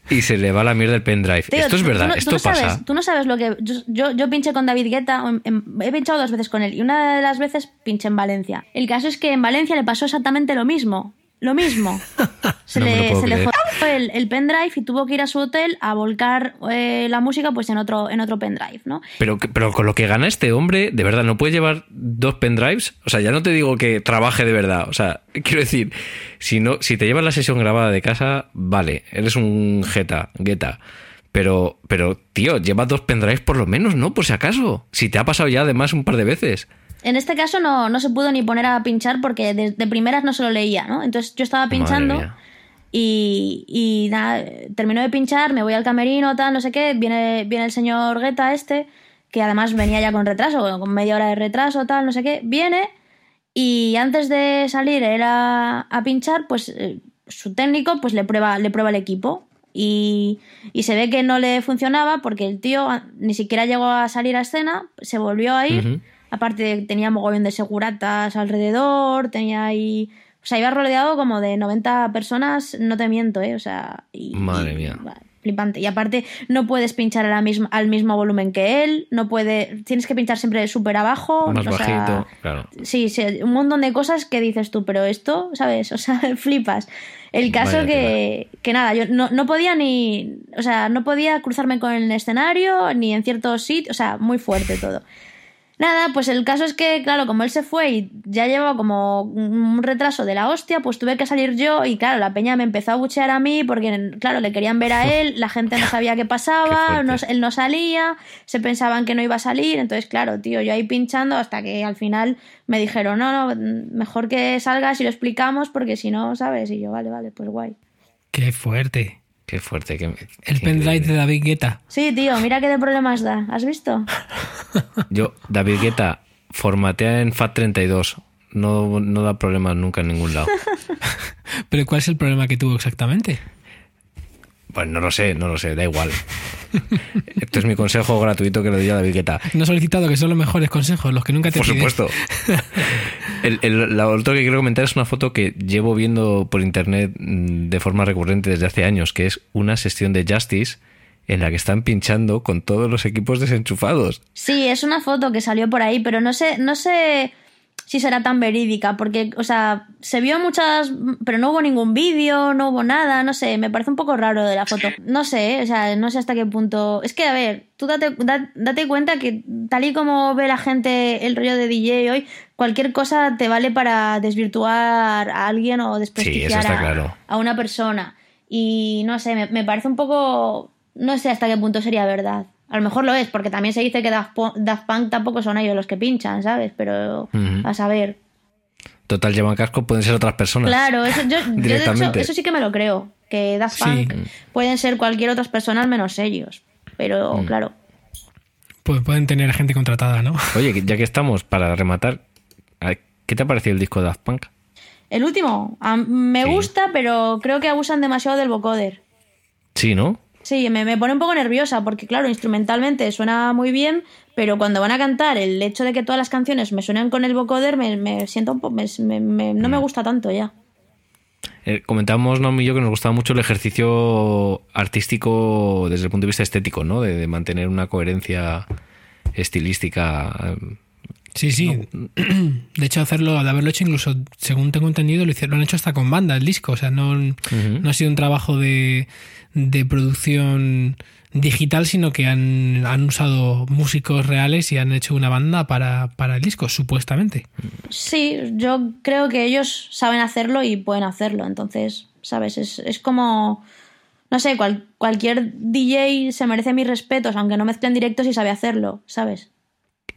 Y se le va la mierda el pendrive. Tío, esto es verdad, no- esto no sabes- pasa. tú no sabes lo que. Yo, yo, yo pinché con David Guetta. en- en- he pinchado dos veces con él. Y una de las veces pinché en Valencia. El caso es que en Valencia le pasó exactamente lo mismo. Lo mismo. Se No me lo le, puedo se le creer. El, el pendrive y tuvo que ir a su hotel a volcar eh, la música pues en otro, en otro pendrive, ¿no? Pero, pero con lo que gana este hombre, de verdad, ¿no puede llevar dos pendrives? O sea, ya no te digo que trabaje de verdad. O sea, quiero decir, si, no, si te llevas la sesión grabada de casa, vale, eres un jeta, gueta. Pero, pero, tío, lleva dos pendrives por lo menos, ¿no? Por si acaso. Si te ha pasado ya además un par de veces. En este caso no, no se pudo ni poner a pinchar porque de, de primeras no se lo leía, ¿no? Entonces yo estaba Madre pinchando mía. Y, y nada, terminó de pinchar, me voy al camerino, tal, no sé qué, viene, viene el señor Guetta este, que además venía ya con retraso, con media hora de retraso, tal, no sé qué, viene y antes de salir él a, a pinchar, pues eh, su técnico pues le prueba, le prueba el equipo. Y, y se ve que no le funcionaba porque el tío ni siquiera llegó a salir a escena, se volvió a ir. Ujú. Aparte tenía mogollón de seguratas alrededor, tenía ahí... O sea, iba rodeado como de 90 personas, no te miento, ¿eh? O sea... y- Madre mía. Flipante. Y aparte no puedes pinchar a la misma, al mismo volumen que él, no puede... Tienes que pinchar siempre súper abajo. Más o sea, bajito, claro. Sí, sí, un montón de cosas que dices tú, pero esto, ¿sabes? O sea, flipas. El caso Vaya que, que nada, yo no, no podía ni, o sea, no podía cruzarme con el escenario ni en ciertos sitios, o sea, muy fuerte todo. Nada, pues el caso es que, claro, como él se fue y ya llevaba como un retraso de la hostia, pues tuve que salir yo y claro, la peña me empezó a buchear a mí porque, claro, le querían ver a él, la gente no sabía qué pasaba, no- él no salía, se pensaban que no iba a salir, entonces, claro, tío, yo ahí pinchando hasta que al final me dijeron, no, no, mejor que salgas y lo explicamos porque si no, ¿sabes? Y yo, vale, vale, pues guay. Qué fuerte. Qué fuerte. Qué, El qué pendrive increíble. de David Guetta. Sí, tío, mira qué de problemas da, ¿has visto? Yo, David Guetta, formatea en FAT32. No, no da problemas nunca en ningún lado. Pero ¿cuál es el problema que tuvo exactamente? Pues no lo sé, no lo sé, da igual. Esto es mi consejo gratuito que le doy a David Guetta. No he solicitado que son los mejores consejos, los que nunca te Por piden. supuesto. El, el- la otro que quiero comentar es una foto que llevo viendo por internet mm, de forma recurrente desde hace años, que es una sesión de Justice en la que están pinchando con todos los equipos desenchufados. Sí, es una foto que salió por ahí, pero no sé, no sé si será tan verídica, porque, o sea, se vio muchas, pero no hubo ningún vídeo, no hubo nada, no sé, me parece un poco raro de la foto. No sé, o sea, no sé hasta qué punto. Es que, a ver, tú date, da- date cuenta que tal y como ve la gente el rollo de DJ hoy, cualquier cosa te vale para desvirtuar a alguien o desprestigiar a, claro. a una persona. Y no sé, me, me parece un poco. No sé hasta qué punto sería verdad. A lo mejor lo es, porque también se dice que Daft, Pu- Daft Punk tampoco son ellos los que pinchan, ¿sabes? Pero a saber. Total, llevan casco, pueden ser otras personas. Claro, eso, yo, yo de hecho, eso sí que me lo creo. Que Daft Sí. Punk pueden ser cualquier otras personas menos ellos. Pero Mm. claro. Pues pueden tener gente contratada, ¿no? Oye, ya que estamos, para rematar, ¿qué te ha parecido el disco de Daft Punk? El último, a- me Sí. gusta, pero creo que abusan demasiado del vocoder. Sí, ¿no? Sí, me, me pone un poco nerviosa porque, claro, instrumentalmente suena muy bien, pero cuando van a cantar, el hecho de que todas las canciones me suenen con el vocoder me, me siento un po- me- me- no Mm. me gusta tanto ya. Eh, comentábamos, Naomi y yo, que nos gustaba mucho el ejercicio artístico desde el punto de vista estético, ¿no? De, de mantener una coherencia estilística. Sí, sí. De hecho, hacerlo, de haberlo hecho incluso, según tengo entendido, lo, hicieron, lo han hecho hasta con banda el disco. O sea, no, no ha sido un trabajo de, de producción digital, sino que han, han usado músicos reales y han hecho una banda para, para el disco, supuestamente. Sí, yo creo que ellos saben hacerlo y pueden hacerlo. Entonces, ¿sabes? Es, es como. No sé, cual- cualquier DJ se merece mis respetos, aunque no mezclen directos y sabe hacerlo, ¿sabes?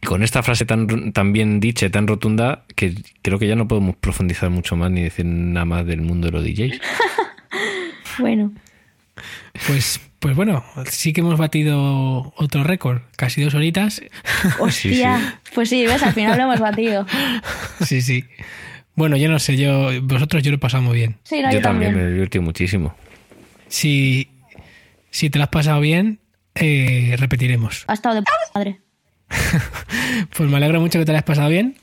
Y con esta frase tan, tan bien dicha, y tan rotunda, que creo que ya no podemos profundizar mucho más ni decir nada más del mundo de los DJs. Bueno, Pues, pues bueno, sí que hemos batido otro récord, casi dos horitas. hostia. Pues sí, ves, al final lo hemos batido. Sí, sí. Bueno, yo no sé, yo vosotros yo lo he pasado muy bien. Sí, no, yo yo, también me divertí muchísimo. Si, si te lo has pasado bien, eh, repetiremos. Ha estado de p madre. Pues me alegro mucho que te lo hayas pasado bien.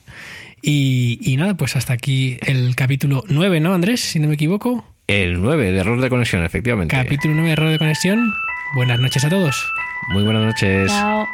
Y, y nada, pues hasta aquí el capítulo 9, ¿no, Andrés? Si no me equivoco. El 9 de error de conexión, efectivamente. Capítulo 9 de error de conexión. Buenas noches a todos. Muy buenas noches. Chao.